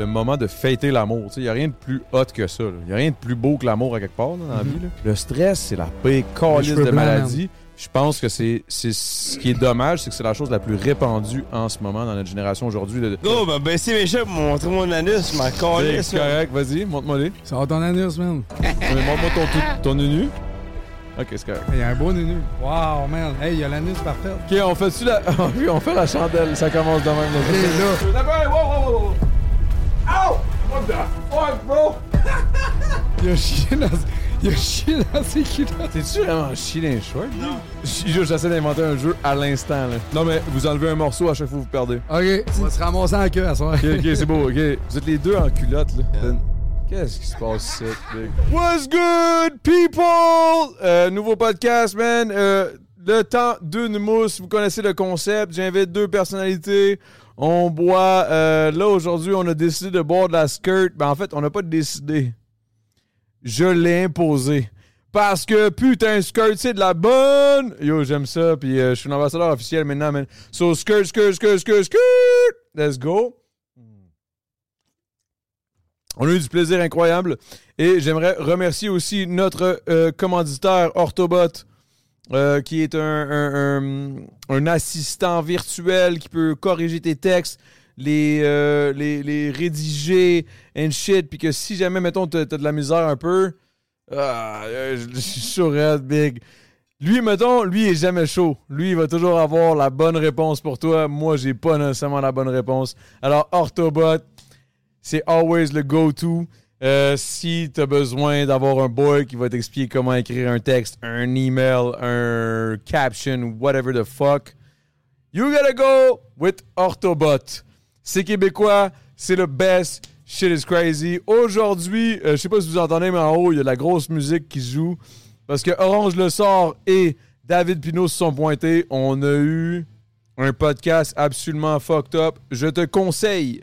Le moment de fêter l'amour. Il n'y a rien de plus hot que ça. Il n'y a rien de plus beau que l'amour à quelque part là, dans la Mhm. vie. là. Le stress, c'est la pire calice de maladie. Je pense que c'est c'est ce qui est dommage, c'est que c'est la chose la plus répandue en ce moment dans notre génération aujourd'hui. de- Go, ben baissez mes cheveux pour montrer mon anus, ma C'est calisse. man. correct, vas-y, montre-moi les. Ça va ton anus, man. Montre-moi ton, tout- ton nunu. Ok, c'est correct. Il y a un beau nunu. Wow, man. Hey, il y a l'anus parfait. Ok, on fait-tu la... Oui, on fait la chandelle, ça commence de même. là. Wow, wow, wow, wow. Ow! What the fuck, bro? il a chié dans, il a chié dans ses culottes. T'es-tu vraiment chié dans les shorts? Non. J'essaie d'inventer un jeu à l'instant, là. Non, mais vous enlevez un morceau à chaque fois que vous perdez. OK, on va se ramasser en queue à soir. Ok, ok, c'est beau, ok. Vous êtes les deux en culotte, là. Qu'est-ce qui se passe ici, big? What's good, people? Euh, nouveau podcast, man. Euh, le temps d'une mousse. Vous connaissez le concept. J'invite deux personnalités. On boit. euh, là, aujourd'hui, on a décidé de boire de la skirt. Ben, en fait, on n'a pas décidé. Je l'ai imposé. Parce que putain, skirt, c'est de la bonne. Yo, j'aime ça. Puis euh, je suis un ambassadeur officiel maintenant, man. So, skirt, skirt, skirt, skirt, skirt. Let's go. On a eu du plaisir incroyable. Et j'aimerais remercier aussi notre euh, commanditaire Orthobot, euh, qui est un, un- assistant virtuel qui peut corriger tes textes, les, euh, les, les rédiger and shit. Puis que si jamais, mettons, t'as de la misère un peu, ah, euh, je suis big. Lui, mettons, lui, est jamais chaud. Lui, il va toujours avoir la bonne réponse pour toi. Moi, j'ai pas nécessairement la bonne réponse. Alors, Orthobot, c'est always le go-to. Euh, si tu as besoin d'avoir un boy qui va t'expliquer comment écrire un texte, un email, un caption, whatever the fuck, you gotta go with Orthobot. C'est québécois, c'est le best. Shit is crazy. Aujourd'hui, euh, je sais pas si vous entendez, mais en haut, il y a de la grosse musique qui joue. Parce que Orange Le Sort et David Pinot se sont pointés. On a eu un podcast absolument fucked up. Je te conseille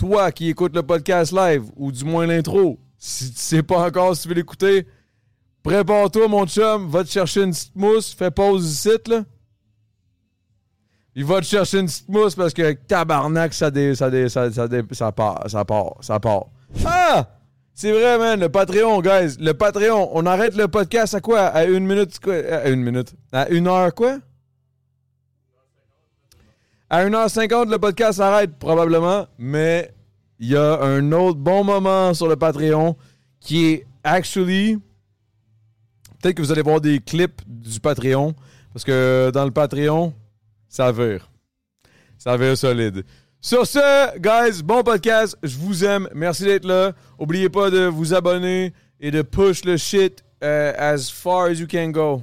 toi qui écoutes le podcast live, ou du moins l'intro, si tu sais pas encore si tu veux l'écouter, prépare-toi, mon chum, va te chercher une petite mousse, fais pause ici, là. Il va te chercher une petite mousse parce que tabarnak, ça, dé, ça, dé, ça, ça, ça part, ça part, ça part. Ah! C'est vrai, man, le Patreon, guys. Le Patreon, on arrête le podcast à quoi? À une minute, quoi? À une minute. À une heure, quoi? À 1h50, le podcast s'arrête probablement, mais il y a un autre bon moment sur le Patreon qui est actually. Peut-être que vous allez voir des clips du Patreon, parce que dans le Patreon, ça vire. Ça vire solide. Sur ce, guys, bon podcast. Je vous aime. Merci d'être là. Oubliez pas de vous abonner et de push le shit euh, as far as you can go.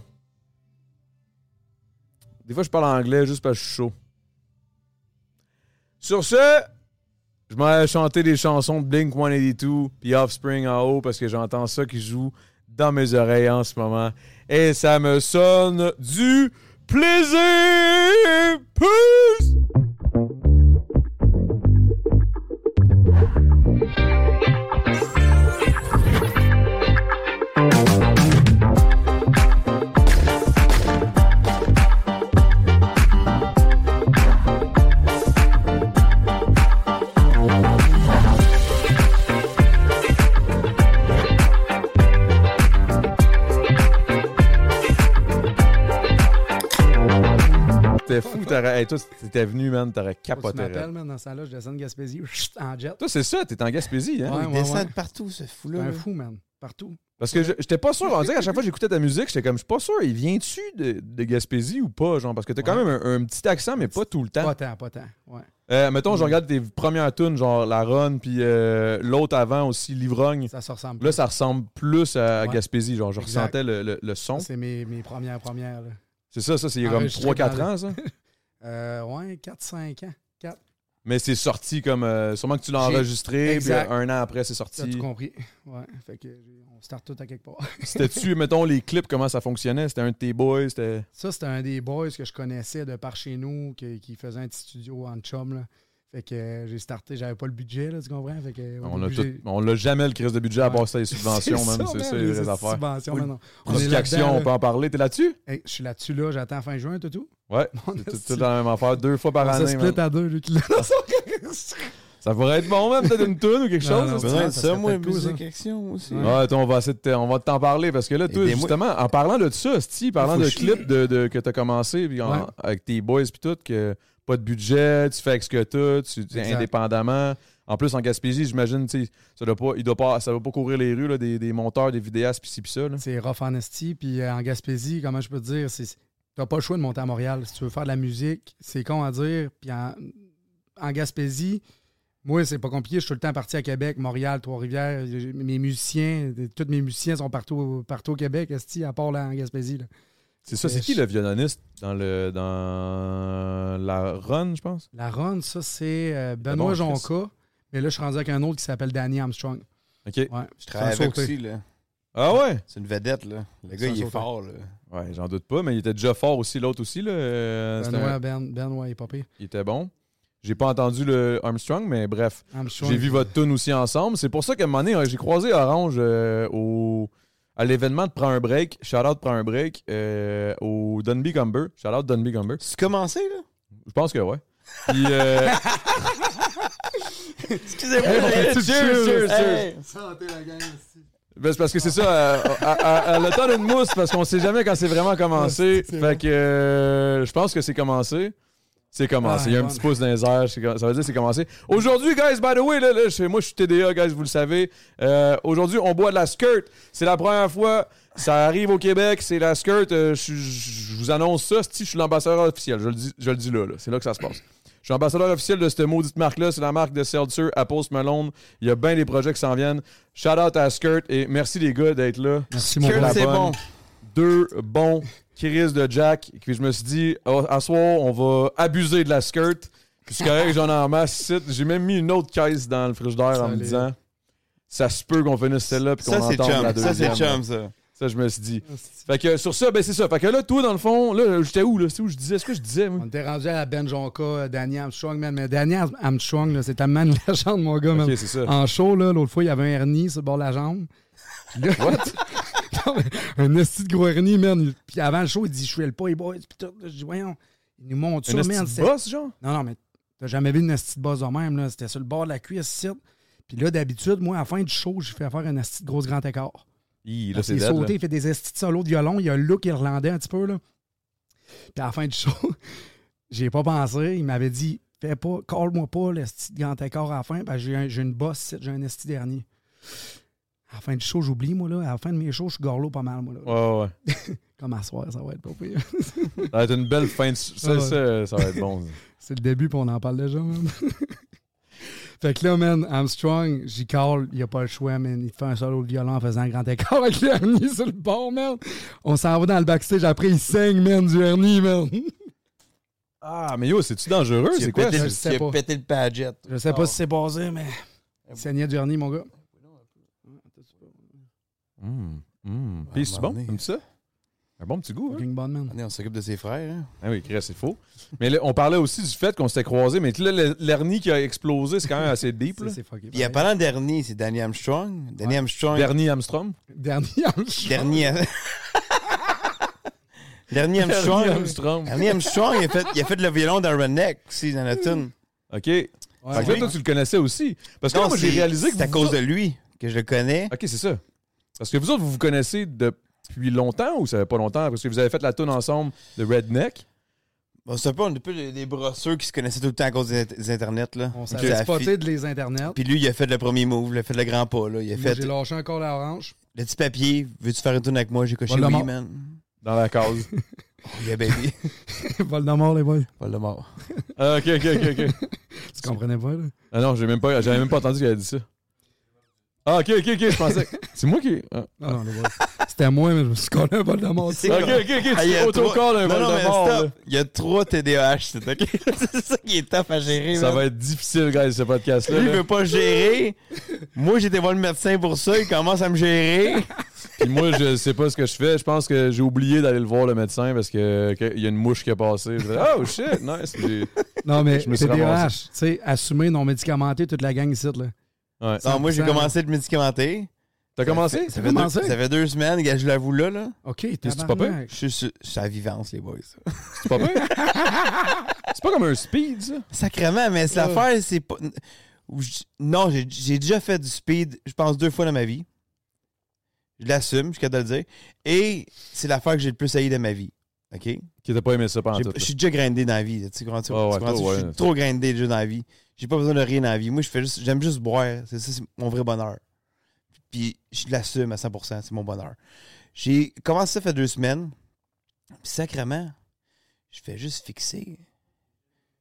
Des fois, je parle anglais juste parce que je suis chaud. Sur ce, je m'en vais chanter des chansons de Blink 182 puis Offspring en haut parce que j'entends ça qui joue dans mes oreilles en ce moment. Et ça me sonne du plaisir. Peace! T'aurais. Hey, toi, si t'étais venu, man, t'aurais capoté. Tu m'appelles, man, dans ce temps-là, je descends de Gaspésie chut, en jet. Toi, c'est ça, t'es en Gaspésie, hein? Ouais, Il ouais, descend ouais. de partout, ce C'est fou-là. un fou, man. Partout. Parce que je- j'étais pas sûr. On dirait qu'à chaque fois que j'écoutais ta musique, j'étais comme, je suis pas sûr, il vient-tu de, de Gaspésie ou pas, genre? Parce que t'as quand même un, un petit accent, mais pas tout le temps. Pas tant, pas tant. Ouais. Euh, mettons, je regarde tes premières tunes, genre La Run, puis euh, l'autre avant aussi, Livrogne. Ça se ressemble. Là, ça ressemble plus à, Ouais. Gaspésie. Genre, je Exact. ressentais le, le- le son. C'est mes, mes premières premières. Là. C'est ça, ça, c'est il y a comme Enregistré 3-4 dans ans, ça. Euh, ouais, 4-5 ans. 4. Mais c'est sorti comme. euh, sûrement que tu l'as enregistré, puis Exact. un an après, c'est T'as sorti. tout compris. Ouais. Fait que on start tout à quelque part. C'était-tu, mettons, les clips, comment ça fonctionnait? C'était un de tes boys? C'était. Ça, c'était un des boys que je connaissais de par chez nous, qui, qui faisait un petit studio en chum. Là. Fait que euh, j'ai starté, j'avais pas le budget, là, tu comprends? Fait que, On a, tout- on l'a jamais le crise de budget à part ça, les subventions, même. C'est ça, les affaires. subventions, on- on on peut en parler. T'es là-dessus? Hey, je suis là-dessus, là, j'attends fin juin, tout tout? Ouais. On C'est est- tout, tout dans la même affaire, deux fois par on se année. split man. à deux, lui, qui l'a dans son- Ça pourrait être bon, même, peut-être une tune ou quelque Non, chose. non, ça. Moi, musique ça. action aussi. Ouais. Ouais, toi, on va, essayer de on va t'en parler parce que là, toi, Aidez-moi. justement, en parlant de ça, Sti, parlant de clips de, de- que tu as commencé puis en- Ouais. avec tes boys puis tout, que pas de budget, tu fais avec ce que tu tu tu es indépendamment. En plus, en Gaspésie, j'imagine, tu sais, ça doit pas, il doit pas, ça doit pas courir les rues, là, des, des monteurs, des vidéastes, puis ci, puis ça. C'est rough honesty. Puis euh, en Gaspésie, comment je peux te dire, c'est t'as pas le choix de monter à Montréal. Si tu veux faire de la musique, c'est con à dire. Puis en, en Gaspésie, moi, c'est pas compliqué. Je suis tout le temps parti à Québec, Montréal, Trois-Rivières. Mes musiciens, tous mes musiciens sont partout, partout au Québec, à part là, en Gaspésie. là. C'est ça, c'est qui le violoniste dans le dans la run, je pense? La run, ça, c'est euh, Benoît. Jonca. Mais là, je suis rendu avec un autre qui s'appelle Danny Armstrong. OK. Ouais. Je travaille avec aussi, là. Ah ouais? C'est une vedette, là. Le gars, il est fort, là. Ouais, j'en doute pas, mais il était déjà fort aussi, l'autre aussi. Là. Euh, Benoît, un- Ben, Benoît, il est pas pire. Il était bon. J'ai pas entendu le Armstrong, mais bref. Armstrong, J'ai vu votre tune aussi ensemble. C'est pour ça qu'à un moment donné, euh, j'ai croisé Orange euh, au, à l'événement de Prends un break. Shout out Prends un break euh, au Dunby Gumber. Shout out Dunby Gumber. C'est commencé, là? Je pense que ouais. Puis, euh, Excusez-moi. Hey, fait-tu cheers, cheers, Hey. Ben, c'est parce que c'est ça, à- à le temps d'une mousse, parce qu'on sait jamais quand c'est vraiment commencé. Fait que euh, je pense que c'est commencé. C'est commencé. Ah, Il y a un bon. petit pouce dans les airs. Ça veut dire que c'est commencé. Aujourd'hui, guys, by the way, là, là, moi, je suis TDA, guys, vous le savez. Euh, Aujourd'hui, on boit de la skirt. C'est la première fois. Ça arrive au Québec. C'est la skirt. Euh, je, je- je vous annonce ça. Si je suis l'ambassadeur officiel. Je le dis, je le dis là. là. C'est là que ça se passe. Je suis ambassadeur officiel de cette maudite marque-là. C'est la marque de Seltzer à Post Malone. Il y a bien des projets qui s'en viennent. Shout out à Skirt et merci les gars d'être là. Merci, mon Skirt, c'est bon. Deux bons Chris de Jack. Puis je me suis dit, oh, à soir, on va abuser de la skirt. Puis c'est correct, j'en ai en masse. J'ai même mis une autre caisse dans le frigidaire en me disant, ça se peut qu'on finisse celle-là puis qu'on Ça, c'est entende la chum. Ça, deuxième. c'est chum, ça. Ça, je me suis dit. Fait que sur ça, ben c'est ça. Fait que là, toi, dans le fond, là, j'étais où, là? C'est où je disais? Est-ce que je disais, moi? On était rendu à la Ben Jonca, euh, Danny Armstrong, man. Mais Danny Armstrong, là, c'est tellement une légende, mon gars, man. Ok, c'est ça. En show, là, l'autre fois, il y avait un hernie sur le bord de la jambe. Là, Non, un esti de gros hernie, man. Puis avant le show, il dit Je suis le pas, boys. Puis tout, je dis Voyons, il nous montre ça, Un man. de boss, genre? Non, non, mais t'as jamais vu une esti de boss de même, là. C'était sur le bord de la cuisse, ici. Puis là, d'habitude, moi, à la fin du show, j'ai fait faire un esti de grosse grand écart. Hi, là, c'est sauté, il fait des estis solo de violon. Il y a un look irlandais un petit peu, là. Puis à la fin du show, j'y ai pas pensé. Il m'avait dit Fais pas, colle-moi pas l'esti de grand écart à la fin, parce que j'ai un- j'ai une bosse, j'ai un esti dernier. À la fin du show, j'oublie, moi, là. À la fin de mes shows, je suis gorlot pas mal, moi, là. Ouais, ouais. Comme à soir, ça va être pas pire. Ça va être une belle fin de. Ça, Ouais. ça, ça va être bon. C'est le début, puis on en parle déjà, man. Fait que là, man, Armstrong, j'y call, il a pas le choix, man. Il fait un solo de violon en faisant un grand écart avec le hernie sur le bord, man. On s'en va dans le backstage, après, il saigne, man, du hernie, man. Ah, mais yo, c'est-tu dangereux? C'est quoi? pété je le- sais pété le Padgett. Je sais pas si c'est passé, mais il saignait du hernie, mon gars. Hum, hum. Ah, Puis, c'est bon? Comme ça? Un bon petit goût, hein? Fucking bon, man. On s'occupe de ses frères, hein? Ah oui, Chris, c'est faux. Mais là, on parlait aussi du fait qu'on s'était croisés, mais là, l'hernie qui a explosé, c'est quand même assez deep. C'est fucké. Puis, en parlant de dernier, c'est Danny Armstrong. Danny Armstrong. Bernie Armstrong. Dernier Armstrong. Dernier. Dernier Armstrong. Bernie Armstrong. Dernier Armstrong, il a fait, il a fait le violon dans Redneck aussi, dans la tune. OK. fait que là, ouais. toi, tu le connaissais aussi. Parce que Non, là, moi, j'ai c'est- réalisé que. C'est à cause de lui que je le connais. OK, c'est ça. Parce que vous autres, vous vous connaissez depuis longtemps ou ça fait pas longtemps? Parce que vous avez fait la tune ensemble de Redneck. Bon, c'est un peu, on est un peu des, des brosseux qui se connaissaient tout le temps à cause des, des internets, là. On la spoté de les internets. Puis lui, il a fait le premier move, il a fait le grand pas, là. Il a Moi, fait j'ai lâché un col à orange. le petit papier. Veux-tu faire une tourne avec moi? J'ai coché oui, man. Dans la case. Oh, yeah, baby. Voldemort, les boys. Voldemort. Ah, ok, ok, ok, ok. Tu comprenais pas, là? Ah non, j'ai même pas, j'avais même pas entendu qu'il avait dit ça. Ah, ok, ok, ok, je pensais. que- C'est moi qui. Ah. Non. C'était moi, mais je me suis collé un Voldemort. C'est Ok, comme- ok, ok, Ah, il y tu a autocolles trois- un Voldemort, stop. là. Il y a trois TDAH, c'est ok? c'est ça qui est tough à gérer, Ça man. va être difficile, guys, ce podcast-là. Lui, il veut pas gérer. Moi, j'étais voir le médecin pour ça. Il commence à me gérer. Puis moi, je sais pas ce que je fais. Je pense que j'ai oublié d'aller le voir, le médecin, parce que qu'il y a une mouche qui est passée. Je fais, oh shit, nice. Non, mais Je me suis TDAH, tu sais, assumer non médicamenté toute la gang ici, là. Ouais. Non, moi, j'ai 100%, commencé de médicamenter. T'as commencé? Ça fait, commencé? deux, ça? fait deux semaines, gars, je l'avoue là, là. OK, c'est pas tabarnak. Je suis à vivance, les boys. C'est pas pire? C'est pas comme un speed, ça? Sacrément, mais c'est l'affaire, c'est pas. Non, j'ai j'ai déjà fait du speed, je pense, deux fois dans ma vie. Je l'assume, je suis capable de le dire. Et c'est l'affaire que j'ai le plus haï de ma vie. OK? Qui t'a pas aimé ça pendant tout. Je suis déjà grindé dans la vie. Tu ouais, toi, Je ouais. suis trop grindé déjà dans la vie. J'ai pas besoin de rien dans la vie. Moi, je fais juste, j'aime juste boire. C'est ça, c'est mon vrai bonheur. Puis je l'assume à 100%, c'est mon bonheur. J'ai commencé ça fait deux semaines. Puis sacrément, je fais juste fixer.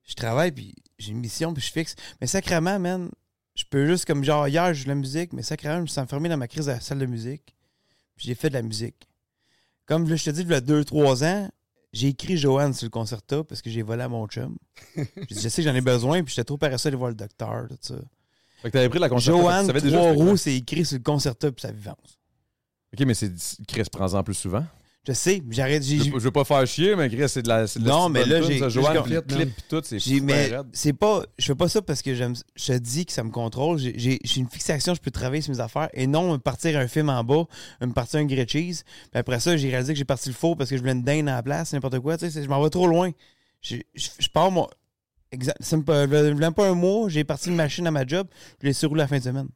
Je travaille, puis j'ai une mission, puis je fixe. Mais sacrément, man, je peux juste, comme genre, hier, je joue de la musique, mais sacrément, je me suis enfermé dans ma crise de la salle de musique. Puis j'ai fait de la musique. Comme je te dis, il y a deux, trois ans, j'ai écrit Joanne sur le concerto parce que j'ai volé à mon chum. Je sais que j'en ai besoin, puis j'étais trop paresseux d'aller voir le docteur, tout ça. Fait que t'avais pris la concerto. Joanne, trois roues, c'est écrit sur le concerto, puis sa vivance. Ok, mais c'est. Chris, prends-en plus souvent. Je sais, j'arrête. Je j'ai- veux, pas- faire chier, mais Chris, c'est de la. de Non, mais là, j'ai- j'ai clip, tout, c'est mais raide. c'est pas, je fais pas ça parce que j'aime, je te dis que ça me contrôle. J'ai, une fixation, je peux travailler sur mes affaires et non me partir un film en bas, me partir un grilled cheese. Puis après ça, j'ai réalisé que j'ai parti le faux parce que je voulais une dinde à la place, n'importe quoi. Tu sais, je m'en vais trop loin. Je, pars mon. Exact. Ça me même pas un mois, j'ai parti une machine à ma job, je l'ai surroulé la fin de semaine.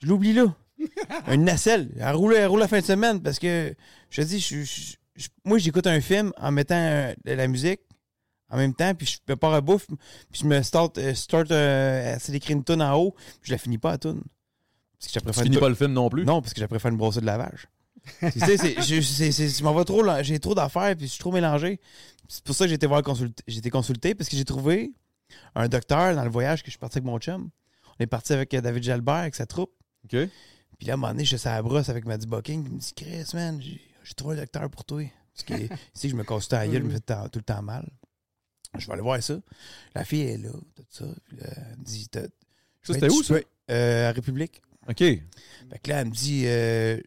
Je l'oublie là. une nacelle. Elle roule, elle roule la fin de semaine parce que je te dis, je, je- je- moi j'écoute un film en mettant euh, de la musique en même temps, puis je prépare à bouffe, puis je me start, euh, start euh, essayer d'écrire une tonne en haut, puis je la finis pas à tune. Parce que Tu finis pas le film non plus? Non, parce que j'apprécie faire une brosse de lavage. tu sais, c'est- je, c'est- c'est- je m'en vais trop, j'ai trop d'affaires, puis je suis trop mélangé. C'est pour ça que j'ai été voir j'ai été consulté, parce que j'ai trouvé un docteur dans le voyage que je suis parti avec mon chum. On est parti avec euh, David Jalbert, avec sa troupe. Puis là, à un moment donné, je suis à la brosse avec Maddy Bucking. Il me dit Chris, man, j'ai trouvé un docteur pour toi. Parce que ici, je me tout à la gueule, je me fais tout, tout le temps mal. Je vais aller voir ça. La fille est là, tout ça. Puis là, elle me dit Ça, c'était où, ça? euh, à République. Ok. Fait que là, elle me dit euh,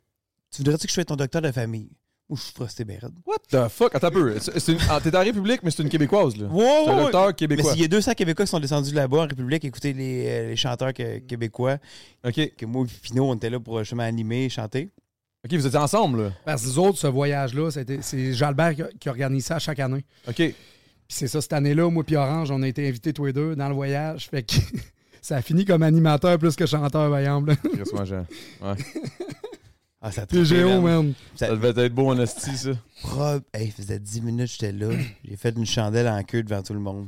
Tu voudrais-tu que je sois ton docteur de famille? Moi, je suis frosté bien raide. What the fuck? Attends un peu. C'est- c'est une- ah, T'es en République, mais c'est une Québécoise, là. Ouais, C'est un ouais, docteur Mais québécois. s'il y a 200 Québécois qui sont descendus là-bas en République, écouter les, euh, les chanteurs que- québécois, Ok. que moi et Pinot, on était là pour justement animer, chanter. Ok, vous étiez ensemble, là. Parce que les autres, ce voyage-là, c'était- c'est Jalbert qui, qui organise ça chaque année. Ok. Puis c'est ça, cette année-là, moi puis Orange, on a été invités tous les deux dans le voyage. Fait que ça a fini comme animateur plus que chanteur, par exemple. Chris, moi, j'ai- Ouais. Ah, ça T'es géo, man. Ça devait être beau en esti, ça. Prob- Hey, il faisait 10 minutes que j'étais là. J'ai fait une chandelle en queue devant tout le monde.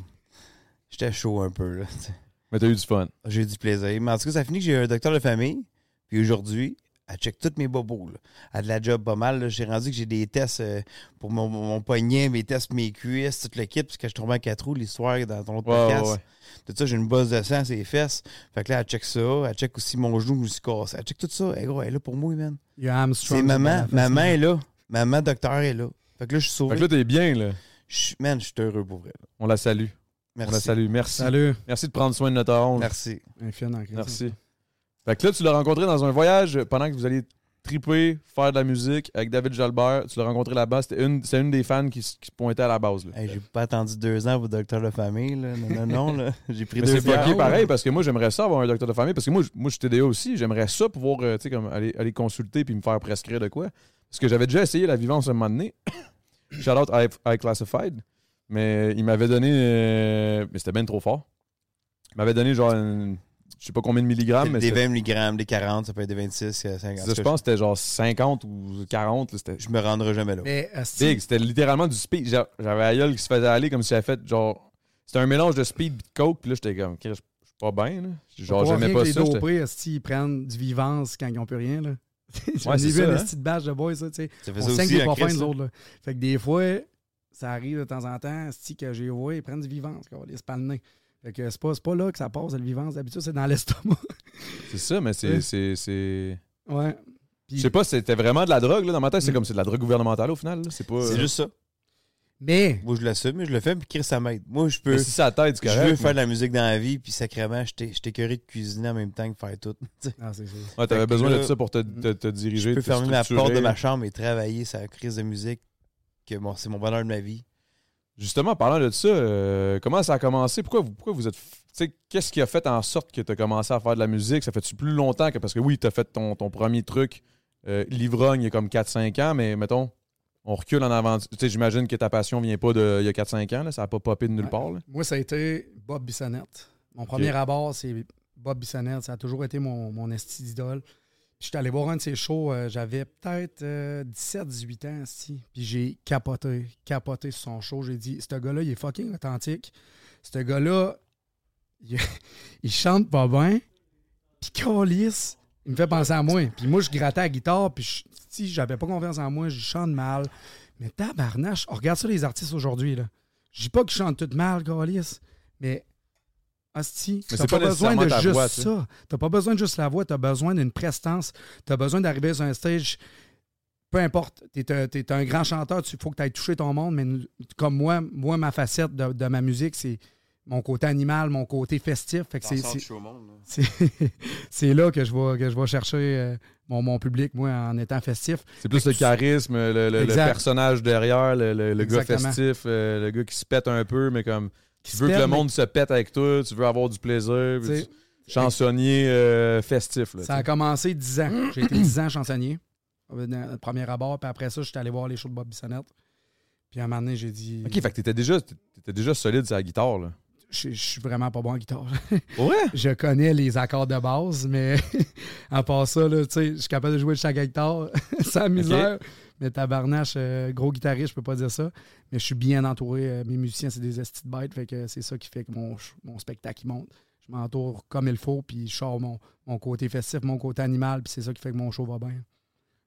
J'étais chaud un peu, là. t'sais. Mais t'as eu du fun. J'ai eu du plaisir. Mais en tout cas, ça finit que j'ai un docteur de famille. Puis aujourd'hui, elle check tous mes bobos. Là. Elle a de la job pas mal. là. J'ai rendu que j'ai des tests euh, pour mon, mon poignet, mes tests, mes cuisses, tout le kit, parce que je tombais en quatre roues, l'histoire dans ton autre Ouais, podcast. ouais, ouais. Tout ça, j'ai une bosse de sang, ses fesses. Fait que là, elle check ça. Elle check aussi mon genou je me suis cassé. Elle check tout ça. Hey, gros, elle est là pour moi, man. Il y a Armstrong. C'est maman. Maman est là. Maman, docteur est là. Fait que là, je suis Fait sauvé. que là, t'es bien, là. Je suis- man, je suis heureux pour vrai. là. On la salue. Merci. On la salue. Merci. Salut. Merci de prendre soin de notre onge. Merci. Merci. Fait que là, tu l'as rencontré dans un voyage pendant que vous alliez triper, faire de la musique avec David Jalbert. Tu l'as rencontré là-bas. C'était une, c'est une des fans qui, se pointait à la base. Là. Hey, j'ai pas attendu deux ans pour docteur de famille. Là. Non, non, non. Là. J'ai pris Mais deux c'est bières. pareil parce que moi, j'aimerais ça avoir un docteur de famille parce que moi, je- moi je suis TDA aussi. J'aimerais ça pouvoir euh, comme aller, aller consulter puis me faire prescrire de quoi. Parce que j'avais déjà essayé la vivance un moment donné. Shout out I, I Classified. Mais il m'avait donné. euh, mais c'était bien trop fort. Il m'avait donné genre une, je sais pas combien de milligrammes, mais des c'était- 20 mg, des 40, ça peut être des 26, euh, 50. ça, je pense que c'était genre 50 ou 40. là, Je me rendrai jamais là. Mais, big. C'était littéralement du speed. J'a- J'avais la gueule qui se faisait aller comme si elle fait genre. C'était un mélange de speed et de coke. Puis là, j'étais comme, je suis pas bien. là. Genre, j'aimais pas que les ça. dopés, esti, ils prennent du vivance quand ils n'ont plus rien. Là? J'en Ouais, vu une hein. petite bâche de boys, ça, tu sais. Ça fait On ça aussi pas nous ça. autres. Là. Fait que des fois, ça arrive de temps en temps, esti, que j'ai vu, ils prennent du vivance, c'est pas le nez. Fait que c'est pas, pas là que ça passe, le vivance. D'habitude, c'est dans l'estomac. C'est ça, mais c'est. Ouais. c'est- c'est- ouais. Puis- Je sais pas, c'était vraiment de la drogue. Là. Dans ma tête, c'est Mm. comme c'est de la drogue gouvernementale au final. là. C'est pas. C'est juste ça. Mais, Moi, je l'assume, mais je le fais, puis Chris, ça m'aide. Moi, je peux. Mais si la tête, c'est Je correct. veux faire de la musique dans la vie, puis sacrément, je je écœuré de cuisiner en même temps que faire tout. Tu sais, ah, c'est, Ouais, t'avais besoin là, de ça pour te, te, te diriger. je peux te fermer ma porte de ma chambre et travailler sur la crise de musique, que bon, c'est mon bonheur de ma vie. Justement, en parlant de ça, euh, comment ça a commencé? Pourquoi vous, pourquoi vous êtes. qu'est-ce qui a fait en sorte que tu as commencé à faire de la musique? Ça fait-tu plus longtemps que. Parce que oui, tu as fait ton, ton premier truc, euh, l'ivrogne, il y a comme 4-5 ans, mais mettons, on recule en avant. Tu sais, j'imagine que ta passion vient pas de il y a 4-5 ans, là, ça n'a pas popé de nulle part. là. Moi, ça a été Bob Bissonnette. Mon premier abord, c'est Bob Bissonnette. Ça a toujours été mon, mon esti d'idole. J'étais allé voir un de ses shows, euh, j'avais peut-être 17-18 ans, esti. Puis j'ai capoté, capoté sur son show. J'ai dit, ce gars-là, il est fucking authentique. Ce gars-là, il, chante pas bien. Puis calisse, il me fait penser à moi. Puis moi, je grattais la guitare, puis si j'avais pas confiance en moi, je chante mal. Mais tabarnache, on regarde ça les artistes aujourd'hui, là. Je dis pas qu'ils chantent tout mal, Calis, mais Asti, Mais t'as pas, pas besoin de juste voix, ça. T'as pas besoin de juste la voix, t'as besoin d'une prestance. T'as besoin d'arriver sur un stage. Peu importe, t'es un, t'es un grand chanteur, il faut que tu ailles toucher ton monde, mais comme moi, moi, ma facette de, de ma musique, c'est mon côté animal, mon côté festif. Fait que c'est- là que je vais, que je vais chercher euh, mon, mon public, moi, en étant festif. C'est plus le charisme, le, le- le Exact. personnage derrière, le, le- le gars festif, euh, le gars qui se pète un peu, mais comme. Tu veux que le monde se pète avec toi, tu veux avoir du plaisir. Tu chansonnier euh, festif. Là, Ça a commencé 10 ans. J'ai été 10 ans chansonnier, euh, dans le premier abord. Puis après ça, j'étais allé voir les shows de Bob Bissonnette. Puis à un moment donné, j'ai dit. Ok, fait que t'étais déjà, t'étais déjà solide sur la guitare. Là. Je je suis vraiment pas bon en guitare. Ouais? je connais les accords de base, mais à part ça, là, je suis capable de jouer de chaque guitare sans misère. Mais tabarnache, euh, gros guitariste, je peux pas dire ça. Mais je suis bien entouré. euh, mes musiciens, c'est des estis de bêtes. Fait que c'est ça qui fait que mon, spectacle monte. Je m'entoure comme il faut, puis je sors mon, mon côté festif, mon côté animal, puis c'est ça qui fait que mon show va bien.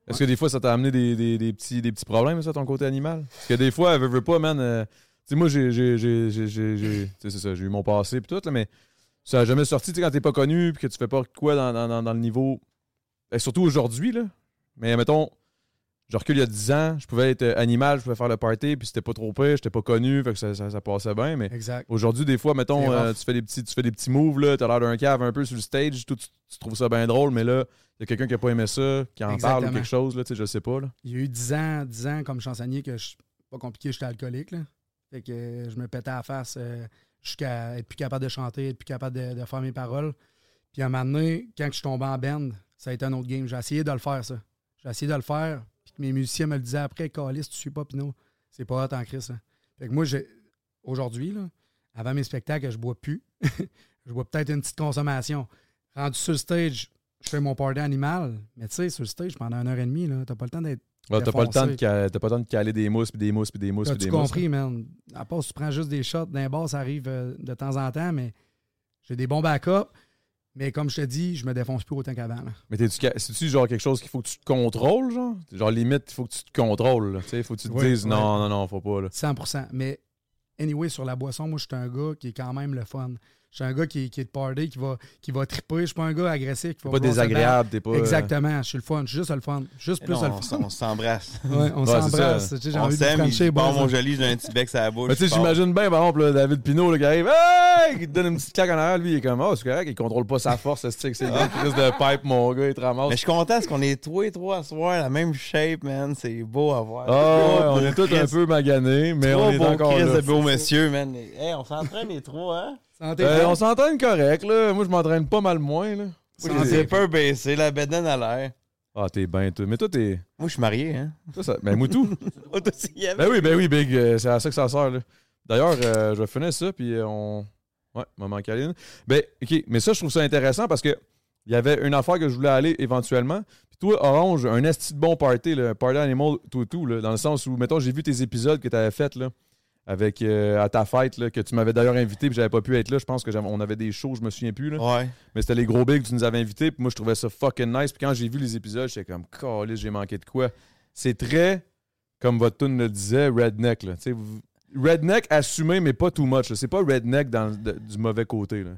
Est-ce que des fois, ça t'a amené des, des- petits, des petits problèmes, ça, ton côté animal? Parce que des fois, elle veut, veut pas, man. euh, tu sais, moi, j'ai, c'est ça, j'ai eu mon passé puis tout, mais ça a jamais sorti, tu sais, quand t'es pas connu puis que tu fais pas quoi dans, dans- dans- dans le niveau. Et surtout aujourd'hui, là. Mais mettons, je recule il y a 10 ans, je pouvais être euh, animal, je pouvais faire le party, puis c'était pas trop pire, j'étais pas connu, fait que ça, ça- ça passait bien, mais. Exact. Aujourd'hui, des fois, mettons, euh, tu, fais des petits, tu fais des petits moves, là, t'as l'air d'un cave un peu sur le stage, tout, tu, tu trouves ça bien drôle, mais là, il y a quelqu'un qui a pas aimé ça, qui en parle ou quelque chose, là, tu sais, je sais pas, là. Il y a eu 10 ans, 10 ans comme chansonnier que je pas compliqué, j'étais alcoolique. Là. Fait que euh, je me pétais à la face euh, jusqu'à être plus capable de chanter, être plus capable de, de faire mes paroles. Puis à un moment donné, quand je suis tombé en band, ça a été un autre game. J'ai essayé de le faire, ça. J'ai essayé de le faire. Mes musiciens me le disaient après, Calis, tu suis pas Pinot. C'est pas hot en crise. hein. Fait que moi, aujourd'hui, avant mes spectacles, je bois plus. je bois peut-être une petite consommation. Rendu sur le stage, je fais mon party animal. Mais tu sais, sur le stage, pendant une heure et demie, t'as pas le temps d'être Ouais, t'as pas le temps de défoncé. ca- t'as pas le temps de caler des mousses, puis des mousses, puis des mousses, puis des mousses. compris, man? À part si tu prends juste des shots d'un bar, ça arrive euh, de temps en temps, mais j'ai des bons backups. Mais comme je te dis, je me défonce plus autant qu'avant. Mais c'est-tu genre quelque chose qu'il faut que tu te contrôles, genre? Genre limite, il faut que tu te contrôles, sais, faut que tu te dises ouais. non, non, non, faut pas, là. 100% Mais anyway, sur la boisson, moi, je suis un gars qui est quand même le fun. Je suis un gars qui, qui est de party, qui va, qui va triper. Je suis pas un gars agressif. Qui va Pas désagréable, t'es pas. euh, Exactement. Je suis le fun. Je suis juste le fun. Juste plus Non, le fun. on s'embrasse. Ouais, on s'embrasse. J'ai envie de il part boys. mon joli, j'ai un petit bec sur la bouche. Mais tu sais, j'imagine bien, par exemple, là, David Pinot là, qui arrive, hey! qui te donne une petite claque en arrière, lui, il est comme, oh, c'est correct, il contrôle pas sa force, c'est que c'est une crise de pipe, mon gars, il te ramasse. Mais je suis content parce qu'on est tous les trois à soir, la même shape, man. C'est beau à voir. Ah on est tous un peu maganés, mais on est encore Chris là. de beaux messieurs, man. Hey, on s'entraîne les trois, hein? Santé, Euh, frère. on s'entraîne correct, là. Moi, je m'entraîne pas mal moins, là. Moi, j'ai épaules baissées, la bedaine à l'air. Ah, t'es bien, toi. Mais toi, t'es. Moi, je suis marié, hein? Toi, ça... Ben, Moutou. Ben oui, ben oui, Big. euh, c'est à ça que ça sert, là. D'ailleurs, euh, je vais finir ça, puis on. Ouais, Maman Caline. Ben, OK, mais ça, je trouve ça intéressant parce que il y avait une affaire que je voulais aller éventuellement. Puis toi, Orange, un esti de bon party, là, party animal, tout, tout, là, dans le sens où, mettons, j'ai vu tes épisodes que tu avais fait là, avec, euh, à ta fête, là, que tu m'avais d'ailleurs invité, puis j'avais pas pu être là. Je pense qu'on avait des shows, je me souviens plus. Là. Ouais. Mais c'était les gros bigs que tu nous avais invités, puis moi, je trouvais ça fucking nice. Puis quand j'ai vu les épisodes, j'étais comme, calé, j'ai manqué de quoi. C'est très, comme votre tune le disait, redneck. Là. Redneck assumé, mais pas too much. C'est pas redneck dans, de- du mauvais côté. Là.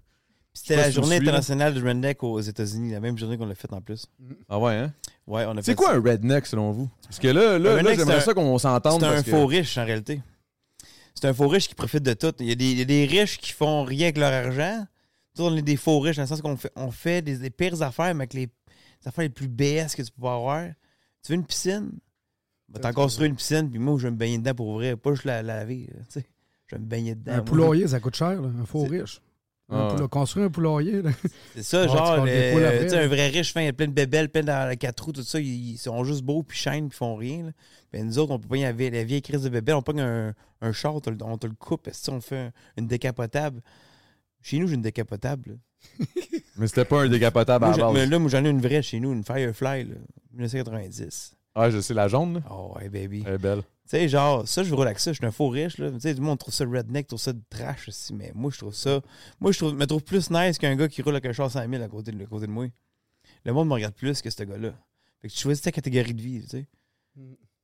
C'était la journée internationale du redneck aux États-Unis, la même journée qu'on l'a faite en plus. Ah ouais, hein? Ouais, on a C'est quoi ça. un redneck selon vous? Parce que là, là, là j'aimerais ça qu'on s'entende. C'est un que- faux riche en réalité. C'est un faux riche qui profite de tout. Il y a des, il y a des riches qui font rien avec leur argent. Nous, on est des faux riches dans le sens qu'on fait, on fait des, des pires affaires, mais avec les, les affaires les plus BS que tu peux avoir. Tu veux une piscine? Va t'en construire une piscine, puis moi, je vais me baigner dedans pour ouvrir. Pas juste la, la laver. là. Je vais me baigner dedans. Un Moi, poulailler, ça coûte cher, là, un faux riche. Ah ouais. poula- Construire un poulailler, là. C'est ça, Ah, tu genre, après, un vrai riche fin, il y a plein de bébelles, plein dans quatre roues, tout ça, ils, sont juste beaux, puis chaînent, puis font rien. là. Ben, nous autres, on peut pas y aller la vieille crise de bébelle, on pogne un, un char, on te, le- on coupe, si on fait un- une décapotable? Chez nous, j'ai une décapotable. Mais c'était pas un décapotable à la j'ai- mais base. là, moi, j'en ai une vraie chez nous, une Firefly, là, 1990. Ah, je sais, la jaune, là. Oh, ouais, baby. Elle est belle. Tu sais, genre, ça, je roule avec ça. Je suis un faux riche, là. Tu sais, tout le monde trouve ça redneck, trouve ça de trash aussi. Mais moi, je trouve ça. Moi, je trouve, me trouve plus nice qu'un gars qui roule avec un char 100 000 à côté de, à côté de moi. Le monde me regarde plus que ce gars-là. Fait que tu choisis ta catégorie de vie, tu sais.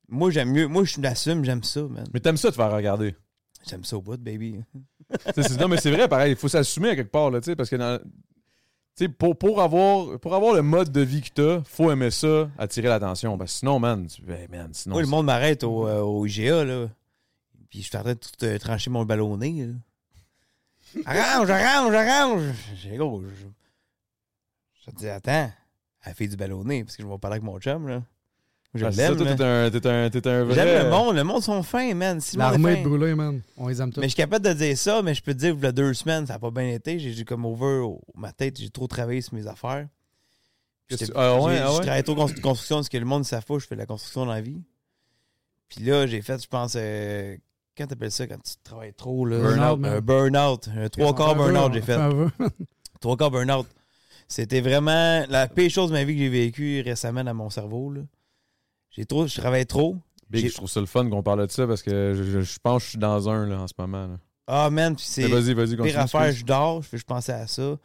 Moi, j'aime mieux. Moi, je l'assume, j'aime ça, man. Mais t'aimes ça te faire regarder. J'aime ça au bout, baby. Non, mais c'est vrai, pareil, il faut s'assumer à quelque part, là, tu sais, parce que dans- tu sais, pour, pour, avoir, pour avoir le mode de vie que t'as, faut aimer ça, attirer l'attention. Parce que sinon, man, tu, ben, man, sinon. Moi, le monde m'arrête au, euh, au IGA, là. Puis je suis en train de tout euh, trancher mon ballonné, là. Arrange, arrange, arrange! J'ai gros, je. Je te dis, attends, elle fait du ballonné, parce que je vais parler avec mon chum, là. Je Ah, c'est ça, l'aime, toi, là. t'es un, t'es un, t'es un vrai. J'aime le monde, le monde sont fins, man. Si est L'armée fin- de brûlés, man. On les aime tous. Mais je suis capable de dire ça, mais je peux te dire que a deux semaines, ça n'a pas bien été. J'ai comme over ma tête, j'ai trop travaillé sur mes affaires. Tu- ah ouais, j'ai- ah Je ouais? travaille trop en construction parce que le monde ne savent pas, je fais de la construction dans la vie. Puis là, j'ai fait, je pense, euh, quand t'appelles ça, quand tu travailles trop, là? Burnout. Un burn-out. Un trois quarts burn-out, j'ai fait. Trois quarts burn-out. C'était vraiment la pire chose de ma vie que j'ai vécue récemment dans mon cerveau, là. J'ai trop, je travaille trop. Big, je trouve ça le fun qu'on parle de ça parce que je, je- je pense que je suis dans un là, en ce moment. Là. Ah, man, puis c'est. Vas-y, vas-y, continue. Pire affaire, je dors, je fais je pensais à ça.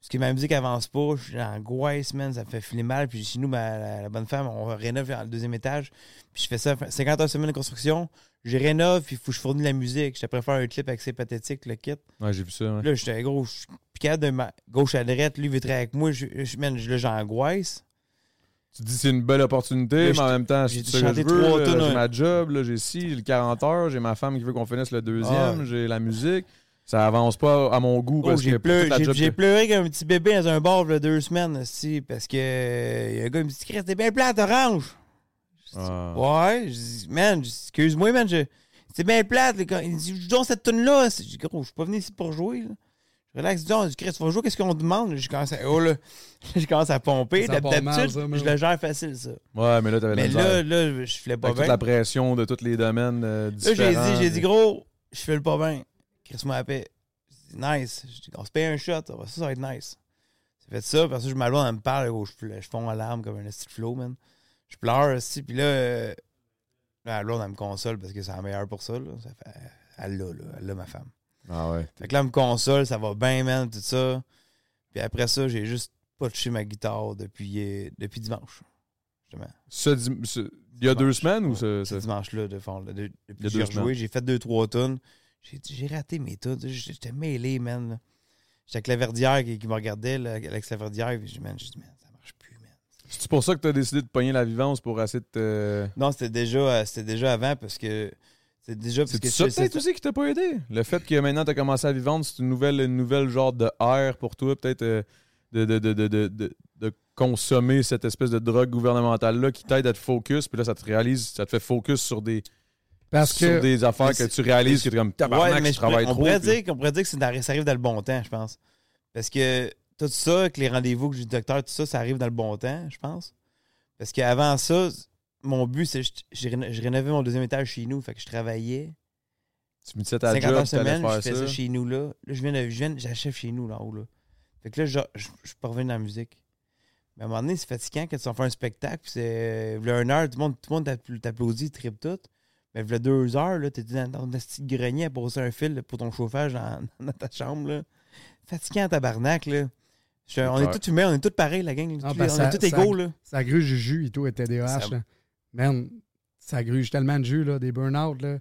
Parce que ma musique avance pas, je suis en angoisse, man, ça me fait filer mal. Puis chez nous, ma- la, la bonne femme, on rénove le deuxième étage. Puis je fais ça 50 heures semaine de construction. Je rénove, puis il faut que je fournis la musique. Je préfère un clip avec ses pathétiques, le kit. Ouais, j'ai vu ça. ouais. Là, j'étais gros, je suis de ma gauche à droite. Lui, il veut avec moi. Je, je, man, là, j'angoisse. Tu dis c'est une belle opportunité, Là, mais en même temps, j'ai c'est ça que je veux. là, J'ai ouais. ma job, là, j'ai ci, j'ai le 40 heures, j'ai ma femme qui veut qu'on finisse le deuxième, Ah. j'ai la musique. Ça avance pas à mon goût Oh, parce que j'ai pleuré, j'ai- pleuré comme un petit bébé dans un bar il y a deux semaines, aussi, parce que euh, y a un gars qui me dit Chris, t'es bien plate, orange. Ah. Ouais, je dis, man, je excuse-moi, man, je... c'est bien plate. les gars. Il dit, joue donc cette tune-là. Je dis, gros, je suis pas venu ici pour jouer. Là. Je relaxe, dis, donc, Chris, tu vas jouer, qu'est-ce qu'on te demande? Je commence à, oh, là, je commence à pomper. D'habitude, je le gère facile, ça. Ouais, mais là, t'avais Mais là, là, je filais pas Avec toute bien. la pression de tous les domaines euh, Là, j'ai différents. dit, j'ai dit, gros, je fais le pas bien. Paix. Je dis, nice. Je dis, on se paye un shot. Ça, va- ça, ça va être nice. J'ai fait ça, parce que je m'alloue, elle me parle, gros, je, fonds à larmes comme un de flow, man. Je pleure aussi, puis là, euh, là, elle me console parce que c'est la meilleure pour ça, là. Ça fait, elle l'a, là. Elle l'a, ma femme. Ah ouais. Fait que là, me console, ça va bien, man, tout ça. Puis après ça, j'ai juste pas touché ma guitare depuis, euh, depuis dimanche. Justement. Ce dim- ce- il y a deux semaines ou ce, Ce ce- dimanche-là, de fond. là, de- depuis que deux j'ai rejoué, semaines. j'ai fait deux, trois tonnes. J'ai j'ai raté mes tonnes. J'étais mêlé, man. là. J'étais avec la verdière qui, qui me regardait, là, Alex la verdière. Puis j'ai dit, man, j'ai dit, man, ça marche plus, man. C'est pour ça que tu as décidé de pogner la vivance pour essayer de te. Non, c'était déjà, euh, c'était déjà avant parce que. C'est déjà parce C'est que ça peut-être aussi qui t'a pas aidé. Le fait que maintenant tu as commencé à vivre, c'est une nouvelle, une nouvelle genre de air pour toi, peut-être euh, de, de, de, de, de, de- de consommer cette espèce de drogue gouvernementale-là qui t'aide à te focus, puis là ça te réalise, ça te fait focus sur des, Parce sur que des affaires que tu réalises que t'es comme tabarnak, Ouais, mais je travaille on trop. Pourrait puis- dire, qu'on pourrait dire que c'est ça arrive dans le bon temps, je pense. Parce que tout ça, avec les rendez-vous que j'ai du docteur, tout ça, ça arrive dans le bon temps, je pense. Parce qu'avant ça, mon but, c'est je, je, réno- je rénovais mon deuxième étage chez nous, fait que je travaillais. Tu me disais ta 50 job, semaine, je fais ça. ça chez nous, là. Là, je viens, de, je viens j'achève chez nous, là en haut, là. Fait que là, je, je, je suis pas revenu dans la musique. Mais à un moment donné, c'est fatigant quand tu en fais un spectacle, puis c'est... Il y a une heure, tout le monde, tout le monde t'appl- t'applaudit, tripe tout. Mais il y a deux heures, là, t'étais dans ton petit grenier à poser un fil là, pour ton chauffage dans, dans ta chambre, là. Fatigant, tabarnak, là. Je- on est tous humains, on est tous pareils, la gang. Ah, ben, on ça- est tous ça- égaux, là. Ça gruge du jus et tout, et TDAH. Ça- là. Man, ça gruge tellement de jus, là, des burn-out. là.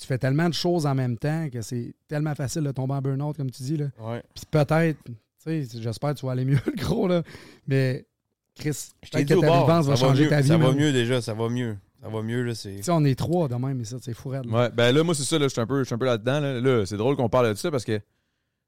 Tu fais tellement de choses en même temps que c'est tellement facile de tomber en burn-out, comme tu dis. Là. Ouais. Puis peut-être, tu sais, j'espère que tu vas aller mieux, le gros, là. Mais Chris, Je t'ai dit que ta bord, vivance va changer mieux, ta vie. Ça va mieux déjà, ça va mieux. Ça va mieux, là, c'est... Tu sais, on est trois de même, mais ça, c'est fou raide, là. Ouais, ben là, moi, c'est ça, là, je suis un peu, je suis un peu là-dedans. Là, Là, c'est drôle qu'on parle de ça parce que,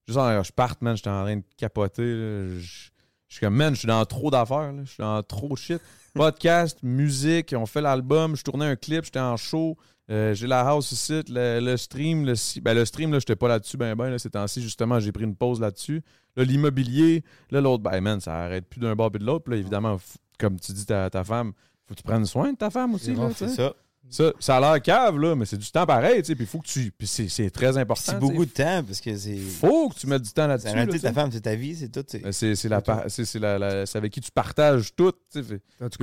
juste en, je parte, man, j'étais en train de capoter. là. Je je suis comme, man, je suis dans trop d'affaires, là. je suis dans trop de shit. Podcast, musique, on fait l'album, je tournais un clip, j'étais en show. euh, j'ai la house ici, le, le stream, le, ben, le stream, là, j'étais pas là-dessus, ben, ben, là, ces temps-ci, justement, j'ai pris une pause là-dessus. Là, l'immobilier, là, l'autre, ben, man, ça arrête plus d'un bord puis de l'autre. Puis là, évidemment, comme tu dis, ta, ta femme, faut que tu prennes soin de ta femme aussi, là. C'est ça. Ça, ça a l'air cave, là, mais c'est du temps pareil, tu sais. Puis il faut que tu. Puis c'est, c'est très important. C'est beaucoup de temps, parce que c'est... Faut que tu mettes du temps là-dessus. C'est la réalité là, de ta femme, c'est ta vie, c'est tout. c'est- Mais C'est, c'est, la, par- c'est, c'est, la, la- c'est avec qui tu partages tout.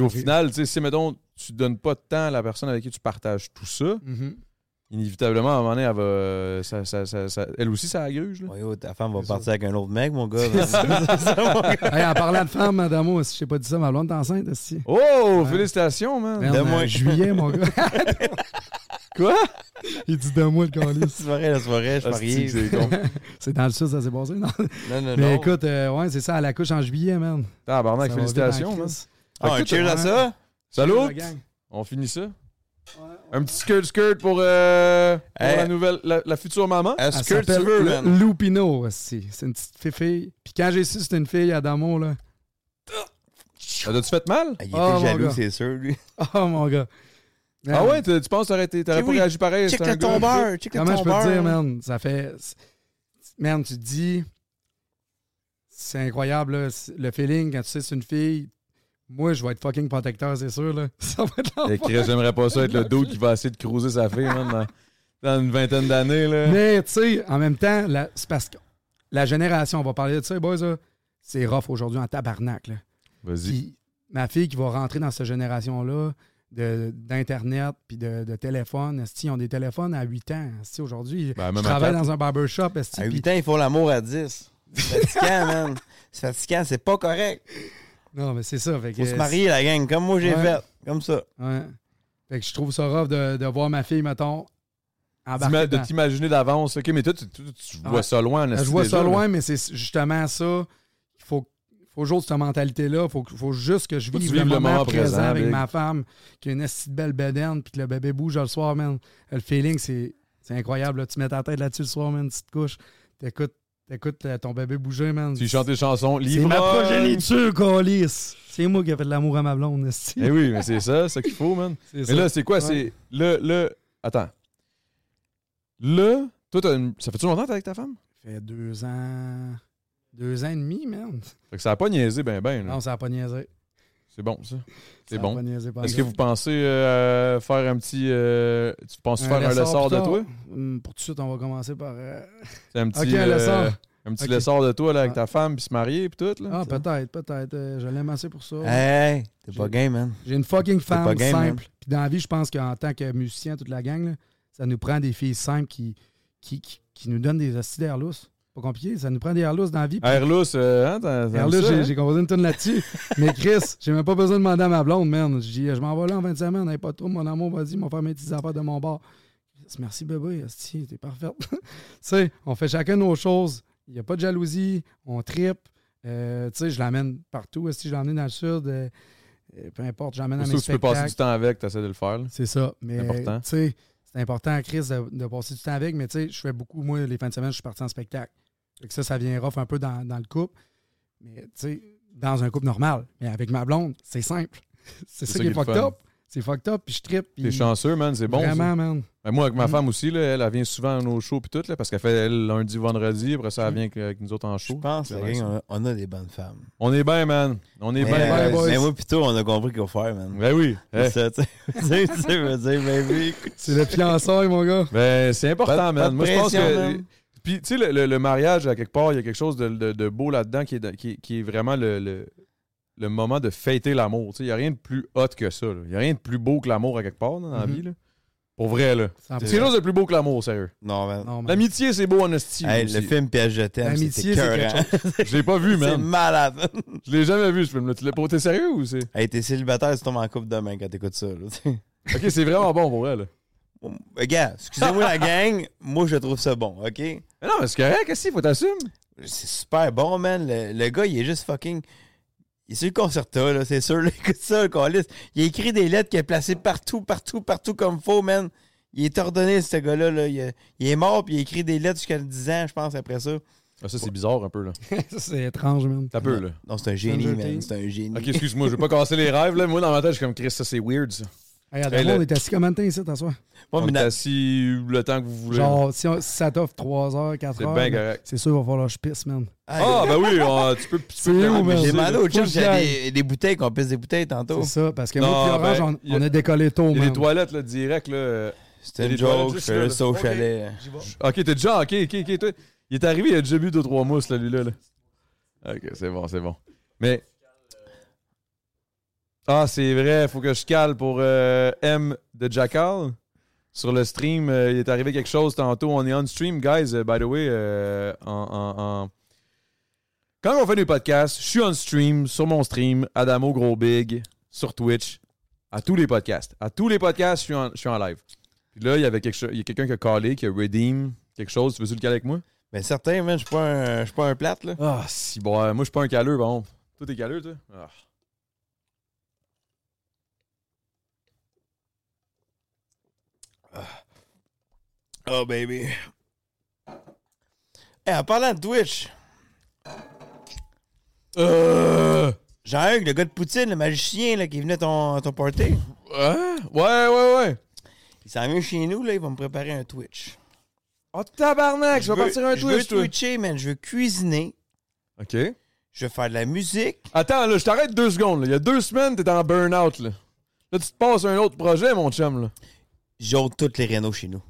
au final, tu sais, si, mettons, tu donnes pas de temps à la personne avec qui tu partages tout ça, Mhm. Inévitablement, à un moment donné, elle va. Ça, ça, ça- ça- elle aussi, ça agruge, là. Ouais, oh, ta femme va partir avec un autre mec, mon gars. Hey, en parlant de femme, madame, si je t'ai pas dit ça, ma blonde est enceinte, aussi. Oh, félicitations, man. Merde, en juillet, mon gars. Quoi? Il dit deux mois le calice. c'est vrai, la soirée, je Ah, parie. c'est, c'est dans le sud, ça s'est passé, non? Non, non, Mais non. écoute, euh, ouais, c'est ça, à la couche en juillet, man. Tabarnak, félicitations, man. Ah, un cheers à ça. Salut! On finit ça? Un petit skirt skirt pour, euh, pour Hey. la nouvelle, la, la future maman? Est-ce que tu veux, man? Lupino, aussi. C'est une petite fille. Puis quand j'ai su que c'était une fille, Adamo, là. Ça t'a-tu fait mal? Ah, Il Oh, mon était jaloux, gars. c'est sûr, lui. Oh, mon gars. Ah ouais, tu tu penses que t'aurais, été- t'aurais pas oui. réagi pareil? Check c'est un le gars- tombeur, check le Comment je peux tombeur. te dire, man? Ça fait. Man, tu te dis. C'est incroyable, là. Le feeling, quand tu sais que c'est une fille. Moi, je vais être fucking protecteur, c'est sûr, là. Ça va être Eh, j'aimerais pas ça être le dude qui va essayer de cruiser sa fille, man, dans, dans une vingtaine d'années, là. Mais, tu sais, en même temps, la- c'est parce que la génération, on va parler de ça, boys, là, c'est rough aujourd'hui en tabarnak, là. Vas-y. Puis ma fille qui va rentrer dans cette génération-là de- d'Internet puis de, de téléphone, esti, ils ont des téléphones à 8 ans. esti, Aujourd'hui, Ben, je travaille dans un barbershop. esti, À puis- 8 ans, ils font l'amour à 10. C'est fatigant, man. C'est fatigant, c'est pas correct. Non, mais c'est ça. Fait que, Faut se marier, la gang, comme moi j'ai Ouais. fait. Comme ça. Ouais. Fait que je trouve ça rough de, de voir ma fille, mettons, embarquer De dans- t'imaginer d'avance. OK, mais toi, tu, tu- tu vois Ouais. ça loin. Je esti, vois déjà, ça là. loin, mais c'est justement ça. Il faut, faut jouer cette mentalité-là. Il faut, faut juste que je vive le moment, moment présent, présent, avec ma femme, qui a une de belle bedaine, puis que le bébé bouge le soir, man. Le feeling, c'est c'est incroyable. là. Tu mets ta tête là-dessus le soir, man, tu te couches, t'écoutes t'écoutes euh, ton bébé bouger, man. Tu chantes des chansons. C'est Livre. ma progéniture, Colis. C'est moi qui ai fait de l'amour à ma blonde. Eh oui, mais c'est ça, c'est ça qu'il faut, man. C'est Mais ça. là, c'est quoi? Ouais. C'est le, le... Attends. Là, toi, une... ça fait-tu longtemps que t'es avec ta femme? Ça fait deux ans... Deux ans et demi, man. Fait que ça a pas niaisé ben ben. là. Non, ça n'a pas niaisé. C'est bon, ça. C'est bon. Est-ce que vous pensez euh, faire un petit... euh, tu penses Un faire un plus de toi? Hum, Pour tout de suite, on va commencer par... euh, C'est un petit, Ok, un euh, lessor. un petit Ok. lessor de toi là, avec Ah. ta femme, puis se marier, puis tout. Là, Ah, peut-être, peut-être. Euh, je l'aime assez pour ça. Hey, t'es pas game, man. J'ai une fucking femme game, simple. Puis dans la vie, je pense qu'en tant que musicien, toute la gang, là, ça nous prend des filles simples qui, qui, qui, qui nous donnent des hosties d'air lousse. Pas compliqué, ça nous prend des air lousses dans la vie. Airless, euh, hein, j'ai hein? j'ai composé une tonne là-dessus. Mais Chris, j'ai même pas besoin de demander à ma blonde, man. Je dis, je m'en vais là en 20 semaines, n'avez pas trouble, mon amour, vas-y, m'en faire mes petites affaires de mon bar. Merci bébé, hostie, t'es parfaite. tu sais, on fait chacun nos choses. Il n'y a pas de jalousie, on tripe. Euh, tu sais, je l'amène partout. Si je l'emmène dans le sud, euh, euh, peu importe, je l'emmène à mes que tu peux passer spectacles. du temps avec, t'essaies de le faire. C'est ça. Mais C'est important. tu c'est important, Chris, de, de passer du temps avec. Mais tu sais, je fais beaucoup, moi, les fins de semaine, je suis parti en spectacle. Fait que ça, ça vient rough un peu dans, dans le couple. Mais tu sais, dans un couple normal. Mais avec ma blonde, c'est simple. c'est ça, qui est fucked up. C'est fucked up, puis je trippe. T'es chanceux, man, c'est bon. Vraiment, ça. man. Ben, moi, avec ma Mhm. femme aussi, là, elle, elle vient souvent à nos shows puis tout, là, parce qu'elle fait elle, lundi, vendredi, après ça, elle vient avec, nous autres en Je show. pense, C'est la vrai, gang, ça. on a, on a des bonnes femmes. On est bien, man. On est bien, euh, boys. mais moi, plutôt, on a compris qu'il faut faire, man. Ben oui. C'est Eh, ça, tu sais. Tu je veux dire, baby. C'est le fiançailles, mon gars. Ben, c'est important, Pas man. pas Moi, je pense que. man. Puis, tu sais, le, le- le mariage, à quelque part, il y a quelque chose de, de- de beau là-dedans qui est, qui, qui est vraiment le, le- le moment de fêter l'amour. Tu sais, il n'y a rien de plus hot que ça. Il n'y a rien de plus beau que l'amour à quelque part dans la Mhm. vie. Là. Pour vrai, là. C'est quelque chose de plus beau que l'amour, sérieux. Non, man. Non, man. L'amitié, c'est beau en esti. Hey, le film Piège je t'aime, L'amitié, c'est. Je l'ai pas vu, C'est man. malade. Je l'ai jamais vu, ce film-là. Tu l'as pas T'es sérieux ou c'est? hey, t'es célibataire, tu tombes en couple demain quand t'écoutes ça. Là. Ok, c'est vraiment bon pour vrai, là. Regarde, excusez-moi la gang, moi je trouve ça bon, ok? Mais non, mais c'est correct, qu'est-ce qu'il faut t'assumer? C'est super bon, man. Le, le gars, il est juste fucking. Il est sur le concerta, là, c'est sûr. là. Écoute ça, le calice. Il a écrit des lettres qu'il a placées partout, partout, partout comme faux, man. Il est ordonné, ce gars-là. Là. Il, est mort, puis il a écrit des lettres jusqu'à 10 ans, je pense, après ça. Ah, ça, c'est bizarre un peu, là. Ça, c'est étrange, man. T'as peu, là. Non, c'est un génie, man. C'est un génie. Ok, excuse-moi, je vais pas casser les rêves, là. Moi, dans ma tête, je suis comme Chris, ça, c'est weird, ça. Hey, Hey, le- on est assis combien de temps ici, t'assois? Ouais, On mais est assis le temps que vous voulez. Genre, si, on- si ça t'offre 3 heures, 4 C'est heures, bien là, correct. c'est sûr qu'il va falloir que je pisse, man. Ah, ben oui, on- tu peux. C'est Ah, man? J'ai demandé au chum aille. des, des bouteilles, qu'on pisse des bouteilles tantôt. C'est ça, parce que Non, moi et Orange, ben, on, il a- on a décollé tôt, Il man. des toilettes, là, direct, là. C'était Il une joke, je juste fais là, ça au chalet. Ok, t'es déjà. Ok, ok, ok. toi, il est arrivé, il a déjà bu deux, trois mousses, là, lui-là. là. Ok, c'est bon, c'est bon. Mais. Ah, c'est vrai, faut que je cale pour euh, M de Jackal. Sur le stream, euh, il est arrivé quelque chose tantôt. On est on stream, guys, euh, by the way. euh, en, en- en- Quand on fait des podcasts, je suis on stream, sur mon stream, Adamo Gros Big, sur Twitch, à tous les podcasts. À tous les podcasts, je suis en, je suis en live. Puis là, il y avait quelque chose, il y a quelqu'un qui a callé, qui a redeem quelque chose. Tu veux-tu le caler avec moi? Mais certain, man, je suis pas un, je suis pas un plate, là. Ah, si, bon, moi, je suis pas un caleux, bon. Toi, t'es caleux, toi? Ah. Oh, baby. Hey, en parlant de Twitch, Euh. Jean-Hugues, le gars de Poutine, le magicien là, qui venait à ton, à ton party, Hein? Ouais, ouais, ouais. il s'en vient chez nous, là, il va me préparer un Twitch. Oh, tabarnak, je vais partir un je veux Twitch, twitcher, man. Je veux cuisiner. OK. Je veux faire de la musique. Attends, là, je t'arrête deux secondes. là. Il y a deux semaines, t'étais en burn-out, là. Là, tu te passes à un autre projet, mon chum, là. J'ôte toutes les rénaux chez nous.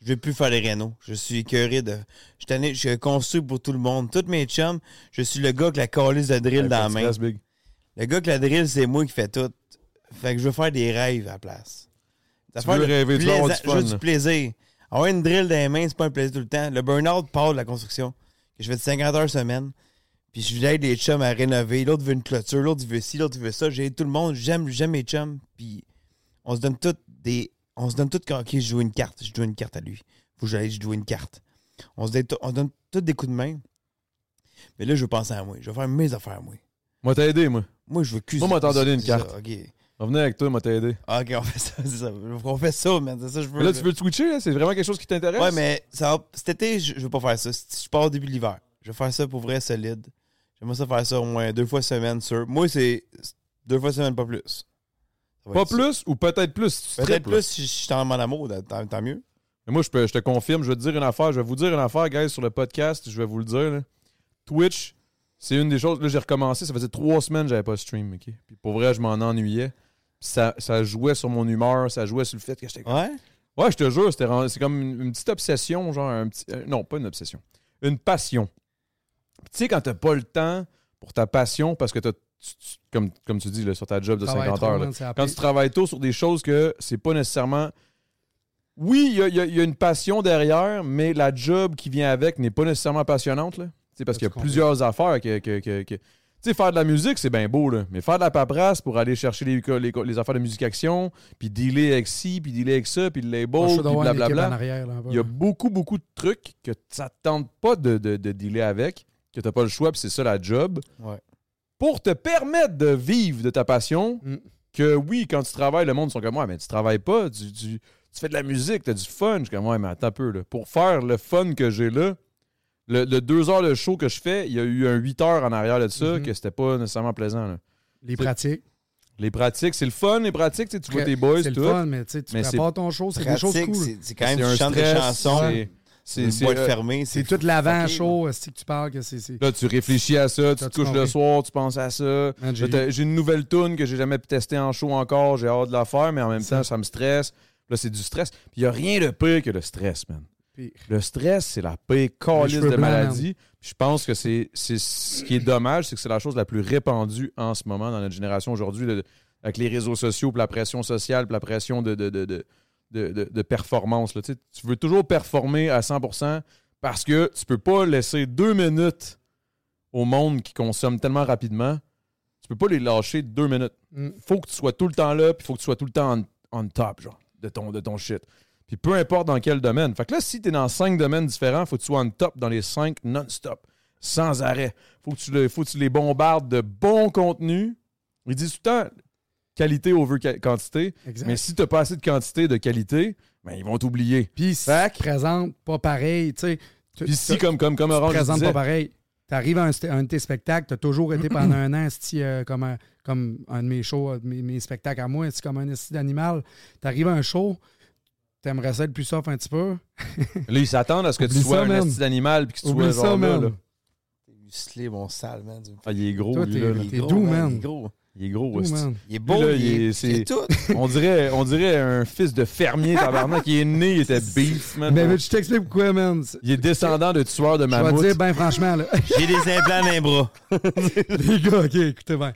Je veux plus faire les rénaux. Je suis écœuré de. Je, suis tanné- je construis pour tout le monde. Tous mes chums, je suis le gars avec la calice de drill Ouais, dans la que tu main. big. Le gars avec la drill, c'est moi qui fais tout. Fait que je veux faire des rêves à la place. Ça Tu fait veux rêver, tu Je veux fun, du plaisir. Avoir une drill dans les mains, c'est pas un plaisir tout le temps. Le burn-out part de la construction. Je fais de 50 heures semaine. Puis je aide les chums à rénover. L'autre veut une clôture, l'autre veut ci, l'autre veut ça. J'ai tout le monde. J'aime, j'aime mes chums. Puis on se donne tout des. On se donne tout quand ok, je joue une carte. Je joue une carte à lui. Faut que j'aille jouer une carte. On se donne, tout- on donne tous des coups de main. Mais là, je veux penser à moi. Je veux faire mes affaires à moi. Moi, t'as aidé, moi. Moi, je veux cuisiner. Moi, m'a t'en donné une ça, carte. OK. On venait avec toi, moi, t'as aidé. Ah, OK, on fait ça, c'est ça. On fait ça, man. C'est ça que je veux. Mais là, tu veux te switcher, là? C'est vraiment quelque chose qui t'intéresse? Ouais, mais ça cet été, je, je veux pas faire ça. Je pars au début de l'hiver. Je vais faire ça pour vrai solide. J'aimerais ça faire ça au moins deux fois semaine, sûr. Moi, c'est deux fois semaine, pas plus. Pas plus ou peut-être plus? Peut-être plus si je suis en mon amour, tant, tant mieux. Mais moi, je, peux- je te confirme, je vais te dire une affaire. Je vais vous dire une affaire, guys, sur le podcast. Je vais vous le dire. là. Twitch, c'est une des choses. Là, j'ai recommencé. Ça faisait trois semaines que j'avais pas stream. OK? Puis pour vrai, je m'en ennuyais. Puis ça, ça jouait sur mon humeur. Ça jouait sur le fait que j'étais. Ouais? Ouais, je te jure, c'était c'est comme une, une petite obsession, genre un petit. euh, non, pas une obsession. Une passion. Tu sais, quand t'as pas le temps pour ta passion, parce que t'as. Tu- tu- comme, comme tu dis, là, sur ta job de Travaille 50 trop, heures. là. quand tu travailles tôt sur des choses que c'est pas nécessairement. Oui, il y a, y y une passion derrière, mais la job qui vient avec n'est pas nécessairement passionnante. Là. Parce qu'il y a plusieurs affaires que. que- que- que- Tu sais, faire de la musique, c'est bien beau, là. mais faire de la paperasse pour aller chercher les, les, les affaires de musique action, puis dealer avec ci, puis dealer avec ça, puis le label, puis blablabla. Il y a beaucoup, beaucoup de trucs que ça ne tente pas de, de, de dealer avec, que tu n'as pas le choix, puis c'est ça la job. Ouais. Pour te permettre de vivre de ta passion, Mm. que oui, quand tu travailles, le monde sont comme moi, mais tu travailles pas, tu, tu- tu fais de la musique, tu as du fun. Je suis comme, ouais, mais attends un peu. Là. Pour faire le fun que j'ai là, le, le deux heures de show que je fais, il y a eu un 8 heures en arrière de ça Mhm. que c'était pas nécessairement plaisant. là. Les C'est- pratiques. Les pratiques, c'est le fun, les pratiques, tu vois tes boys, C'est tout. le fun, mais tu c'est- prépares ton show, c'est des choses cool. c'est- C'est quand même, C'est tu un chantes des chansons. C'est- une boîte euh, fermée. C'est toute l'avant show, est-ce que tu parles que c'est. Là, tu réfléchis à ça, tu te couches le soir, tu penses à ça. J'ai- une nouvelle tune que j'ai jamais testé en show encore, j'ai hâte de la faire, mais en même temps, ça me stresse. Là, c'est du stress. Puis il n'y a rien de pire que le stress, man. Le stress, c'est la pire calice de maladie. Puis je pense que c'est c'est ce qui est dommage, c'est que c'est la chose la plus répandue en ce moment dans notre génération aujourd'hui, avec les réseaux sociaux, puis la pression sociale, puis la pression de, de, de, de, de- de- de performance. là. Tu sais, tu veux toujours performer à 100% parce que tu peux pas laisser deux minutes au monde qui consomme tellement rapidement. Tu peux pas les lâcher deux minutes. Mm. faut que tu sois tout le temps là, puis faut que tu sois tout le temps on, on top, genre, de ton, de ton shit. Puis peu importe dans quel domaine. Fait que là, si tu es dans cinq domaines différents, faut que tu sois on top dans les cinq non-stop, sans arrêt. Faut que tu, le- faut que tu les bombardes de bons contenus. Ils disent tout le temps qualité over ca- quantité. Exact. Mais si tu pas assez de quantité de qualité, ben, ils vont t'oublier. Puis si tu te présentes pas pareil, tu sais. Puis si, comme, comme, comme tu te Orange présentes disait, pas pareil. Tu arrives à un, un de tes spectacles, tu as toujours été pendant un an esti, euh, comme, un, comme un de mes shows, mes, mes spectacles à moi, esti, comme un esti d'animal. Tu arrives à un show, tu aimerais ça être plus soft un petit peu. là, ils s'attendent à ce que tu sois ça, un esti d'animal puis que tu Oublie sois ça, genre là, man. là. T'es musclé, mon sale, man. Ah, il est gros, Toi, lui, là, T'es gros, doux, man, man. Il est gros. Il est gros, esti. man. Il est beau, là, il, il est- est, c'est- il est tout. On dirait, on dirait un fils de fermier tabarnak qui est né, il était beef, man. Mais veux-tu t'expliques pourquoi, man? Il est descendant de tueurs de Je vais te mammouth. dire, ben franchement, là. J'ai des implants dans les bras. Les gars, OK, écoutez bien.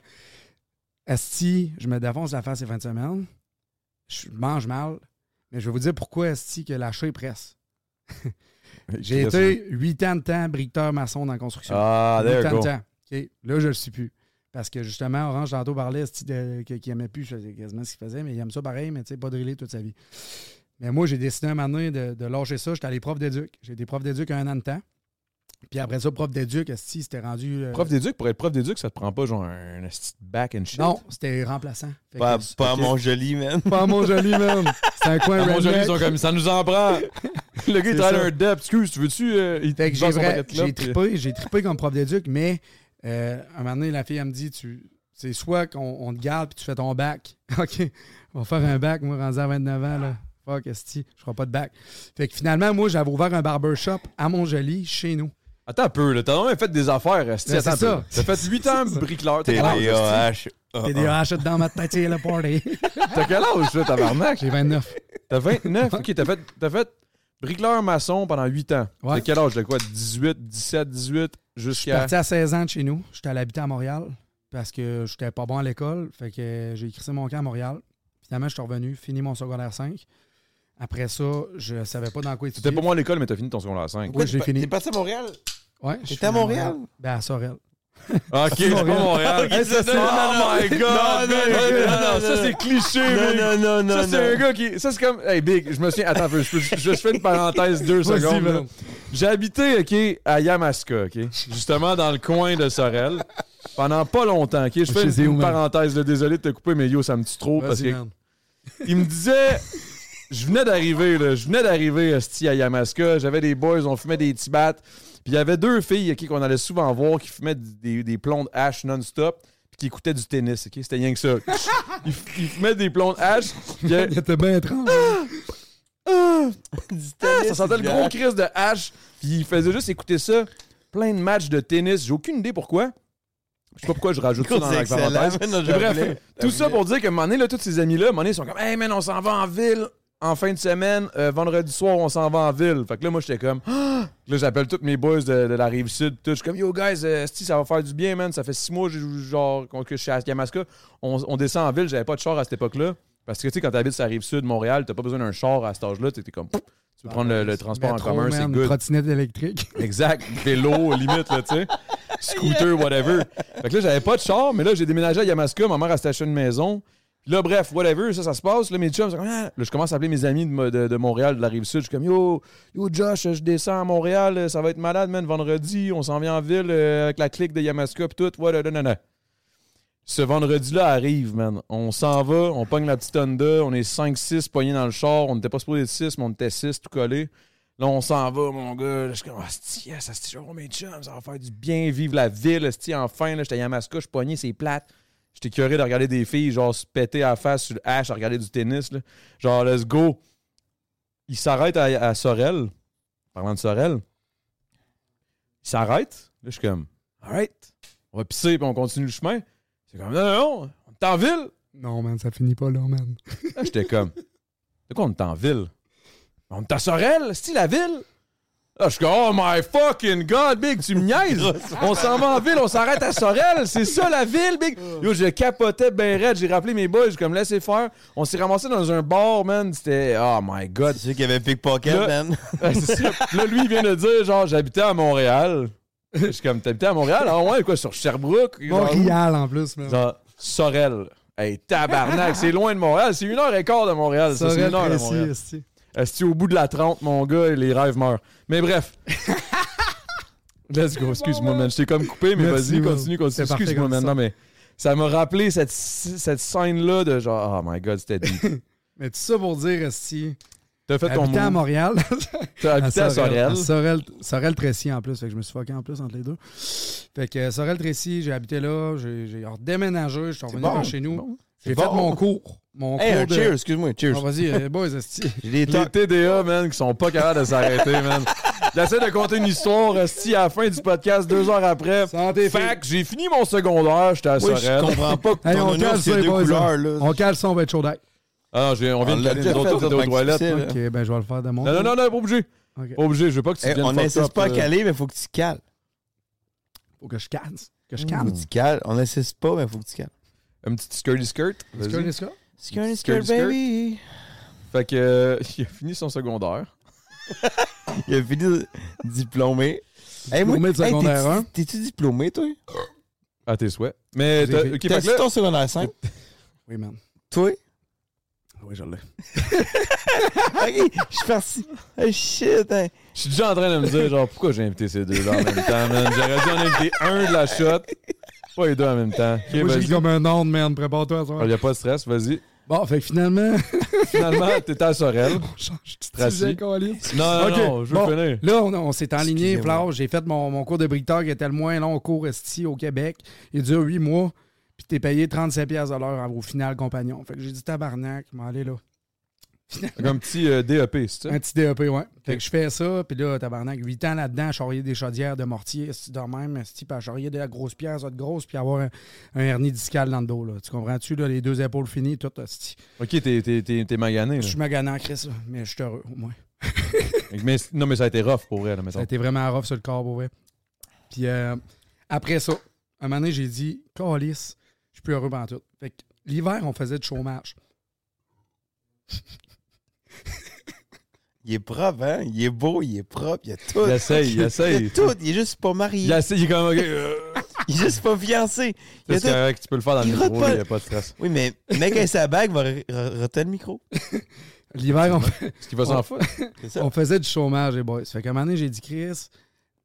Esti, je me défonce la face ces fins de semaine. Je mange mal. Mais je vais vous dire pourquoi Esti que la est presse. J'ai été 8 ans de temps briqueteur maçon dans la construction. Ah, Huit there ans you de go. temps. OK, Là, je le suis plus. Parce que justement, Orange tantôt parlait qu'il aimait plus, je sais quasiment ce qu'il faisait, mais il aime ça pareil, mais tu sais, pas driller toute sa vie. Mais moi, j'ai décidé un moment donné de, de lâcher ça. J'étais allé prof d'éduc. J'ai été prof d'éduc un an de temps. Puis après ça, prof d'éduc, esti, c'était rendu. euh, Prof d'éduc, pour être prof d'éduc, ça te prend pas genre un de back and shit? Non, c'était remplaçant. Fait Pas, que- pas mon joli, man. Pas mon joli, man. C'est un coin Ah, mon joli, ils sont comme ça nous en prend. Le gars, il travaille un dep. Excuse, tu veux-tu. euh, il j'ai trippé, j'ai trippé comme prof d'éduc, mais euh, un moment donné, la fille, elle me dit, tu, c'est soit qu'on on te garde puis tu fais ton bac. OK, on va faire un bac, moi, rendu à 29 ans, là. Fuck, esti, je ferai pas de bac. Fait que finalement, moi, j'avais ouvert un barbershop à Montjoli, chez nous. Attends un peu, là. T'as même fait des affaires, esti. Ben, Attends c'est un peu. ça. T'as fait 8 ans bricoleur. TDAH. Ah, T'es des haches dans ma tête, c'est le party. T'as quel âge, là, tabarnak? J'ai 29. T'as 29? Ok, t'as fait, t'as fait bricoleur maçon pendant 8 ans. Ouais. De quel âge? De quoi? 18, 17, 18, Je suis jusqu'à. parti à 16 ans de chez nous. J'étais allé habiter à Montréal parce que j'étais pas bon à l'école. Fait que j'ai écrit mon camp à Montréal. Finalement, je suis revenu, fini mon secondaire 5. Après ça, je savais pas dans quoi étudier. C'était pas moi à l'école, mais t'as fini ton secondaire 5. Oui, j'ai T'es fini. parti à Montréal? Ouais, je T'étais suis à Montréal? Ben, à Sorel. Ok, c'est pas Montréal. Ok, ça, oh my god! Non, non, non, non, non, ça c'est cliché, Non, Big. non, non, non, Ça c'est un gars qui. Ça c'est comme. Hey Big, je me souviens. Attends je, je- je fais une parenthèse deux secondes. J'ai habité, OK, à Yamaska, OK? Justement dans le coin de Sorel. Pendant pas longtemps, OK? Je fais une, parenthèse, là, désolé de te couper, mais yo, ça me tue trop parce que man. il me disait. Je venais d'arriver, là. Je venais d'arriver, à Yamaska. J'avais des boys, on fumait des Tibats. Puis il y avait deux filles, OK, qu'on allait souvent voir qui fumaient des, des plombs de hash non-stop puis qui écoutaient du tennis, OK? C'était rien que ça. Ils, ils fumaient des plombs de hash. puis il était bien étrange. ah, ça sentait le gros crise de hache. Puis il faisait juste écouter ça. Plein de matchs de tennis. J'ai aucune idée pourquoi. Je sais pas pourquoi je rajoute ça dans la parenthèse. non, bref, tout ça pour dire qu'à un moment donné, là, tous ces amis-là, à un moment donné, ils sont comme Hey man, on s'en va en ville en fin de semaine. Euh, vendredi soir, on s'en va en ville. Fait que là, moi, j'étais comme Ah! Là, j'appelle tous mes boys de, de la rive sud. Tout. Je suis comme Yo, guys, euh, ça va faire du bien, man. Ça fait six mois que je- genre, que je suis à Yamaska. On, on descend en ville. J'avais pas de char à cette époque-là. Parce que, tu sais, quand t'habites sur la rive sud, Montréal, t'as pas besoin d'un char à cet âge-là. T'es comme Tu peux prendre le, le transport en commun, c'est good. Trottinette électrique. Exact. Vélo, limite, là, tu sais. Scooter, whatever. Fait que là, j'avais pas de char, mais là, j'ai déménagé à Yamaska. Ma mère a acheté une maison. Là, bref, whatever, ça, ça se passe. Là, mes chums, comme, ah. Là, je commence à appeler mes amis de, de- Montréal, de la rive sud. Je suis comme, yo, yo, Josh, je descends à Montréal. Ça va être malade, man, vendredi. On s'en vient en ville euh, avec la clique de Yamaska, puis tout. Ouais, là, là, là, là. Ce vendredi-là arrive, man. On s'en va, on pogne la petite Honda. On est 5-6 pognés dans le char. On n'était pas supposé être 6, mais on était 6 tout collé. Là, on s'en va, mon gars. Je suis comme, Asti, je vais voir mes chums, ça va faire du bien, vivre la ville, Asti, enfin. J'étais à Yamaska, je suis pogné, c'est plate. J'étais curieux de regarder des filles, genre, se péter à la face sur le hache à regarder du tennis. là. Genre, let's go. Il s'arrête à, à Sorel. Parlant de Sorel. Il s'arrête. Là, je suis comme, alright. On va pisser puis on continue le chemin. C'est comme, non, non, non, on est en ville. Non, man, ça finit pas là, man. Là, j'étais comme, de quoi on est en ville? On est à Sorel, c'est la ville? Là, je suis comme, oh my fucking god, Big, tu me niaises? on s'en va en ville, on s'arrête à Sorel, c'est ça la ville, Big? Yo, je capotais ben raide, j'ai rappelé mes boys, j'ai comme laissé faire. On s'est ramassé dans un bar, man, c'était, oh my god. C'est sûr qu'il y avait pickpocket, Là- man. C'est. Là, lui, il vient de dire, genre, j'habitais à Montréal. Je suis comme, t'habitais à Montréal? Ah ouais, quoi, sur Sherbrooke? Montréal, en plus, man. Genre, Sorel. Hey, tabarnak, c'est loin de Montréal. C'est une heure et quart de Montréal. Ça, c'est une heure de Montréal. Est-ce au bout de la 30, mon gars, les rêves meurent. Mais bref. Let's go. Excuse-moi, man. Je t'ai comme coupé, mais vas-y, continue, continue. Excuse-moi. Non, mais ça m'a rappelé cette, cette scène-là de genre, oh my god, c'était deep. Mais tout ça pour dire, Esti, T'as fait ton habitant à. Montréal. T'as habité à Sorel. Sorel, Sorel Tracy en plus, fait que je me suis fucké en plus entre les deux. Fait que euh, Sorel Tracy, j'ai habité là, j'ai redéménagé, je suis revenu chez nous. J'ai fait mon cours. Mon Hey, un de... cheers, excuse-moi, cheers. Ah, vas-y, euh, boys, Les. TDA, man, qui sont pas capables de s'arrêter, man. J'essaie de compter une histoire, esti, à la fin du podcast, deux heures après. Santé, Fait que j'ai fini mon secondaire, j'étais à Oui, je comprends pas que Hey, ton on oignon, cale c'est deux boys, couleurs, hein. là. On cale ça, on va être chaud. Ah on vient On de caler nous aux toilettes. Ok, ben je vais le faire de mon Non, non, non, non, pas obligé. Ok. Pas obligé, je veux pas que tu Hey, deviennes on n'insiste pas à caler, mais faut que tu cales. Faut que je calme. Que je Faut calme. que tu cales. On n'insiste pas, mais faut que tu cales. Un petit skirty skirt. Que- Skirt, skirt, skirt, baby. Fait que, euh, il a fini son secondaire. Il a fini de- diplômé. Hey, moi, Diplômé de secondaire t'es-tu- diplômé, toi? À tes souhaits. Mais, t'as- fait- ok, fait là, ton secondaire 5? Oui, man. Toi? Oui, je l'ai. ok, je suis parti. Oh shit, hein. je suis déjà en train de me dire, genre, pourquoi j'ai invité ces deux-là en même temps, man? J'aurais dû en inviter un de la shot, pas les deux en même temps. Ok, Moi, j'ai comme un onde, man. Prépare-toi à ça. Il n'y a pas de stress, vas-y. Bon, fait que finalement, Finalement, t'étais à Sorel. on change de. Non, non, non, je veux bon, finir. Là, on, on s'est enligné. J'ai fait mon, mon cours de briqueteur qui était le moins long cours esti au Québec. Il dure 8 mois. Puis t'es payé 37$ piastres de l'heure au final compagnon. Fait que j'ai dit tabarnak, m'en aller là. Comme un petit euh, DEP, c'est ça? Un petit DEP, ouais. Fait que je fais ça, puis là, tabarnak, 8 ans là-dedans, charrier des chaudières de mortier, de même, puis à charrier de la grosse pierre, ça de grosse, puis avoir un, un hernie discal dans le dos, là. Tu comprends-tu, là, les deux épaules finies, tout. Ok, t'es, t'es, t'es, t'es magané. Je Là. suis magané en Chris, mais je suis heureux, au moins. Mais, non, mais ça a été rough pour vrai, là, Ça a été vraiment rough sur le corps, pour vrai. Puis euh, après ça, un moment donné, j'ai dit, Calice, je suis plus heureux pendant tout. Fait que l'hiver, on faisait du chômage. Il est propre, hein? Il est beau, il est propre, il y a tout. Il essaye, il Il essaye. a tout. Il est juste pas marié. Il essaye, il est comme, euh, Il est juste pas fiancé. Il C'est tout. correct, tu peux le faire dans le Il micro, pas. il n'y a pas de stress. Oui, mais le mec avec sa bague va roter le micro. L'hiver, on, Est-ce qu'il va s'en foutre? On faisait du chômage, les boys. Fait qu'à un moment donné, j'ai dit, Chris,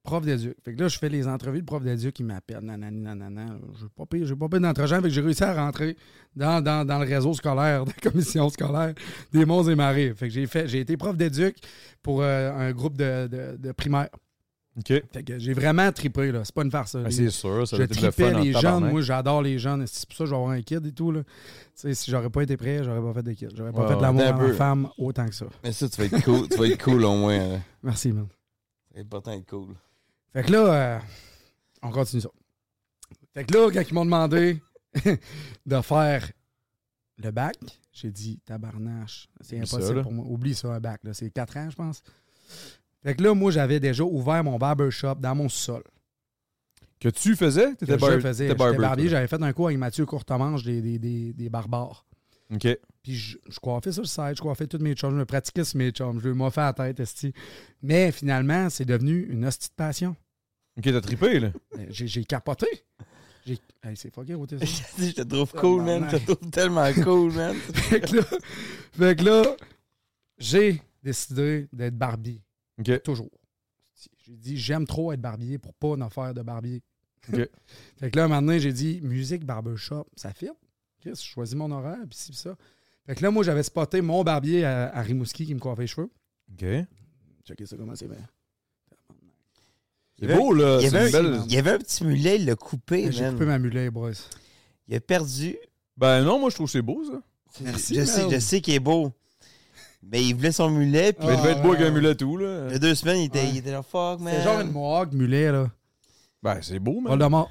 prof d'éduc. Fait que là, je fais les entrevues de prof d'éduc qui m'appelle. Nanani, nanana. Je n'ai pas payé, j'ai pas payé d'entregent. Fait que j'ai réussi à rentrer dans, dans, dans le réseau scolaire, dans la commission scolaire des Monts et Marais. Fait que j'ai fait, j'ai été prof d'éduc pour euh, un groupe de, de, de primaire. Ok. Fait que j'ai vraiment trippé, là. C'est pas une farce. Ben, c'est sûr, ça je va être le trippais fun les tabarnak. jeunes. Moi, j'adore les jeunes. C'est pour ça que je vais avoir un kid et tout, là. Tu sais, si j'aurais pas été prêt, j'aurais pas fait de kid. J'aurais pas fait de l'amour à ma femme autant que ça. Mais ça, tu vas être cool. tu vas être cool au moins. hein. Merci, man. C'est important d'être cool. Fait que là, euh, on continue ça. Fait que là, quand ils m'ont demandé de faire le bac, j'ai dit tabarnache. C'est ça, impossible pour moi. Oublie ça, un bac. là. C'est 4 ans, je pense. Fait que là, moi, j'avais déjà ouvert mon barbershop dans mon sol. Que tu faisais? Que T'étais bar- barbier. J'avais fait un cours avec Mathieu Courtemanche des, des, des, des barbares. Ok. Puis je, je coiffais sur le site, je coiffais toutes mes chums, je me pratiquais sur mes chums, je m'en fait à la tête, esti. Mais finalement, c'est devenu une hostie de passion. Ok, t'as trippé, là. J'ai capoté. J'ai- Hey, c'est fucké, ôtez ça. je te trouve cool, man. Je te trouve tellement cool, man. fait que là, fait que là, j'ai décidé d'être barbier. Ok. Toujours. J'ai dit, j'aime trop être barbier pour pas en faire de barbier. Ok. fait que là, un moment donné, j'ai dit, musique, barbershop, ça fit. Chris, je choisis mon horaire, puis ci, puis ça. Fait que là, moi, j'avais spoté mon barbier à, à Rimouski qui me coiffait les cheveux. Ok. Checkez ça, comment c'est bien. C'est beau, là. Il y, C'est avait une un, belle... il y avait un petit mulet, il l'a coupé, J'ai coupé ma mulet, boys. Il a perdu. Ben non, moi, je trouve que c'est beau, ça. Merci, je sais, je sais qu'il est beau. Mais il voulait son mulet. Puis Mais il devait être beau avec un mulet tout, là. il y a deux semaines, il était, Ouais. il était là, fuck, man. C'est genre une mohawk mulet, là. Ben, c'est beau, man. Voldemort.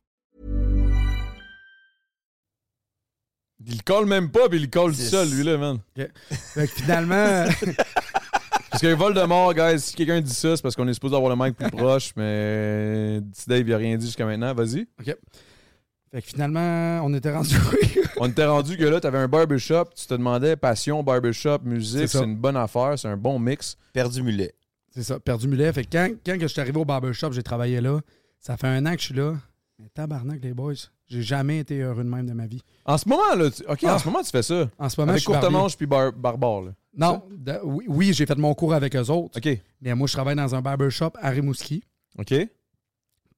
Il le colle même pas, puis il le colle tout seul, lui, là, man. Fait que finalement, Parce qu'un vol de mort, guys, si quelqu'un dit ça, c'est parce qu'on est supposé avoir le mic plus proche, mais si Dave il a rien dit jusqu'à maintenant, vas-y. fait que finalement, on était rendu. On était rendu que là, t'avais un barbershop, tu te demandais passion, barbershop, musique, C'est une bonne affaire, c'est un bon mix. Perdu mulet. C'est ça, perdu mulet. Fait que quand, quand que je suis arrivé au barbershop, j'ai travaillé là. Ça fait un an que je suis là. Mais tabarnak, les boys. J'ai jamais été heureux de même de ma vie. En ce moment, là, tu- ok, en Ah. ce moment, tu fais ça. En ce moment, Avec je suis courte puis bar- barbare, là. Non, de- oui, oui, j'ai fait mon cours avec eux autres. Ok, Mais moi, je travaille dans un barbershop à Rimouski. ok.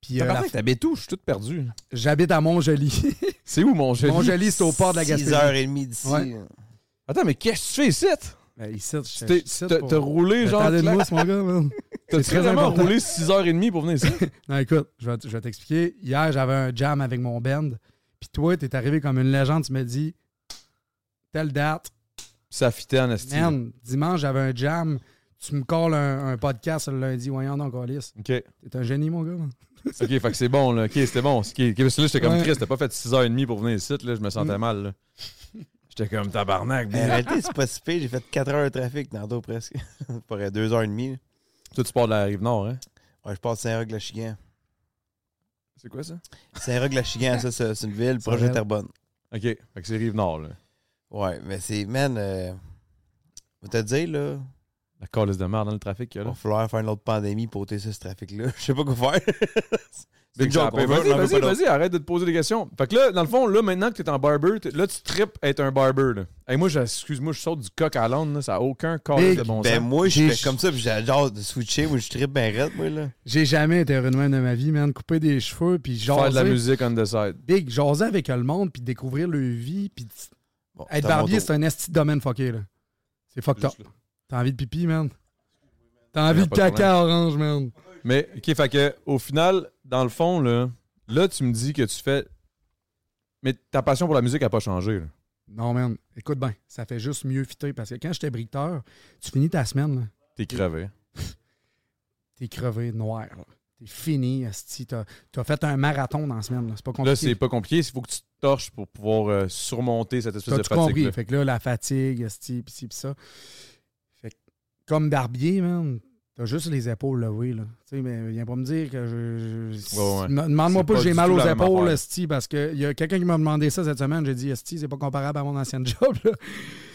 Puis euh, la- t'habites où? Je suis tout perdu. j'habite à Montjoli. C'est où, mon joli? Montjoli, c'est au port de la Gaspésie. 6h30 d'ici. Ouais. Attends, mais qu'est-ce que tu fais ici? Ben, ici, je- T'as t'as roulé, genre. mousse, mon gars, man. T'as C'est très vraiment important. roulé 6h30 pour venir ici? Non, écoute, je vais, t'expliquer. Hier, j'avais un jam avec mon band. Puis toi, t'es arrivé comme une légende. Tu m'as dit, telle date. Ça fitait en esti. Man, dimanche, j'avais un jam. Tu me calls un, un podcast le lundi. Voyons donc, Alice. Ok. T'es un génie, mon gars. man. Ok, fait que c'est bon, là. Ok, c'était bon. Ok, ok, parce que là, j'étais comme triste. T'as pas fait 6h30 pour venir ici, là. Je me sentais mal, là. J'étais comme tabarnak. Mais en réalité, c'est pas si pire. J'ai fait 4 heures de trafic tantôt presque. Pour 2h30. Toi, tu pars de la rive nord, hein? Ouais, je passe Saint-Roch-la-Chigan. C'est quoi ça? Saint-Roch-la-Chigan, ça, c'est une ville proche de. Terrebonne. Ok, fait que c'est rive nord, là. Ouais, mais c'est, man, euh, va te dire, là, La calice de merde dans le trafic qu'il y a il va falloir faire une autre pandémie pour ôter ça, ce trafic-là. Je sais pas quoi faire. Big job. Vas-y, vas-y, vas-y, arrête de te poser des questions. Fait que là, dans le fond, là, maintenant que t'es en barber, là, tu tripes être un barber, là. Hey, moi, excuse-moi, je saute du coq à l'âne. Ça a aucun Big. de bon Ben, sens. moi, je J'ai- fais comme ça, puis j'ai genre de switcher. Moi, je tripe ben raide, moi, là. J'ai jamais été heureux de même de ma vie, man. Couper des cheveux, puis jaser. Faire de la musique on the side. Big, jaser avec le monde, puis découvrir leur vie, puis Bon, être barbier, c'est un esti de domaine fucké, là. C'est fucked up. Là. T'as envie de pipi, man? T'as envie de caca orange, man? Mais, OK, fait que, au final, dans le fond, là, là, tu me dis que tu fais. Mais ta passion pour la musique n'a pas changé, là. Non, man. Écoute bien, ça fait juste mieux fitter parce que quand j'étais briqueteur, tu finis ta semaine, là. T'es crevé. T'es crevé, noir. là. T'es fini, esti. T'as as fait un marathon dans la semaine. là. C'est pas compliqué. Là, c'est pas compliqué. Il faut que tu te torches pour pouvoir euh, surmonter cette espèce de tout compris. fatigue. Fait que là, la fatigue, esti, pis ci, pis ça. Comme barbier, man, t'as juste les épaules levées, là. Tu sais, mais viens pas me dire que je... je- Ouais, ouais. Demande-moi pas pas que j'ai mal aux épaules, esti, parce qu'il y a quelqu'un qui m'a demandé ça cette semaine. J'ai dit, esti, c'est pas comparable à mon ancienne job, là.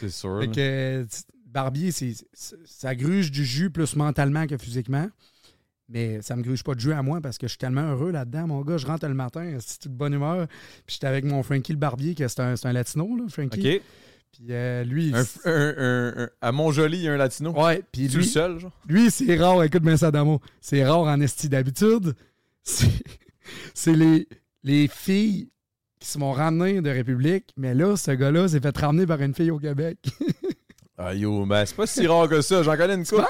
C'est sûr. Fait que, barbier, c'est, ça gruge du jus plus mentalement que physiquement. Mais ça me gruge pas de jus à moi parce que je suis tellement heureux là-dedans, mon gars. Je rentre le matin, c'est toute bonne humeur. Puis j'étais avec mon Frankie le barbier, que c'est un, c'est un latino, là, Frankie. OK. Puis euh, lui, Un, un- un- un- à Montjoli, il y a un latino. ouais, puis Tu le lui, seul, genre? lui c'est rare. Écoute bien ça, Damo. C'est rare en esti d'habitude. C'est, les, les filles qui se vont ramener de République. Mais là, ce gars-là s'est fait ramener par une fille au Québec. Ah, yo, ben, c'est pas si rare que ça. J'en connais une coupe.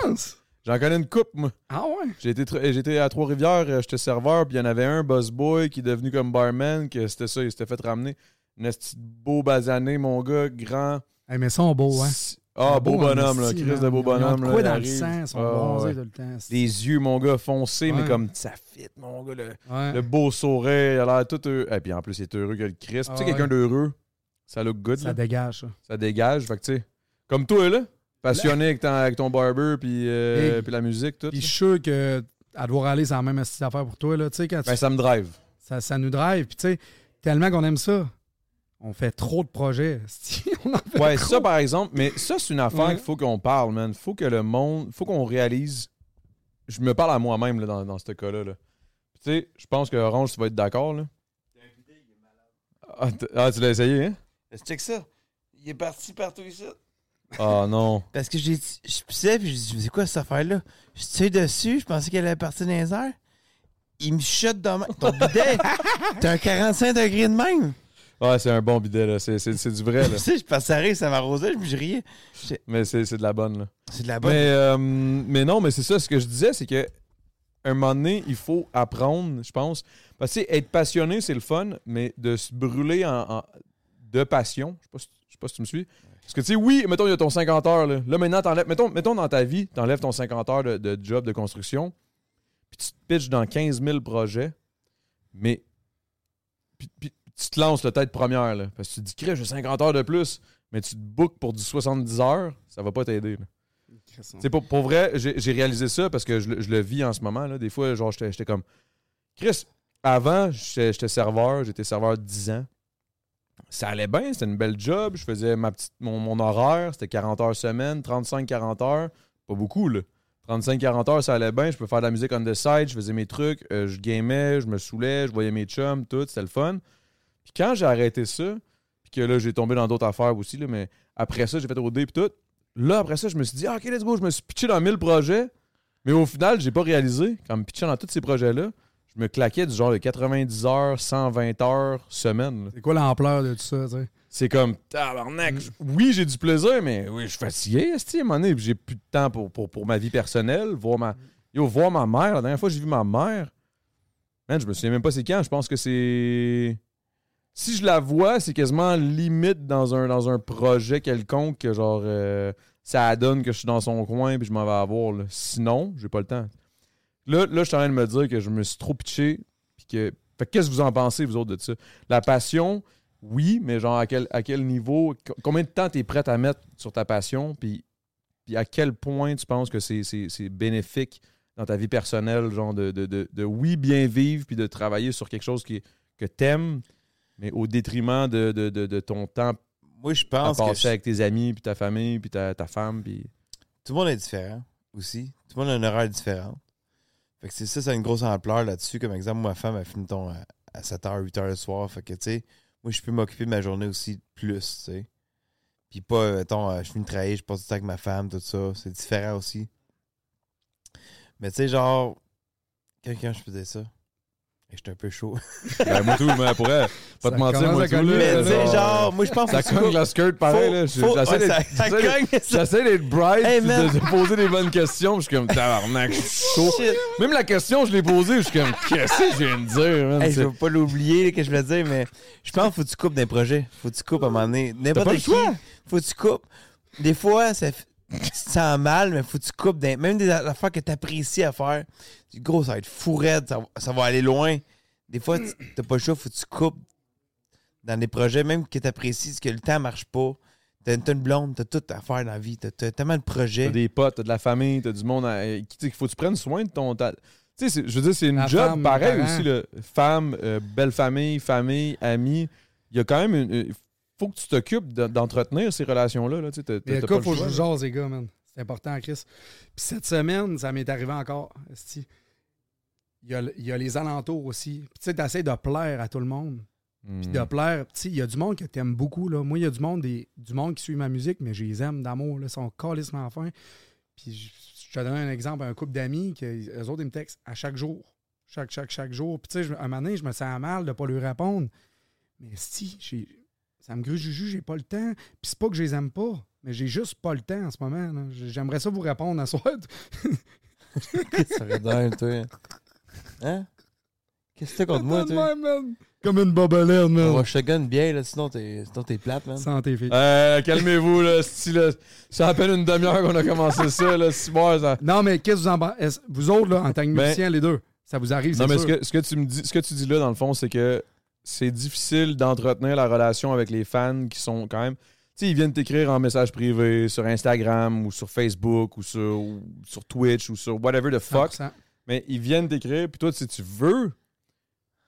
J'en connais une coupe, moi. Ah ouais? J'étais à Trois-Rivières, euh, j'étais serveur, puis il y en avait un, boss boy, qui est devenu comme barman, que c'était ça, il s'était fait ramener. Un beau basané, mon gars, grand. Hey, mais sont beaux, hein? Ah, beau Beau bonhomme, là. Chris man. de beau bonhomme, quoi dans le sang, ils sont Ah, bronzés ouais. tout le temps. Les yeux, mon gars, foncés, mais comme ça fit, mon gars. Le, Ouais. le beau sourire, il a l'air tout heureux. Et puis en plus, il est heureux que le Christ. Ah tu sais, quelqu'un ouais. d'heureux, ça look good, Ça là. dégage, ça. ça dégage. Fait que, tu sais, comme toi, là, Passionné avec, ton- avec ton barber, puis, euh, Et- puis la musique, tout. Puis je suis sûr que à devoir aller, c'est la même affaire pour toi. Là. Tu sais, quand tu- Ben, ça me drive. ça, ça nous drive. Puis tu sais, tellement qu'on aime ça, on fait trop de projets. on en fait Ouais, trop. ça par exemple, mais ça c'est une affaire Ouais. qu'il faut qu'on parle, man. Faut que le monde, faut qu'on réalise. Je me parle à moi-même là, dans, dans ce cas-là. Là. Tu sais, je pense que Orange, tu vas être d'accord là. Ah, ah, tu l'as essayé, hein? Check ça. Il est parti partout ici. Ah non. Parce que j'ai, je pissais, puis je dis, c'est quoi cette affaire-là? Je tire dessus, je pensais qu'elle allait partir dans les airs. Il me shot dans ma... Ton bidet, t'as un 45 degrés de même. Ouais, c'est un bon bidet, là. C'est, c'est- c'est du vrai, là. Tu sais, je passais à rire, ça m'arrosait, je me riais. Mais c'est, c'est de la bonne, là. C'est de la bonne. Mais, euh, mais non, mais c'est ça, ce que je disais, c'est que un moment donné, il faut apprendre, je pense. Parce que tu sais, être passionné, c'est le fun, mais de se brûler en, en- de passion, je sais pas si, je sais pas si tu me suis. Parce que tu sais, oui, mettons, il y a ton 50 heures. Là, là maintenant, t'enlèves, mettons, mettons dans ta vie, tu enlèves ton 50 heures de, de job de construction, puis tu te pitches dans 15 000 projets, mais puis, puis tu te lances la tête première. Là, parce que tu te dis, Crée, j'ai 50 heures de plus, mais tu te bookes pour du 70 heures, ça va pas t'aider. sais, pour, pour vrai, j'ai réalisé ça parce que je, le- je le vis en ce moment. Là. Des fois, genre, j'étais comme. Chris, avant, j'étais j'étais serveur, j'étais serveur 10 ans. Ça allait bien, c'était une belle job. Je faisais ma petite, mon, mon horaire, c'était 40 heures semaine, 35-40 heures. Pas beaucoup, là. 35-40 heures, ça allait bien. Je peux faire de la musique on the side, je faisais mes trucs, euh, je gamais, je me saoulais, je voyais mes chums, tout, c'était le fun. Puis quand j'ai arrêté ça, puis que là, j'ai tombé dans d'autres affaires aussi, là, mais après ça, j'ai fait OD puis tout. Là, après ça, je me suis dit, ah, OK, let's go, je me suis pitché dans 1000 projets. Mais au final, j'ai pas réalisé qu'en me pitchant dans tous ces projets-là, je me claquais du genre de 90 heures, 120 heures semaine. là. C'est quoi l'ampleur de tout ça, tu sais? C'est comme, tabarnak. Oui, j'ai du plaisir, mais oui, je suis fatigué, esti, à un moment donné, puis j'ai plus de temps pour, pour, pour ma vie personnelle. Voir ma, yo, voir ma mère, la dernière fois que j'ai vu ma mère, man, je me souviens même pas c'est quand. Je pense que c'est. Si je la vois, c'est quasiment limite dans un, dans un projet quelconque que genre euh, ça donne que je suis dans son coin puis je m'en vais avoir. là. Sinon, j'ai pas le temps. Là, là, je suis en train de me dire que je me suis trop pitché. Puis que. Qu'est-ce que vous en pensez, vous autres, de ça? La passion, oui, mais genre à quel, à quel niveau, co- combien de temps tu es prêt à mettre sur ta passion, puis, puis à quel point tu penses que c'est, c'est- c'est bénéfique dans ta vie personnelle, genre de, de, de- oui, bien vivre, puis de travailler sur quelque chose qui, que t'aimes, mais au détriment de, de, de- de ton temps Moi, je à pense que passer avec tes amis, puis ta famille, puis ta, ta femme, puis... tout le monde est différent aussi. Tout le monde a une horaire différente. Fait que c'est ça, ça a une grosse ampleur là-dessus. Comme exemple, ma femme, elle finit ton à, à 7h, 8h le soir. Fait que, tu sais, moi, je peux m'occuper de ma journée aussi plus, tu sais. Puis pas, mettons, euh, je finis de travailler, je passe du temps avec ma femme, tout ça. C'est différent aussi. Mais tu sais, genre, quelqu'un, je faisais ça. J'étais un peu chaud. Ben, moi tout, mais pour elle, pas Ça te mentir, moi tout, là, Mais tu sais, genre, moi, je pense Ça que cogne la skirt pareil, Faut- là. J'essaie d'être- bright, Hey, de, poser des bonnes questions, je suis comme, tabarnak, je suis chaud. Même la question, je l'ai posée, je suis comme, qu'est-ce que je viens de dire, man? Hey, je veux pas l'oublier que je voulais dire, mais je pense qu'il faut que tu coupes des projets. Faut que tu coupes à un moment donné. N'importe qui, faut que tu coupes. Des fois, ça, f- tu te sens mal, mais faut que tu coupes. des- même des affaires que tu apprécies à faire. Du Gros, ça va être fou raide, ça, va- ça va aller loin. Des fois, tu- t'as pas le choix, faut que tu coupes dans des projets, même que tu apprécies, que le temps marche pas. T'as t'as une blonde, t'as tout à faire dans la vie. T'as tellement de projets. T'as des potes, t'as de la famille, t'as du monde à- qui, tu sais, qu'il faut que tu prennes soin de ton. ta- Tu sais, c'est- je veux dire, c'est une La job femme, pareil parents. aussi, là. Femme, euh, belle famille, famille, amis. Il y a quand même une. une- faut que tu t'occupes de- d'entretenir ces relations-là. Là, tu sais, le cas, le faut que je jase, les gars, man. C'est important, Chris. Puis cette semaine, ça m'est arrivé encore. Il y, a, il y a les alentours aussi. Puis tu sais, t'essaies de plaire à tout le monde. Puis de Mm. plaire. Tu sais, il y a du monde que t'aimes beaucoup, là. Moi, il y a du monde, des, du monde qui suit ma musique, mais je les aime d'amour. Ils sont calissement fins. Puis je, je te donne un exemple, un couple d'amis, eux autres, ils me textent à chaque jour. Chaque, chaque, chaque jour. Puis tu sais, à un moment donné, je me sens mal de pas lui répondre. Mais si, j'ai- ça me gruge juju, j'ai pas le temps. Puis c'est pas que je les aime pas, mais j'ai juste pas le temps en ce moment. là. J'aimerais ça vous répondre à. Ça serait dingue, toi? Hein? Qu'est-ce que t'as contre moi, toi? même. Comme une bobelette, On man. va shotgun bien, là, sinon t'es sinon t'es plate, man. Santé, fille. Euh, calmez-vous, là. si, là. Ça à peine une demi-heure qu'on a commencé ça, là. Si, bon, ça- Non, mais qu'est-ce que vous en pensez? Vous autres, là, en tant que Ben- musiciens, les deux, ça vous arrive, Non, c'est mais ce que, ce, que tu me dis, ce que tu dis là, dans le fond, c'est que c'est difficile d'entretenir la relation avec les fans qui sont quand même. Tu sais, ils viennent t'écrire en message privé sur Instagram ou sur Facebook ou sur, ou sur Twitch ou sur whatever the fuck. 100%. Mais ils viennent t'écrire, puis toi, si tu veux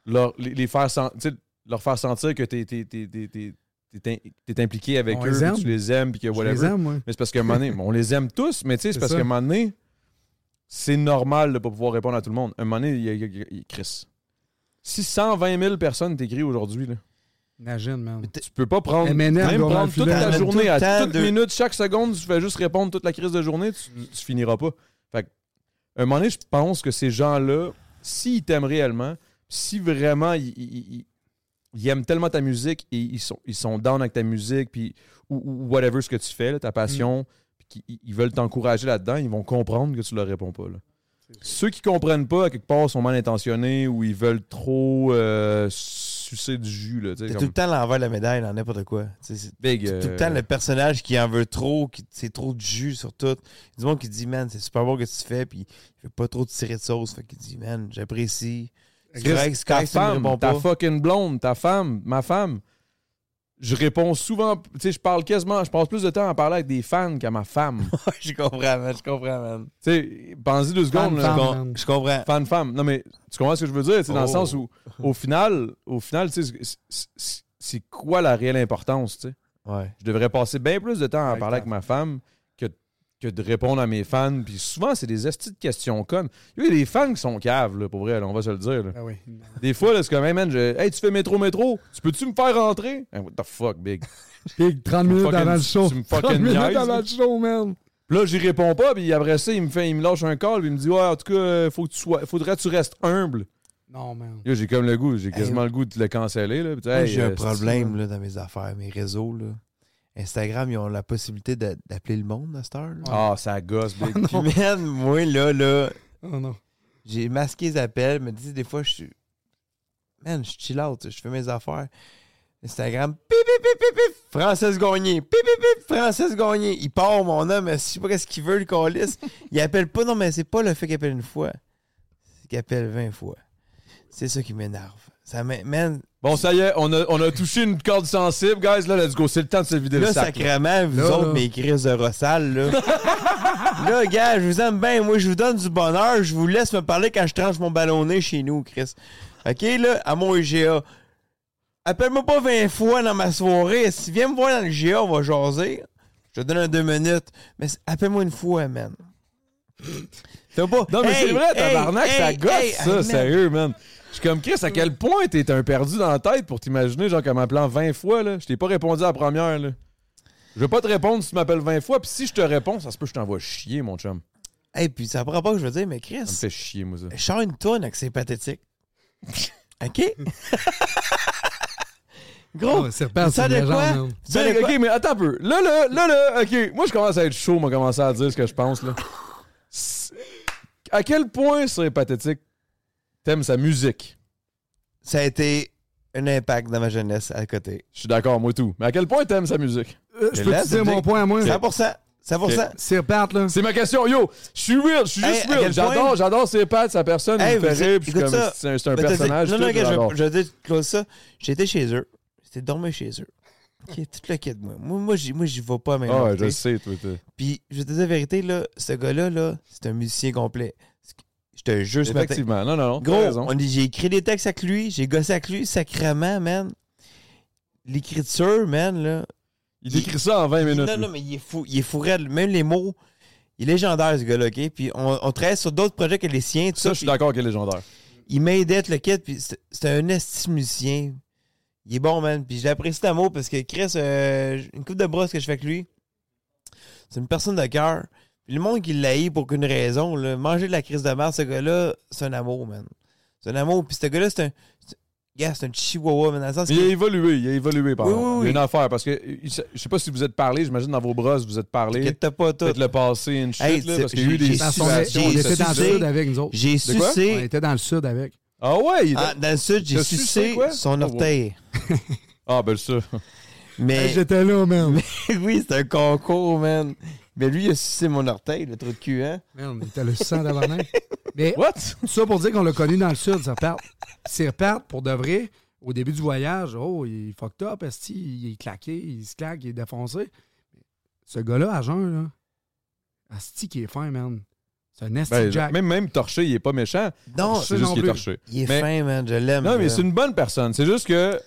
leur, les, les faire sen- tu sais, leur faire sentir que t'es t'es- impliqué avec On eux, les que tu les aimes, puis que Je whatever. les aime, moi. Mais c'est parce qu'à un moment donné, on les aime tous, mais tu sais, c'est parce qu'à un moment donné, c'est normal de ne pas pouvoir répondre à tout le monde. À un moment donné, y a- il y a- Chris. Si 120 000 personnes t'écrivent aujourd'hui, là, Imagine, man. tu peux pas prendre, M&M même prendre toute la journée, tout à toute de- minute, chaque seconde, tu fais juste répondre toute la crise de journée, tu, tu finiras pas. Fait que, à un moment donné, je pense que ces gens-là, s'ils t'aiment réellement, si vraiment ils, ils- ils- ils aiment tellement ta musique et ils sont, ils sont down avec ta musique, puis, ou, ou whatever ce que tu fais, là, ta passion, puis qu'ils ils veulent t'encourager là-dedans, ils vont comprendre que tu leur réponds pas. là. Ceux qui comprennent pas, à quelque part, sont mal intentionnés ou ils veulent trop euh, sucer du jus. Là, comme- tout le temps l'envers de la médaille dans n'importe quoi. C'est Big, tout euh, le temps le personnage qui en veut trop, qui c'est trop de jus sur tout. Il y a du monde qui dit, man, c'est super bon que tu fais, puis il veut pas trop te tirer de sauce. Fait qu'il dit, man, j'apprécie. C'est correct, c'est ta femme, ta fucking blonde, ta femme, ma femme. Je réponds souvent, tu sais, je parle quasiment, je passe plus de temps à parler avec des fans qu'à ma femme. je comprends, man, je comprends, man. tu sais, pensez deux secondes. Fan, Je, femme, comprends. Fan femme. Non mais tu comprends ce que je veux dire, tu sais, dans le Oh. sens où au final, au final, tu sais, c'est- quoi la réelle importance, tu sais? Ouais. Je devrais passer bien plus de temps à Ouais, parler avec ma femme que, de répondre à mes fans. Puis souvent, c'est des estis de questions connes. Il y a des fans qui sont caves, là, pour vrai, là, on va se le dire. là. Ah oui. Des fois, là, c'est comme, hey man, je- hey, tu fais métro, métro, tu peux-tu me faire rentrer? Hey, what the fuck, big? Big, 30 minutes fucking- avant le show. tu me fucking 30 minutes avant le show, man. Puis là, j'y réponds pas, puis après ça, il me, fait, il me lâche un call, puis il me dit, ouais, en tout cas, euh, faut que tu sois, faudrait que tu restes humble. Non, man. Là, j'ai comme le goût, j'ai quasiment le goût de le canceller. Là. Hey, j'ai un euh, problème là, dans mes affaires, mes réseaux. Là. Instagram, ils ont la possibilité de- d'appeler le monde à cette heure. là. Ah, ça gosse, big. Puis, man, moi, là, là, Oh non. j'ai masqué les appels, mais dis des fois, je suis. Man, je chill out, je fais mes affaires. Instagram, pip, pip, pip, pip, pip, Francis Gagné, pip, pip, pip, Francis Gagné. Il part, mon homme, je sais pas ce qu'il veut, le calice. Il appelle pas, non, mais c'est pas le fait qu'il appelle une fois, c'est qu'il appelle 20 fois. C'est ça qui m'énerve. Ça m'é- man, Bon, ça y est, on a, on a touché une corde sensible, guys. Là, let's go. C'est le temps de se vider Là, le sac. là. sacrément, vous Là, autres, là. mes crises de Rossal, là. là, gars, je vous aime bien. Moi, je vous donne du bonheur. Je vous laisse me parler quand je tranche mon ballonnet chez nous, Chris. OK, là, à mon IGA. Appelle-moi pas 20 fois dans ma soirée. Si viens me voir dans le GA, on va jaser. Je te donne un deux minutes. Mais appelle-moi une fois, man. Fais pas. Non, mais Hey, c'est vrai, hey, tabarnak, ça hey, gosse, hey, ça, man. sérieux, man. Suis comme Chris, à quel point t'es un perdu dans la tête pour t'imaginer, genre, comme m'appelant 20 fois, là? Je t'ai pas répondu à la première, là. Je vais pas te répondre si tu m'appelles 20 fois, puis si je te réponds, ça se peut que je t'envoie chier, mon chum. Hey, puis ça prend pas que je veux dire, mais Chris, Ça me fait chier, moi, ça. je sors une tonne avec c'est pathétique. OK? Gros, Oh, c'est ça de c'est une quoi? Ça de Ben, quoi? ok, mais attends un peu. Là, là, là, là, ok. Moi, je commence à être chaud, moi, commencer à dire ce que je pense, là. À quel point c'est pathétique t'aimes sa musique? Ça a été un impact dans ma jeunesse à côté. Je suis d'accord, moi, tout. Mais à quel point t'aimes sa musique? Euh, Je peux te dire mon point à moi? 100%. 100%. C'est reparti, là. C'est ma question. Yo, je suis real, je suis Hey, juste real. quel J'adore, point- j'adore ses pattes, sa personne, Hey, ça. c'est un, c'est un dit- personnage. Non, non, tout, je, je vais dire close ça. J'étais chez eux. J'étais dormir chez eux. OK, tout le kit, moi. Moi, moi, j'y, moi, j'y vais pas même. Ah ouais, je le sais, toi. toi. Puis, je te dire la vérité, là, ce gars-là, là, c'est un musicien complet. Je te jure, ce matin. Effectivement, non, non, non, Gros, raison. on dit- j'ai écrit des textes avec lui, j'ai gossé avec lui, sacrément, man. L'écriture, man, là. Il décrit ça en 20 minutes. Non, non, mais il est fou. Il est fou raide. Même les mots, il est légendaire, ce gars-là, OK? Puis on, on travaille sur d'autres projets que les siens, tout Ça, ça. je suis d'accord qu'il est légendaire. il m'aidait, tout le kit, puis c'est c'est un esti musicien. Il est bon, man. Puis je l'apprécie d'amour parce que Chris, euh, une coupe de brosse que je fais avec lui, c'est une personne de cœur. Puis le monde qui l'haït pour qu'une raison, là, manger de la crise de merde, ce gars-là, c'est un amour, man. C'est un amour. Puis ce gars-là, c'est un. c'est- Gars, c'est un chihuahua, man. Dans le sens Mais il a évolué, il a évolué, par Oui, Il y a une affaire, parce que je sais pas si vous êtes parlé, j'imagine dans vos brosses, vous êtes parlé. t'as pas tout. Peut-être le passé, une chute, Hey, là, parce qu'il y a eu des on situations. j'ai- était dans le sucé. sud avec nous autres. J'ai quoi? On sucé. était dans le sud avec. Ah ouais? il était- Ah, dans le sud, j'ai sucé sucé son Oh, orteil. Ah, ben ça. Mais. J'étais là, man. oui, c'est un concours, man. Mais lui, il a sucé mon orteil, le trou de cul, hein? Man, il était le sang d'avant Mais What? ça pour dire qu'on l'a connu dans le sud, Serpart. Serpart, pour de vrai, au début du voyage, oh, il est fucked up, esti, il est claqué, il se claque, il est défoncé. Ce gars-là, à jeun, là, asti qui est fin, man. C'est un esti Ben, Jack. même, même torché, il est pas méchant. Non, c'est ça juste non qu'il est plus. torché. Il est Mais- fin, man. Je l'aime. Non, mais c'est une bonne personne. C'est juste que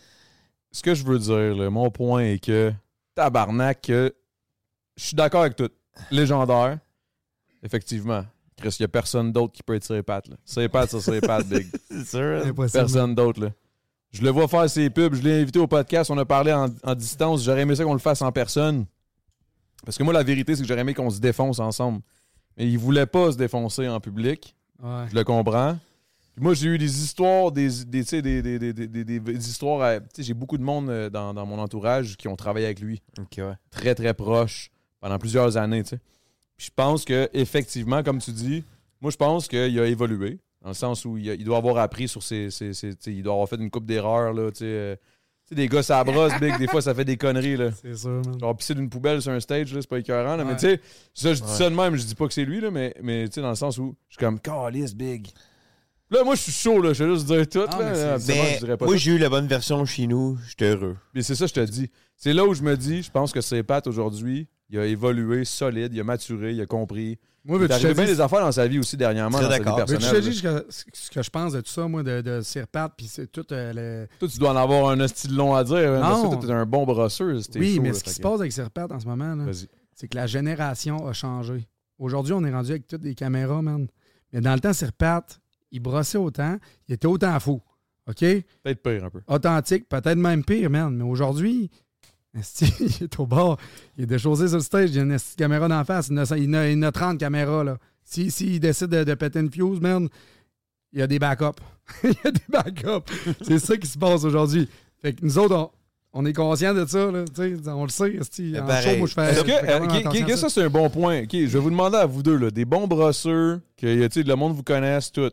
ce que je veux dire, là, mon point est que tabarnak, je suis d'accord avec tout. Légendaire. Effectivement. Chris, il n'y a personne d'autre qui peut être ses pattes. là. Ses pattes, ça, ses pattes, big. C'est sûr. Impossible. Personne d'autre, là. Je le vois faire ses pubs. Je l'ai invité au podcast. On a parlé en, en distance. J'aurais aimé ça qu'on le fasse en personne. Parce que moi, la vérité, c'est que j'aurais aimé qu'on se défonce ensemble. Mais il voulait pas se défoncer en public. Ouais. Je le comprends. Puis moi, j'ai eu des histoires, des, des, tu sais, des, des, des, des- des- des histoires. à- tu sais, J'ai beaucoup de monde euh, dans, dans mon entourage qui ont travaillé avec lui, Ok, ouais. très, très proche, pendant plusieurs années. tu sais. Puis je pense que effectivement, comme tu dis, moi, je pense qu'il a évolué, dans le sens où il, a- il doit avoir appris sur ses. ses- ses- il doit avoir fait une coupe d'erreurs. là, Tu sais, euh, tu sais, des gars, ça brosse, big, des fois, ça fait des conneries. Là. C'est sûr, man. Genre pisser d'une poubelle sur un stage, là, c'est pas écœurant. Là, Mais tu sais, ça, je dis Ouais. ça de même, je dis pas que c'est lui, là, mais, mais tu sais, dans le sens où je suis comme calice big. Là, moi, je suis chaud, là. Je vais juste dire tout. Ah, là. je dirais pas moi, tout. j'ai eu la bonne version chez nous. J'étais heureux. Mais c'est ça, je te dis. C'est là où je me dis, je pense que c'est Pat aujourd'hui. Il a évolué solide, il a maturé, il a compris. Moi, Il arrivé bien des affaires dans sa vie aussi dernièrement, Très d'accord. je te là. ce que, je pense de tout ça, moi, de, de Sirpat, puis c'est tout euh, le... Toi, tu dois en avoir un style long à dire. hein, parce que Non. toi, t'es un bon brosseur. c'était Oui, chaud, mais là, ce qui se passe avec Sirpat en ce moment, c'est que la génération a changé. Aujourd'hui, on est rendu avec toutes des caméras, man. Mais dans le temps, Sirpat, il brossait autant, il était autant fou. OK? Peut-être pire un peu. Authentique, peut-être même pire, man. Mais aujourd'hui, il est au bord. Il est déchaussé sur le stage, il y a une caméra d'en face. Il en a, il a- il a 30 caméras, là. S'il si, s'il décide de, de péter une fuse, man, il y a des backups. il y a des backups. C'est ça qui se passe aujourd'hui. Fait que nous autres, on, on est conscients de ça, là. On le sait. Est-ce que, quand euh, ça, c'est un bon point. Ok, je vais vous demander à vous deux, là, des bons brosseurs, que le monde vous connaisse, tout.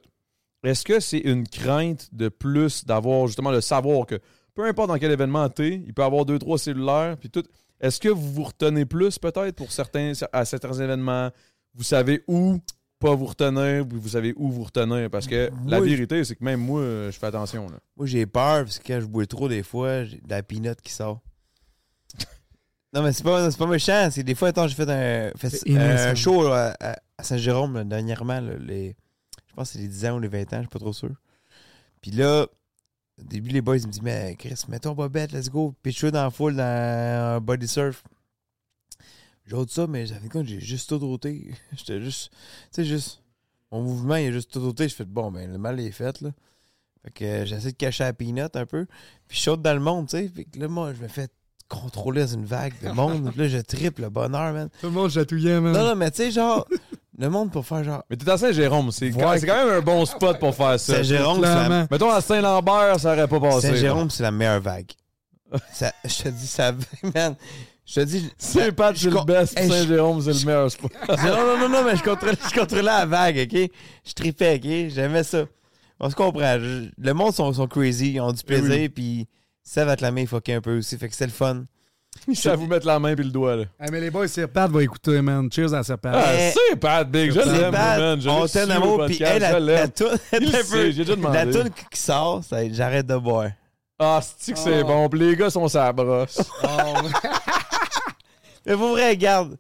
Est-ce que c'est une crainte de plus d'avoir justement le savoir que peu importe dans quel événement t'es, il peut avoir deux, trois cellulaires, puis tout. Est-ce que vous vous retenez plus peut-être pour certains à certains événements? Vous savez où pas vous retenir, puis vous savez où vous retenir. Parce que la vérité, c'est que même moi, je fais attention. Là. Moi, j'ai peur parce que quand je bois trop, des fois, j'ai de la peanut qui sort. non, mais c'est pas, c'est pas méchant. C'est des fois, attends, j'ai fait un, fait un show là, à, à Saint-Jérôme dernièrement. là, les, je pense que c'est les 10 ans ou les 20 ans, je suis pas trop sûr. Puis là, au début, les boys ils me disent Mais Chris, mets ton bobette, let's go. Puis je suis dans la foule dans un body surf. J'ôte ça, mais j'avais compte, j'ai juste tout ôté. J'étais juste. Tu sais, juste. Mon mouvement, il est juste tout ôté. Je fais bon, ben le mal est fait, là. Fait que euh, j'essaie de cacher la peanut un peu. Puis je saute dans le monde, tu sais. Fait que là, moi, je me fais contrôler dans une vague de monde. Puis là, je triple le bonheur, man. Tout le monde chatouillait, man. Non, non, mais tu sais, genre, le monde pour faire genre. Mais t'es à Saint-Jérôme, c'est quand, Ouais. c'est quand même un bon spot pour faire ça. Saint-Jérôme, c'est la. Mettons à Saint-Lambert, ça aurait pas passé. Saint-Jérôme, c'est la meilleure vague. Ça- je te dis, ça, man. Je te dis. Saint-Pat, je c'est le best, Hey, Saint-Jérôme, c'est le meilleur spot. non, non, non, non, mais je contrôlais, je contrôlais la vague, OK? Je tripais, OK? J'aimais ça. On se comprend. Je- le monde sont, sont crazy, ils ont du plaisir, Oui. puis ça va te la main fucker un peu aussi. Fait que c'est le fun. Ça vous mettre la main puis le doigt, là. Ah, mais les boys, Sirpat va écouter, man. Cheers à Sirpat. Ah, Eh, c'est Pat Big, je C'est l'aime, man. Je On t'aime au d'amour, puis hey, la, la toune, Il le un sait, peu. j'ai déjà demandé. la toune qui sort, ça- j'arrête de boire. Ah, c'est que c'est Oh. bon, puis les gars sont sa brosse. Mais pour vrai, regarde,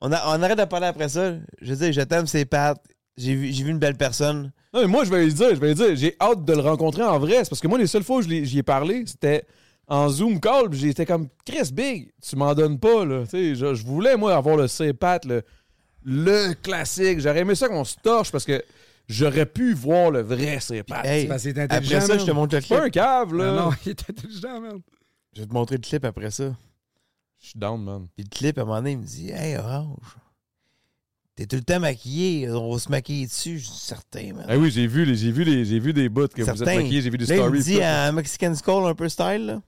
on, a, on arrête de parler après ça. Je veux dire, je t'aime, c'est Pat. J'ai vu, j'ai vu une belle personne. Non, mais moi, je vais lui dire, je vais lui dire, j'ai hâte de le rencontrer en vrai. C'est parce que moi, les seules fois où j'y ai parlé, c'était en Zoom call, j'étais comme, Chris Big, tu m'en donnes pas, là. Tu sais, je, je voulais, moi, avoir le C-Pat, le, le classique. J'aurais aimé ça qu'on se torche parce que j'aurais pu voir le vrai C-Pat. Hey, parce que c'est après ça, man. je te montre le C'est pas clip. un cave, là. Non, non, il est intelligent, man. Je vais te montrer le clip après ça. Je suis down, man. Puis le clip, à un moment donné, il me dit Hey, Orange, t'es tout le temps maquillé, on va se maquiller dessus. Je suis certain, man. Ah oui, j'ai vu, les- j'ai vu, les- j'ai vu des bouts que vous êtes Certain. maquillés, j'ai vu des Là, il me stories. dit un Mexican Skull un peu style, là.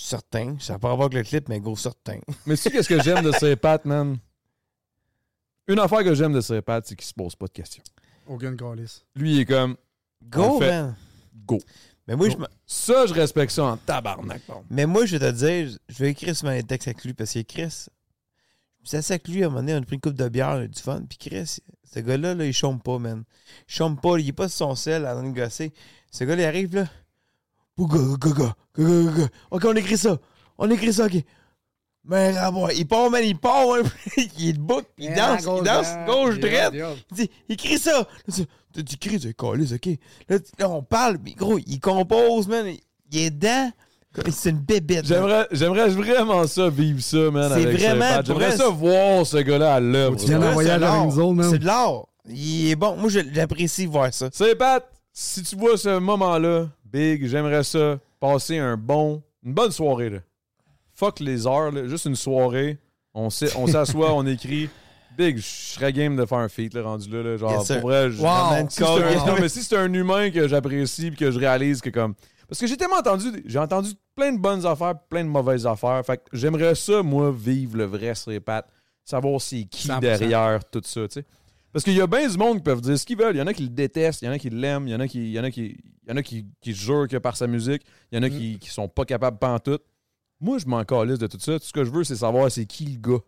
Certain. Ça n'a pas à voir avec le clip, mais gros certain. Mais tu sais qu'est-ce que j'aime de C-Pat, man? Une affaire que j'aime de C-Pat, c'est qu'il se pose pas de questions. Aucune calice. Lui, il est comme, Go, fait- man. go. Mais moi, je Go. me- Ça, je respecte ça en tabarnak, bon. mais moi, je vais te dire, je vais écrire sur mes textes avec lui parce que Chris, je me suis assis avec lui à un moment donné, on a pris une coupe de bière, on a eu du fun. Puis Chris, ce gars-là, là, il chôme pas, man. Il chôme pas, il est pas sur son sel à nous gosser. Ce gars-là, il arrive, là. Ok, on écrit ça. On écrit ça, ok. Mais il part, man, il part, hein. il est debout, il Yeah, danse, gauche, il danse, droite. gauche, droite. Il dit, écris ça. Là, tu- tu tu écris, tu calice, ok. Là, tu- là, on parle, mais gros, il compose, man. Il est dedans. C'est une bébête. man. J'aimerais, j'aimerais vraiment ça, vivre ça, man. C'est vraiment, J'aimerais ça voir ce gars-là à l'œuvre. Tu viens Ouais, d'un voyage c'est de à man. C'est de l'art. Il est bon. Moi, j'apprécie voir ça. C'est Pat, si tu vois ce moment-là, Big, j'aimerais ça, passer un bon, une bonne soirée. Là. Fuck les heures, là, juste une soirée. On s'est- on s'assoit, on écrit. Big, je serais game de faire un feat là, rendu là. là. genre, Yes, pour vrai, je- Wow. si un, non, mais si c'est un humain que j'apprécie et que je réalise que comme. Parce que j'ai tellement entendu, j'ai entendu plein de bonnes affaires, plein de mauvaises affaires. Fait que j'aimerais ça, moi, vivre le vrai sur les pattes, savoir c'est qui 100%. derrière tout ça, tu sais. Parce qu'il y a bien du monde qui peuvent dire ce qu'ils veulent. Il y en a qui le détestent, il y en a qui l'aiment, il y en a qui, il y en a qui, il y en a qui, qui jurent que par sa musique, il y en a qui, qui sont pas capables pantoute. Moi, je m'en calisse de tout ça. Tout ce que je veux, c'est savoir c'est qui le gars.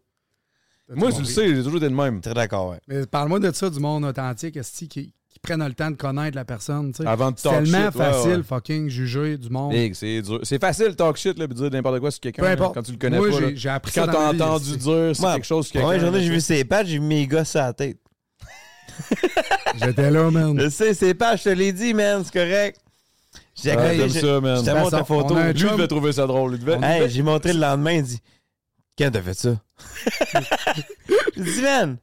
Moi, tu le sais, j'ai toujours été de même. Très d'accord, ouais. Mais parle-moi de ça, du monde authentique, esti, qui, qui prennent le temps de connaître la personne. tu sais. Avant de C'est talk tellement shit, ouais, facile, ouais. fucking, juger du monde. C'est dur. C'est facile talk shit, là, puis dire n'importe quoi sur quelqu'un Peu là, importe. quand tu le connais Moi, pas. j'ai- appris Quand ça t'as ma vie, entendu dire c'est quelque chose sur quelqu'un. là, j'ai vu sais. ses pattes, j'ai mis mes gosses à la tête. J'étais là, man. Je sais, ses pattes, je te l'ai dit, man, c'est correct. J'ai j'aime j'ai- ça, man. Je montre la façon, photo. Lui, chum. devait trouver ça drôle. Devait- Hey, j'ai montré le lendemain, il dit Quand t'as fait ça Je dis, man,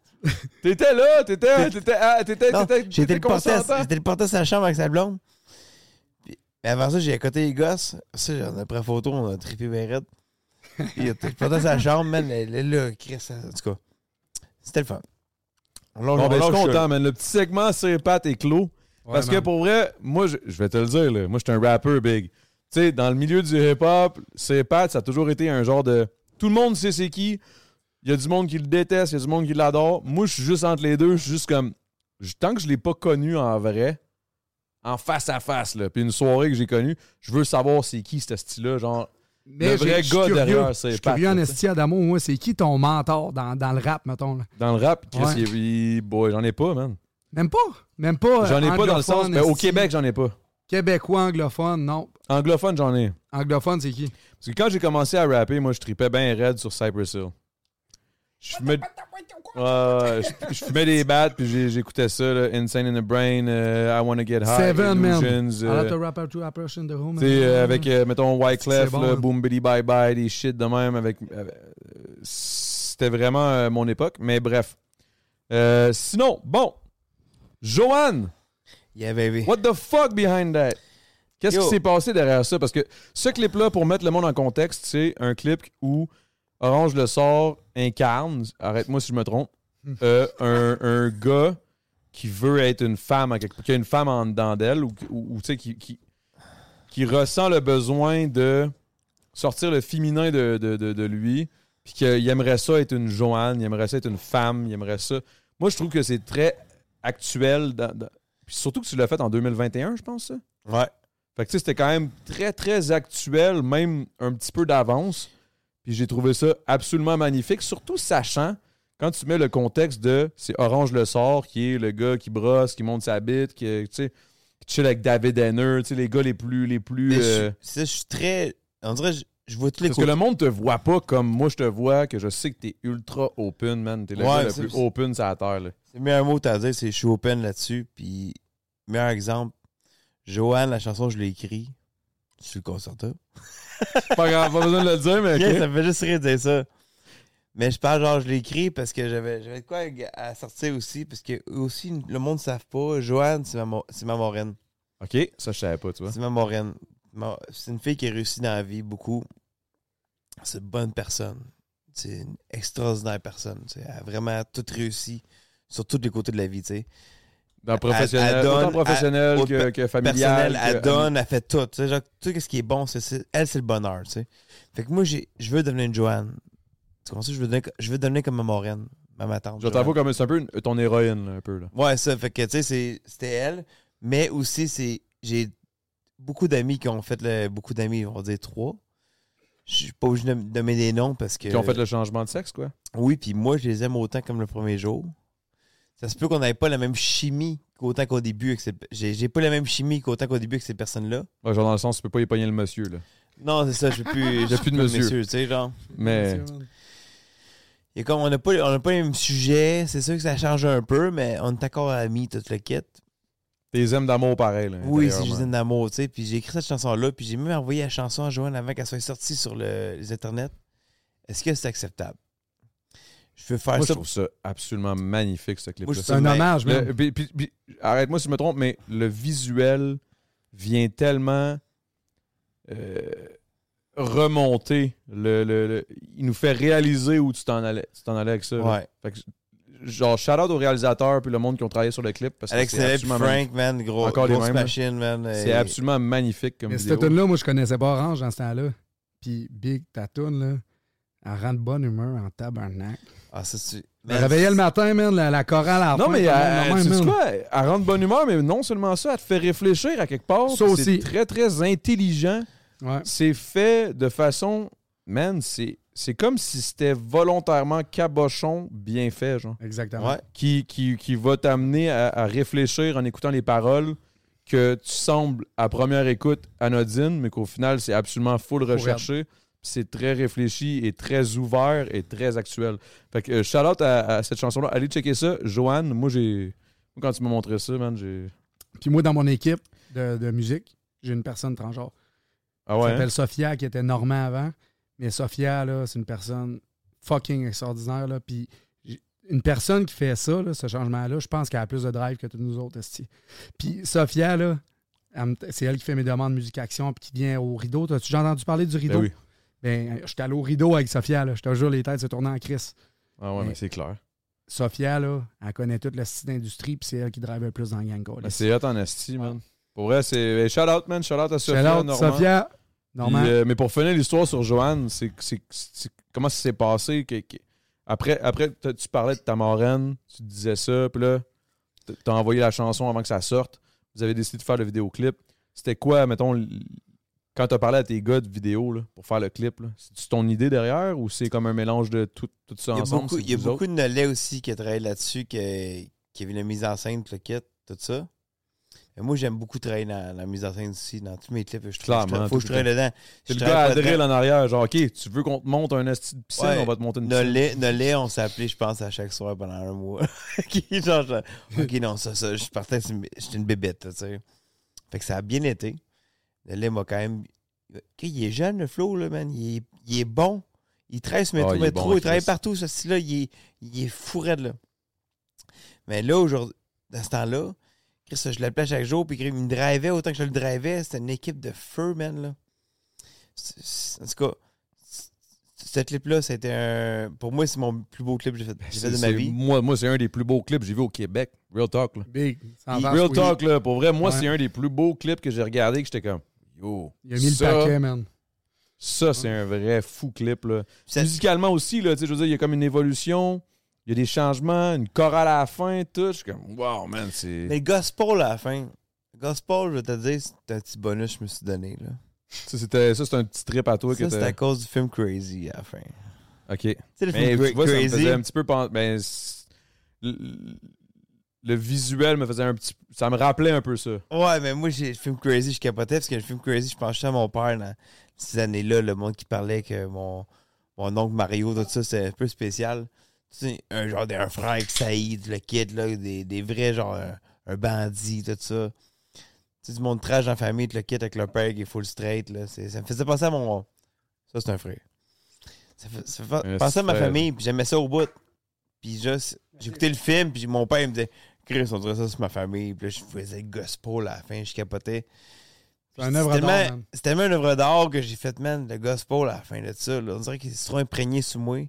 T'étais là, t'étais. T'étais. ah, T'étais. non, t'étais- j'ai été le t'étais porter été le porter sa chambre avec sa blonde. Puis, avant ça, j'ai accoté les gosses. Ça, on a pris la photo, on a trippé bien raide. Puis, il a été le porter à sa chambre, man. Elle est là, Chris, en tout cas. C'était le fun. On lâche- Bon, on ben, je suis content, là. man. Le petit segment sur Pat est clos. Ouais, Parce que pour vrai, moi, je, je vais te le dire, là, moi, je suis un rapper big. Tu sais, dans le milieu du hip-hop, c'est Pat, ça a toujours été un genre de. Tout le monde sait c'est qui. Il y a du monde qui le déteste, il y a du monde qui l'adore. Moi, je suis juste entre les deux. Je suis juste comme. Tant que je l'ai pas connu en vrai, en face à face, là, puis une soirée que j'ai connue, je veux savoir c'est qui ce style-là. Genre, Mais le vrai je suis gars derrière, Je c'est suis Pat. curieux en là, tu sais. esti, Adamo, moi, c'est qui ton mentor dans, dans le rap, mettons? Là? Dans le rap, Chris, Ouais. il- boy, j'en ai pas, man. Même pas? Même pas? J'en ai pas dans le sens. ben, au. Québec, j'en ai pas. Québécois, anglophone, non. Anglophone, j'en ai. Anglophone, c'est qui? Parce que quand j'ai commencé à rapper, moi, je tripais bien raide sur Cypress Hill. Je fumais, Ouais, ouais, je, je fumais des battes, puis j'écoutais ça, là, Insane in the Brain, euh, I Wanna Get High, Seven, man. Illusions, I euh, like to the euh, avec, euh, mettons, Wyclef, C'est bon, là, hein. Boom Biddy Bye Bye, des shit de même. avec euh, C'était vraiment euh, mon époque, mais bref. Euh, sinon, bon, Joanne, Yeah, baby. what the fuck behind that? Qu'est-ce qui s'est passé derrière ça? Parce que ce clip-là, pour mettre le monde en contexte, c'est un clip où Orange Le Sort incarne, arrête-moi si je me trompe, euh, un, un gars qui veut être une femme, quelque- qui a une femme en dedans d'elle, ou, ou- ou, tu sais, qui, qui, qui ressent le besoin de sortir le féminin de, de- de- de lui, puis qu'il aimerait ça être une Joanne, il aimerait ça être une femme, il aimerait ça. Moi, je trouve que c'est très actuel, dans- dans- puis surtout que tu l'as fait en 2021, je pense, ça. Ouais. Fait que tu sais, c'était quand même très, très actuel, même un petit peu d'avance. Puis j'ai trouvé ça absolument magnifique, surtout sachant, quand tu mets le contexte de c'est Orange le sort, qui est le gars qui brosse, qui monte sa bite, qui, tu sais, qui chill avec David Henner, tu sais, les gars les plus. Les plus je, euh, je suis très. On dirait, je, je vois tous les parce que le monde te voit pas comme moi je te vois, que je sais que t'es ultra open, man. T'es le Ouais, gars le plus open sur la terre. Là. C'est le meilleur mot à dire, c'est je suis open là-dessus. Puis, meilleur exemple, Joanne, la chanson, je l'ai écrit sur le concerto. pas grave, pas besoin de le dire, mais. ok. Yeah, ça me fait juste rire de dire ça. Mais je parle genre, je l'ai écrit parce que j'avais j'avais de quoi à sortir aussi. Parce que aussi, le monde ne savent pas. Joanne, c'est ma, c'est ma moraine. Ok, ça je savais pas, tu vois. C'est ma moraine. C'est une fille qui a réussi dans la vie beaucoup. C'est une bonne personne. C'est une extraordinaire personne. Elle a vraiment tout réussi sur tous les côtés de la vie. tu sais. Dans professionnel, elle donne, autant professionnel elle- que, que familial. elle donne, elle fait tout. Tu sais, genre, tout ce qui est bon, c'est, elle, c'est le bonheur. Tu sais. Fait que moi, je veux devenir une Joanne. Tu comprends ça? Je veux devenir, je veux devenir comme ma moraine, ma, tante. Je t'avoue comme c'est un peu une- ton héroïne, un peu. Là. Ouais, ça. Fait que, tu sais, c'était elle. Mais aussi, c'est j'ai beaucoup d'amis qui ont fait le, beaucoup d'amis, on va dire trois. Je suis pas obligé de de nommer des noms parce que. Qui ont fait le changement de sexe, quoi. Oui, puis moi, je les aime autant comme le premier jour. Ça se peut qu'on n'avait pas la même chimie qu'autant qu'au début. avec cette- J'ai j'ai pas la même chimie qu'autant qu'au début avec ces personnes-là. Ouais, genre dans le sens, tu peux pas y pogner le monsieur, là. Non, c'est ça, je peux plus. A plus de monsieur. tu sais, genre. Mais. Et comme on n'a pas, on a pas les mêmes sujets, c'est sûr que ça change un peu, mais on est encore amis, toute le kit. Tes aimes d'amour pareil, là. Oui, c'est intérieurement. Jusine d'amour, tu sais. Puis j'ai écrit cette chanson-là, puis j'ai même envoyé la chanson à Joanne avant qu'elle soit sortie sur le- les internets. Est-ce que c'est acceptable? Je veux faire Moi, je ça. trouve ça absolument magnifique, ce clip-là. Je C'est un hommage, même. puis- puis- puis, Arrête-moi si je me trompe, mais le visuel vient tellement euh, remonter. Le, le- le- il nous fait réaliser où tu t'en allais, tu t'en allais avec ça. là. Ouais. Fait que, genre, shout out aux réalisateurs puis le monde qui ont travaillé sur le clip. Parce que Alex c'est Nellet, absolument Frank, man, gros, Encore les grosse mêmes, là. machine, man. C'est Et- absolument magnifique comme Mais vidéo. cette tune-là, moi, je connaissais pas Orange dans ce temps-là. Puis Big, ta tune, là, elle rend de bonne humeur en tabarnak. Ah, ça, c'est. Je me réveillais le matin, man, la, la chorale à la Non, fin, mais elle, de même, tu sais man. quoi? Elle rend de bonne humeur, mais non seulement ça, elle te fait réfléchir à quelque part. Ça aussi. C'est très, très intelligent. Ouais. C'est fait de façon. Man, c'est c'est comme si c'était volontairement cabochon bien fait, genre. Exactement. Ouais. Qui, qui, qui va t'amener à, à réfléchir en écoutant les paroles que tu sembles, à première écoute, anodine, mais qu'au final, c'est absolument full recherché. C'est très réfléchi et très ouvert et très actuel. Fait que, euh, shout out à, à cette chanson-là. Allez checker ça. Joanne, moi, j'ai. quand tu m'as montré ça, man, j'ai. Puis moi, dans mon équipe de, de musique, j'ai une personne transgenre. Ah Elle ouais? s'appelle hein? Sophia, qui était normand avant. Mais Sophia, là, c'est une personne fucking extraordinaire. Là. Puis une personne qui fait ça, là, ce changement-là, je pense qu'elle a plus de drive que tous nous autres. esti. Puis Sophia, là, elle c'est elle qui fait mes demandes de musique-action puis qui vient au rideau. T'as-tu déjà entendu parler du rideau? Ben oui. Ben, j'étais allé au rideau avec Sophia, là. Je te jure, les têtes se tournaient en crise. Ah ouais, Mais- mais c'est clair. Sophia, là, elle connaît toute le style d'industrie, puis c'est elle qui drive le plus dans le gang. Ben, c'est hot en esti, man. Pour vrai, c'est. Shout out, man. Shout out à Sophia. Shout out, Normand. Sophia, Puis, Normand. euh, mais pour finir l'histoire sur Joanne, c'est comment ça s'est passé? que- que- après, tu parlais de ta marraine, tu disais ça, puis là, t'as envoyé la chanson avant que ça sorte. Vous avez décidé de faire le vidéoclip. C'était quoi, mettons, quand t'as parlé à tes gars de vidéo là, pour faire le clip? C'est ton idée derrière ou c'est comme un mélange de tout, tout ça Il y a ensemble? beaucoup, il y a beaucoup de Nolais aussi qui a travaillé là-dessus, qui, qui a vu la mise en scène, le kit, tout ça. Mais moi, j'aime beaucoup travailler dans la mise en scène aussi, dans tous mes clips. Je trouve Clairement, il faut que je travaille le dedans. C'est le gars à drill en arrière, genre, OK, tu veux qu'on te monte un esti de piscine, Ouais. on va te monter une piscine. Nolais, Nolais, on s'est appelé, je pense, à chaque soir pendant un mois. Genre, ok, non, ça, ça, je partais, j'étais une bébête, tu sais. Fait que ça a bien été. Nolais m'a quand même. Ok, il est jeune, le flow, là, man. Il est, il est bon. Il travaille sur métro, Ah, il métro, bon, il travaille partout, ce style-là. Il est, il est fou raide, là. Mais là, aujourd'hui, dans ce temps-là, Chris, je l'appelais chaque jour, puis il me drivait autant que je le drivais. C'était une équipe de feu, man, là. En tout cas, ce clip-là, c'était un. Pour moi, c'est mon plus beau clip que j'ai fait, de C'est- ma vie. Moi, moi c'est un des plus beaux clips que j'ai vu au Québec. Real talk, là. Big. Real oui. talk, là. Pour vrai, moi, Ouais. c'est un des plus beaux clips que j'ai regardé que j'étais comme, yo. Il a mis ça, le paquet, man. Ça, c'est un vrai fou clip, là. Ça- Musicalement aussi, là, tu sais, je veux dire, il y a comme une évolution, il y a des changements, une chorale à la fin, tout. Je suis comme, wow, man, c'est. Mais gospel à la fin. Gospel, je vais te dire, c'est un petit bonus que je me suis donné, là. Ça, c'était, ça, c'est un petit trip à toi que Ça, c'est t'as. à cause du film Crazy à la fin. Ok. Tu sais, le Mais film tu vois, ça me Crazy. faisait un petit peu. Ben, c'est- le, visuel me faisait un petit. Ça me rappelait un peu ça. Ouais, mais moi, j'ai le film Crazy, je capotais parce que le film Crazy, je pensais à mon père dans ces années-là, le monde qui parlait que mon, mon oncle Mario, tout ça, c'est un peu spécial. Tu sais, un genre d'un frère qui saïd, le kid, là, des, des vrais, genre, un, un bandit, tout ça. Tu sais, du monde trash dans la famille, le kid avec le père qui est full straight, là. c'est- Ça me faisait penser à mon. Ça, c'est un frère. Ça fait, ça fait penser à ma famille, puis j'aimais ça au bout. Puis juste, j'écoutais le film, puis mon père il me disait, Chris, on dirait ça, c'est ma famille. Puis là, je faisais le gospel à la fin, je capotais. C'est un œuvre c'est d'art. C'est tellement une œuvre d'art que j'ai fait, man, le gospel à la fin de ça. là. On dirait qu'il s'est trop imprégné sous moi.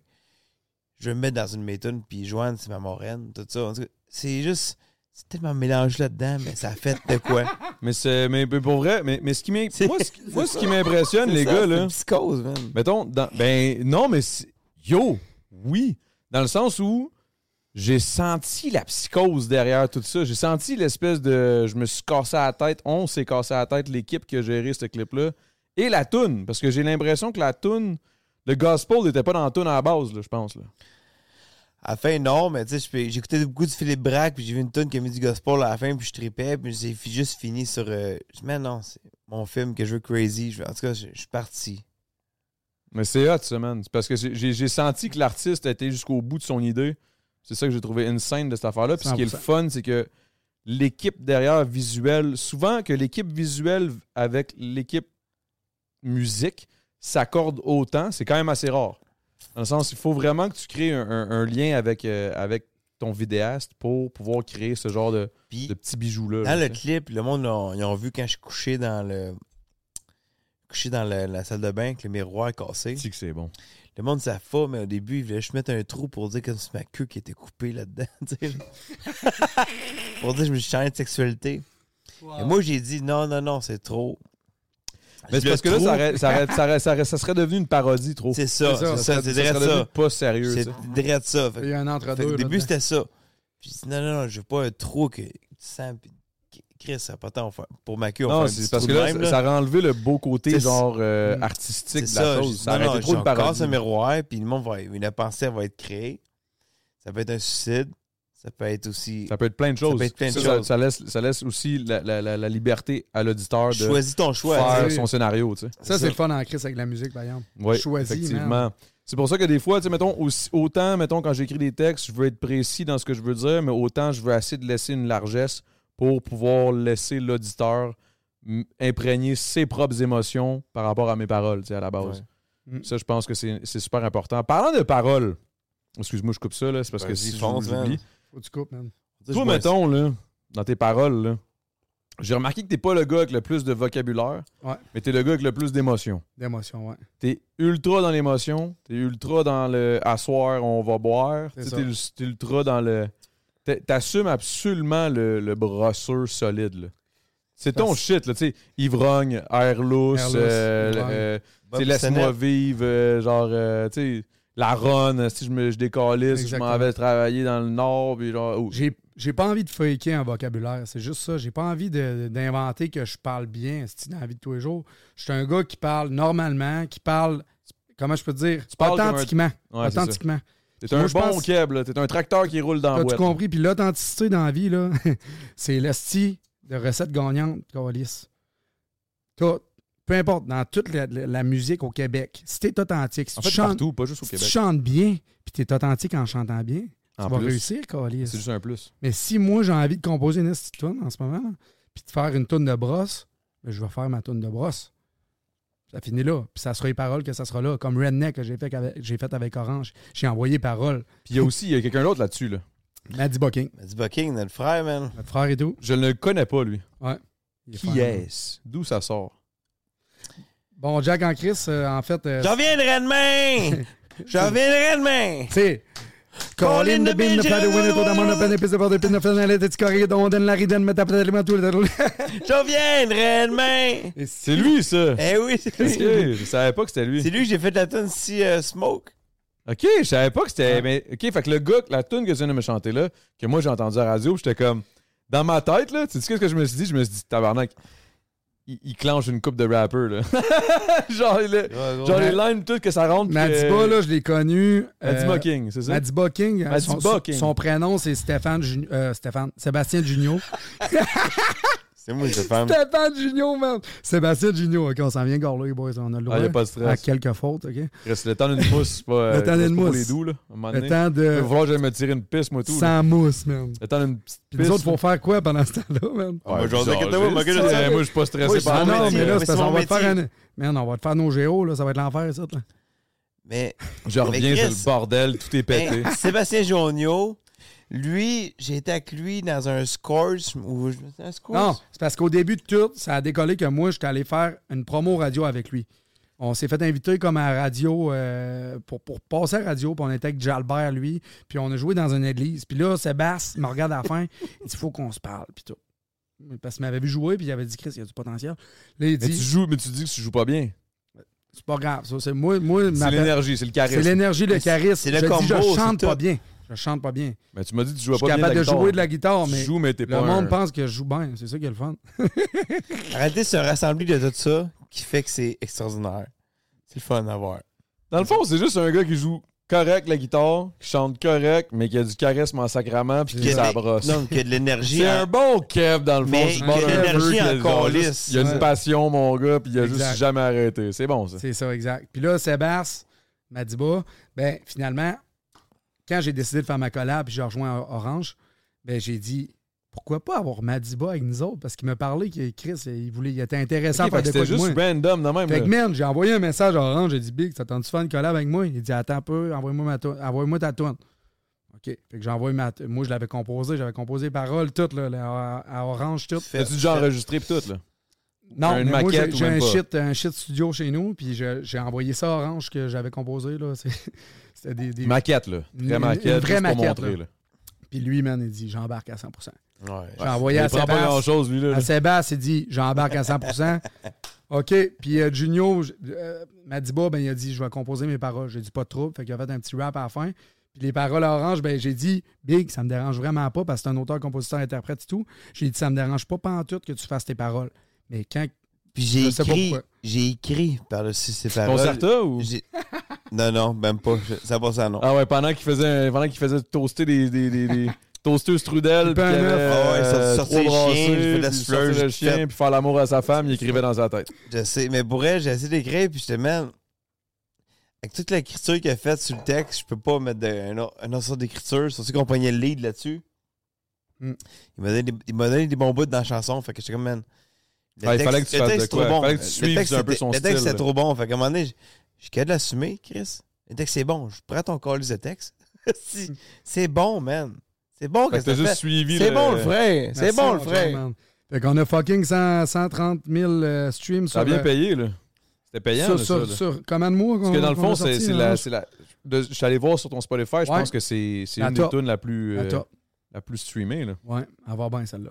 Je vais me mettre dans une méthode, puis Joanne, c'est ma moraine, tout ça. C'est juste, c'est tellement mélangé là-dedans, mais ça a fait de quoi. Mais, c'est, mais, mais pour vrai, mais, mais ce qui moi, ce, qui- moi, ce qui m'impressionne, les ça, gars, c'est là. une psychose, man. Mettons, dans- ben non, mais c'est- yo, oui. Dans le sens où j'ai senti la psychose derrière tout ça. J'ai senti l'espèce de. Je me suis cassé la tête, on s'est cassé la tête, l'équipe qui a géré ce clip-là. Et la toune, parce que j'ai l'impression que la toune, le gospel n'était pas dans la toune à la base, là, je pense. Là. À la fin, non, mais tu sais, j'écoutais beaucoup du Philippe Braque, puis j'ai vu une tonne qui a mis du gospel à la fin, puis je tripais, puis j'ai juste fini sur. euh, je dis, mais non, c'est mon film que je veux crazy. Je- en tout cas, je je suis parti. Mais c'est hot, ça, man. Parce que j'ai- senti que l'artiste été jusqu'au bout de son idée. C'est ça que j'ai trouvé insane de cette affaire-là. Puis ce qui est le 100%. fun, c'est que l'équipe derrière visuelle, souvent que l'équipe visuelle avec l'équipe musique s'accorde autant, c'est quand même assez rare. Dans le sens, il faut vraiment que tu crées un, un- un lien avec, euh, avec ton vidéaste pour pouvoir créer ce genre de, de petits bijoux-là. dans là, le tu clip, le monde, ont- ils ont vu quand je couchais dans le. couché dans le- la salle de bain avec le miroir cassé. C'est que c'est bon. Le monde, ça fa, mais au début, ils voulaient juste mettre un trou pour dire que c'est ma queue qui était coupée là-dedans. tu sais. pour dire que je me suis changé de sexualité. Et moi, j'ai dit non, non, non, c'est trop. Mais c'est parce que là, ça, aurait- ça, aurait- ça aurait- ça aurait- ça serait devenu une parodie trop. C'est ça, C'est ça, c'est ça, Ça pas sérieux. C'est direct ça. Fait- Il y a un fait entre-deux. au début, c'était ça. Puis j'ai dit non, non, non, je veux pas un trou que tu sens. Puis, Chris, ça n'a pas tant pour ma queue. on Non, c'est parce que là, même, ça, ça aurait enlevé le beau côté genre euh, artistique de la ça. chose. je- Ça non, non, trop de parodie. un miroir, puis le monde va, une pensée va être créée. Ça peut être un suicide. Ça peut être aussi. Ça peut être plein de Ça choses. peut être plein de Ça, choses. ça laisse, ça laisse aussi la, la- la- la liberté à l'auditeur de Choisis ton choix. faire Oui. son scénario. Tu sais. Ça, c'est le fun en crise avec la musique, par exemple. Oui, Choisis, effectivement. C'est pour ça que des fois, tu sais, mettons, aussi- autant, mettons, quand j'écris des textes, je veux être précis dans ce que je veux dire, mais autant je veux essayer de laisser une largesse pour pouvoir laisser l'auditeur imprégner ses propres émotions par rapport à mes paroles, tu sais, à la base. Ouais. Mm. Ça, je pense que c'est c'est super important. Parlant de paroles, excuse-moi, je coupe ça, là, c'est parce que Vas-y, si j'oublie. Faut que tu coupes, man. Toi, mettons, là, dans tes paroles, là, j'ai remarqué que t'es pas le gars avec le plus de vocabulaire, Ouais. mais t'es le gars avec le plus d'émotions. D'émotion, ouais. T'es ultra dans l'émotion, t'es ultra dans le asseoir, on va boire. T'es ultra dans le. T'a- T'assumes absolument le, le brosseur solide. là. C'est ton Parce- shit, là, tu sais. Ivrogne, air lousse, euh, euh, tu laisse-moi vivre, euh, genre, tu sais, la run, si je me je décalisse, je m'en vais travailler dans le nord, puis genre. oh. J'ai j'ai pas envie de faker un vocabulaire. C'est juste ça. J'ai pas envie de- d'inventer que je parle bien c'est dans la vie de tous les jours. Je suis un gars qui parle normalement, qui parle, comment je peux te dire, parles un- authentiquement. Ouais, authentiquement. T'es un bon pense- keb, là. T'es un tracteur qui roule dans boîte. là. compris? Puis l'authenticité dans la vie, là, c'est l'esti de recettes gagnantes, Calis. Tout. Peu importe, dans toute la, la- la musique au Québec, si t'es authentique, si En tu fait, chantes, partout, pas juste au si tu chantes bien, puis t'es authentique en chantant bien, En tu vas réussir, Calis. C'est juste un plus. Mais si moi j'ai envie de composer une tune en ce moment, puis de faire une tune de brosse, ben, je vais faire ma tune de brosse. Ça finit là. Puis ça sera les paroles que ça sera là. Comme Redneck que j'ai fait avec, j'ai fait avec Orange. J'ai envoyé paroles. Puis il y a aussi il y a quelqu'un d'autre là-dessus, là. Maddie Bucking, Maddie Bucking, notre frère, man. notre frère et tout. Je ne le connais pas, lui. Ouais. Est Qui fort. est-ce? D'où ça sort? Bon, Jack en Chris, euh, en fait. euh, J'en viendrai demain! J'en viendrai demain! Tu sais. Colin de bin, de de winner, tout le monde, de de pisse, de pisse, de scorer, dont donne la riden, mais t'as tellement tout le J'en viendrai demain! C'est lui, ça! Eh oui, c'est lui. je savais pas que c'était lui. C'est lui que j'ai fait la tune si euh, Smoke. Ok, je savais pas que c'était. Mais, ok, fait que le gars, la tune que tu viens de me chanter là, que moi j'ai entendu à la radio, j'étais comme. Dans ma tête, là, tu sais ce que je me suis dit? Je me suis dit, tabarnak, il, il clenche une coupe de rapper, là. genre, le- genre les lines, tout, que ça rentre. Madiba, là, je l'ai connu. Madiba euh, King, c'est ça? Madiba King. euh, Madiba son, King. son prénom, c'est Stéphane, euh, Stéphane. Sébastien Junio. C'est moi, femme. Stéphane Junio, man. Sébastien Junio. OK, on s'en vient encore là, les boys. On a le droit Ah, y a pas de stress. à quelques fautes, OK? Reste le temps d'une mousse, c'est pas. Le temps c'est d'une pas pour mousse. les doux, là. Le temps Il va de... falloir que j'aille me tirer une pisse, moi, tout. là. Sans mousse, man. Le temps d'une petite nous pisse, autres, faut faire quoi pendant ce temps-là, man? Va Ouais, j'ai- moi, je. Moi, je suis pas stressé par Ah non, mais là, c'est parce qu'on va te faire un... Man, on va te faire nos géos, là. Ça va être l'enfer, ça, là. Mais Je reviens, c'est le bordel, tout est pété. Sébastien Jonio, lui, j'ai été avec lui dans un Scores. Un Scores? Non, c'est parce qu'au début de tout, ça a décollé que moi, j'étais allé faire une promo radio avec lui. On s'est fait inviter comme à la radio euh, pour, pour passer à radio, puis on était avec Jalbert, lui, puis on a joué dans une église. Puis là, Sébastien il me regarde à la fin, il dit faut qu'on se parle, puis tout. Parce qu'il m'avait vu jouer, puis il avait dit Chris, il y a du potentiel. Là, il Mais tu dit joues, mais tu dis que tu joues pas bien. c'est pas grave, ça. C'est moi, moi C'est l'énergie, c'est le C'est charisme. l'énergie, le charisme. c'est le je dis, combo, je chante c'est pas tout. bien. Je chante pas bien. Mais tu m'as dit que tu Je jouais pas bien capable de la guitare. jouer de la guitare, Tu mais joues, mais t'es le pas monde un- pense que je joue bien. C'est ça qui est le fun. Arrêtez de se rassembler de tout ça qui fait que c'est extraordinaire. C'est le fun à voir. Dans le fond, c'est juste un gars qui joue correct la guitare, qui chante correct, mais qui a du charisme en sacrament, puis qui Qu'il y a de- brosse. Non, qu'il y a de l'énergie. C'est en- un bon Kev dans le fond. Mais C'est y a de un l'énergie en Il y a une passion, mon gars, puis il a Exact. juste jamais arrêté. C'est bon, ça. C'est ça, exact. Puis là, Sébastien Madiba, ben finalement, quand j'ai décidé de faire ma collab puis j'ai rejoint Orange, ben j'ai dit pourquoi pas avoir Madiba avec nous autres? Parce qu'il m'a parlé que Chris, il voulait, il était intéressant Ok, à faire de quoi juste moi. random de même. Fait là. que, man, j'ai envoyé un message à Orange. J'ai dit, Big, t'attends-tu faire une collab avec moi? Il dit, attends un peu, envoie-moi, ma envoie-moi ta tune. OK. Fait que j'ai envoyé ma. Moi, je l'avais composé. J'avais composé les paroles, toutes, là, à, Orange, tout. T'as-tu déjà enregistré tout, là? Non, Une mais moi, j'ai, j'ai un shit, un shit studio chez nous, puis je- j'ai envoyé ça à Orange que j'avais composé, là. C'est- C'était des. des- Maquette, là. Une- Vraie une- maquette. une vraie pour maquette, montrer, là. là. Puis lui, man, il dit, j'embarque à 100 Ouais. J'ai envoyé Il à prend pas Sébastien. grand-chose, lui, là. À Sébastien, il dit j'embarque à 100% OK. Puis euh, Junio, euh, Madiba, ben, il a dit je vais composer mes paroles. J'ai dit pas de trouble. Fait qu'il a fait un petit rap à la fin. Puis les paroles à Orange, ben, j'ai dit Big, ça me dérange vraiment pas parce que c'est un auteur, compositeur, interprète et tout. J'ai dit ça me dérange pas, pas en tout que tu fasses tes paroles. Mais quand. Puis j'ai pas écrit, j'ai écrit par-dessus ces paroles. Concerta ou? Non, non, même pas. Ça passe ça, non. Ah ouais, pendant qu'il faisait, pendant qu'il faisait toaster des, des, des, des toasters strudel, puis. Ah ouais, euh, sortir trois le chien, puis souffleuse, sortir le j'ai chien, fait- puis faire l'amour à sa femme, il écrivait dans sa tête. Je sais, mais pour elle, j'ai essayé d'écrire, puis j'étais, man, avec toute l'écriture qu'il a faite sur le texte, je peux pas mettre de, un, autre- un autre sorte d'écriture, surtout qu'on pognait le lead là-dessus. Mm. Il m'a donné, des- il m'a donné des bons bouts dans la chanson, fait que j'étais comme, man. Le Ouais, il texte- fallait que tu le fasses texte de est quoi? trop bon. Fallait que tu Le suives texte un peu son Le texte, c'est trop bon, fait qu'à un moment donné, je je suis capable de l'assumer, Chris. Le texte, c'est bon. Je prends ton call de texte. Si, c'est bon, man. C'est bon Fait que que t'as ça juste suivi C'est le- bon, le frère. C'est bon, le frère. Fait qu'on a fucking 100 130 000 euh, streams Ça a sur. bien payé, là. C'était payant, sur, là, sur, ça, là. sur combien de mois Parce que dans le fond, c'est la, c'est la- de- je suis allé voir sur ton Spotify, je pense que c'est une des tunes la plus, La euh, la plus streamée. Là. Ouais, elle va bien celle-là.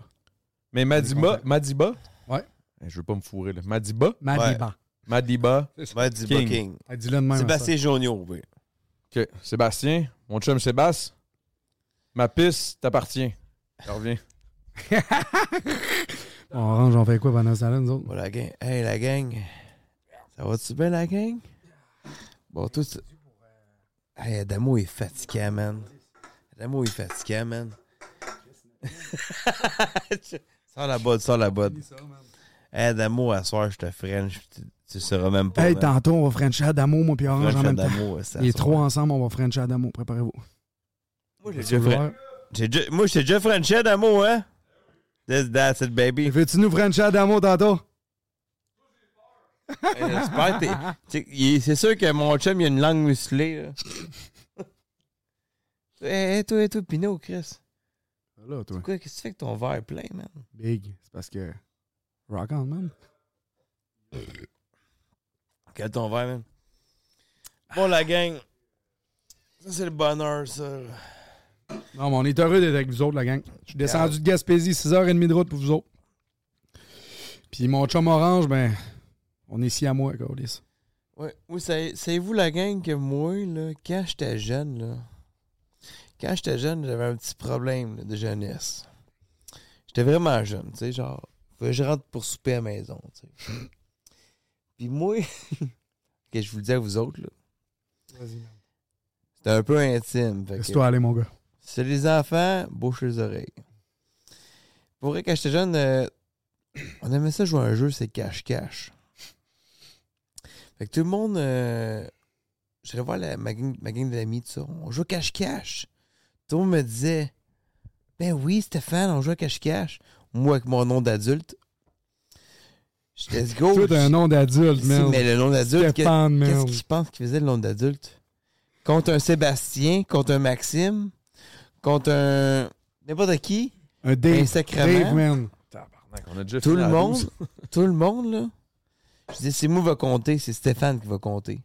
Mais Madiba. Madiba, je veux pas me fourrer là. Madiba, Madiba. Madiba, dis King. King. Elle dit là de même. Sébastien Jonio, oui. ok. Sébastien, mon chum Sébastien, ma piste t'appartient. Je reviens. On Orange, on fait quoi pendant ce temps-là, nous autres? Bon, la gang. Hey, la gang. Ça va-tu bien, la gang? Bon, tout ça. Hey, Adamo est fatiguant, man. Adamo est fatiguant, man. sors la botte, sors la botte. Hey, Adamo, à soir, je te French. Tu, tu seras même pas. Hey, tantôt, on va French Adamo, moi, puis Orange en French même temps. Adamo, à Les trois ensemble, on va French Adamo. Préparez-vous. Moi, j'ai déjà Fren- j'ai déjà- Moi, déjà French Adamo, hein? This, that's it, baby. Veux-tu nous French Adamo tantôt? Hey, que est- C'est sûr que mon chum, il a une langue musclée, là. Hey, toi, toi, Pinot, Chris. Là, toi? Quoi, qu'est-ce que tu fais avec ton verre plein, man? Big. C'est parce que. Rock on, man. Quel ton verre, man? Bon, la gang. Ça, c'est le bonheur, ça. Non, mais on est heureux d'être avec vous autres, la gang. Je suis descendu de Gaspésie, 6h30 de route pour vous autres. Puis mon chum orange, ben, on est ici à moi. Ouais. Oui, savez- savez-vous, la gang, que moi, là, quand j'étais jeune, là, quand j'étais jeune, j'avais un petit problème là, de jeunesse. J'étais vraiment jeune, tu sais, genre, fallait que je rentre pour souper à la maison, tu sais. Puis moi, que je vous le dis à vous autres, là, c'était un peu intime. fait Laisse-toi aller, mon gars. c'est les enfants, bouche les oreilles. Pour vrai, quand j'étais jeune, euh, on aimait ça jouer à un jeu, c'est cache-cache. Fait que tout le monde. Euh, J'allais voir la, ma, gang, ma gang d'amis, tout ça. On joue à cache-cache. Tout le monde me disait Ben oui, Stéphane, on joue à cache-cache. Moi, avec mon nom d'adulte. J'étais let's go. Un nom d'adulte, man. mais le nom d'adulte, qu'est-ce qu'il pense qu'il faisait le nom d'adulte? Contre un Sébastien, contre un Maxime, contre un. N'importe qui? Un Dave. Un sacrement. Dave, man. Tabarnak, on a déjà Tout le monde, 12. tout le monde, là. Je dis, c'est moi qui va compter, c'est Stéphane qui va compter.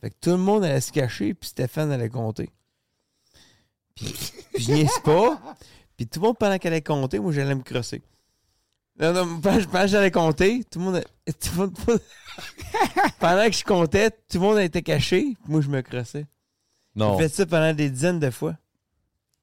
Fait que tout le monde allait se cacher, puis Stéphane allait compter. Puis, puis je niaise pas. Puis tout le monde, pendant qu'elle allait compter, moi, j'allais me crosser. Non, non, pendant pendant que j'allais compter, tout le monde. a- tout le monde- pendant que je comptais, tout le monde était caché, puis moi, je me crossais. Non. J'ai fait ça pendant des dizaines de fois.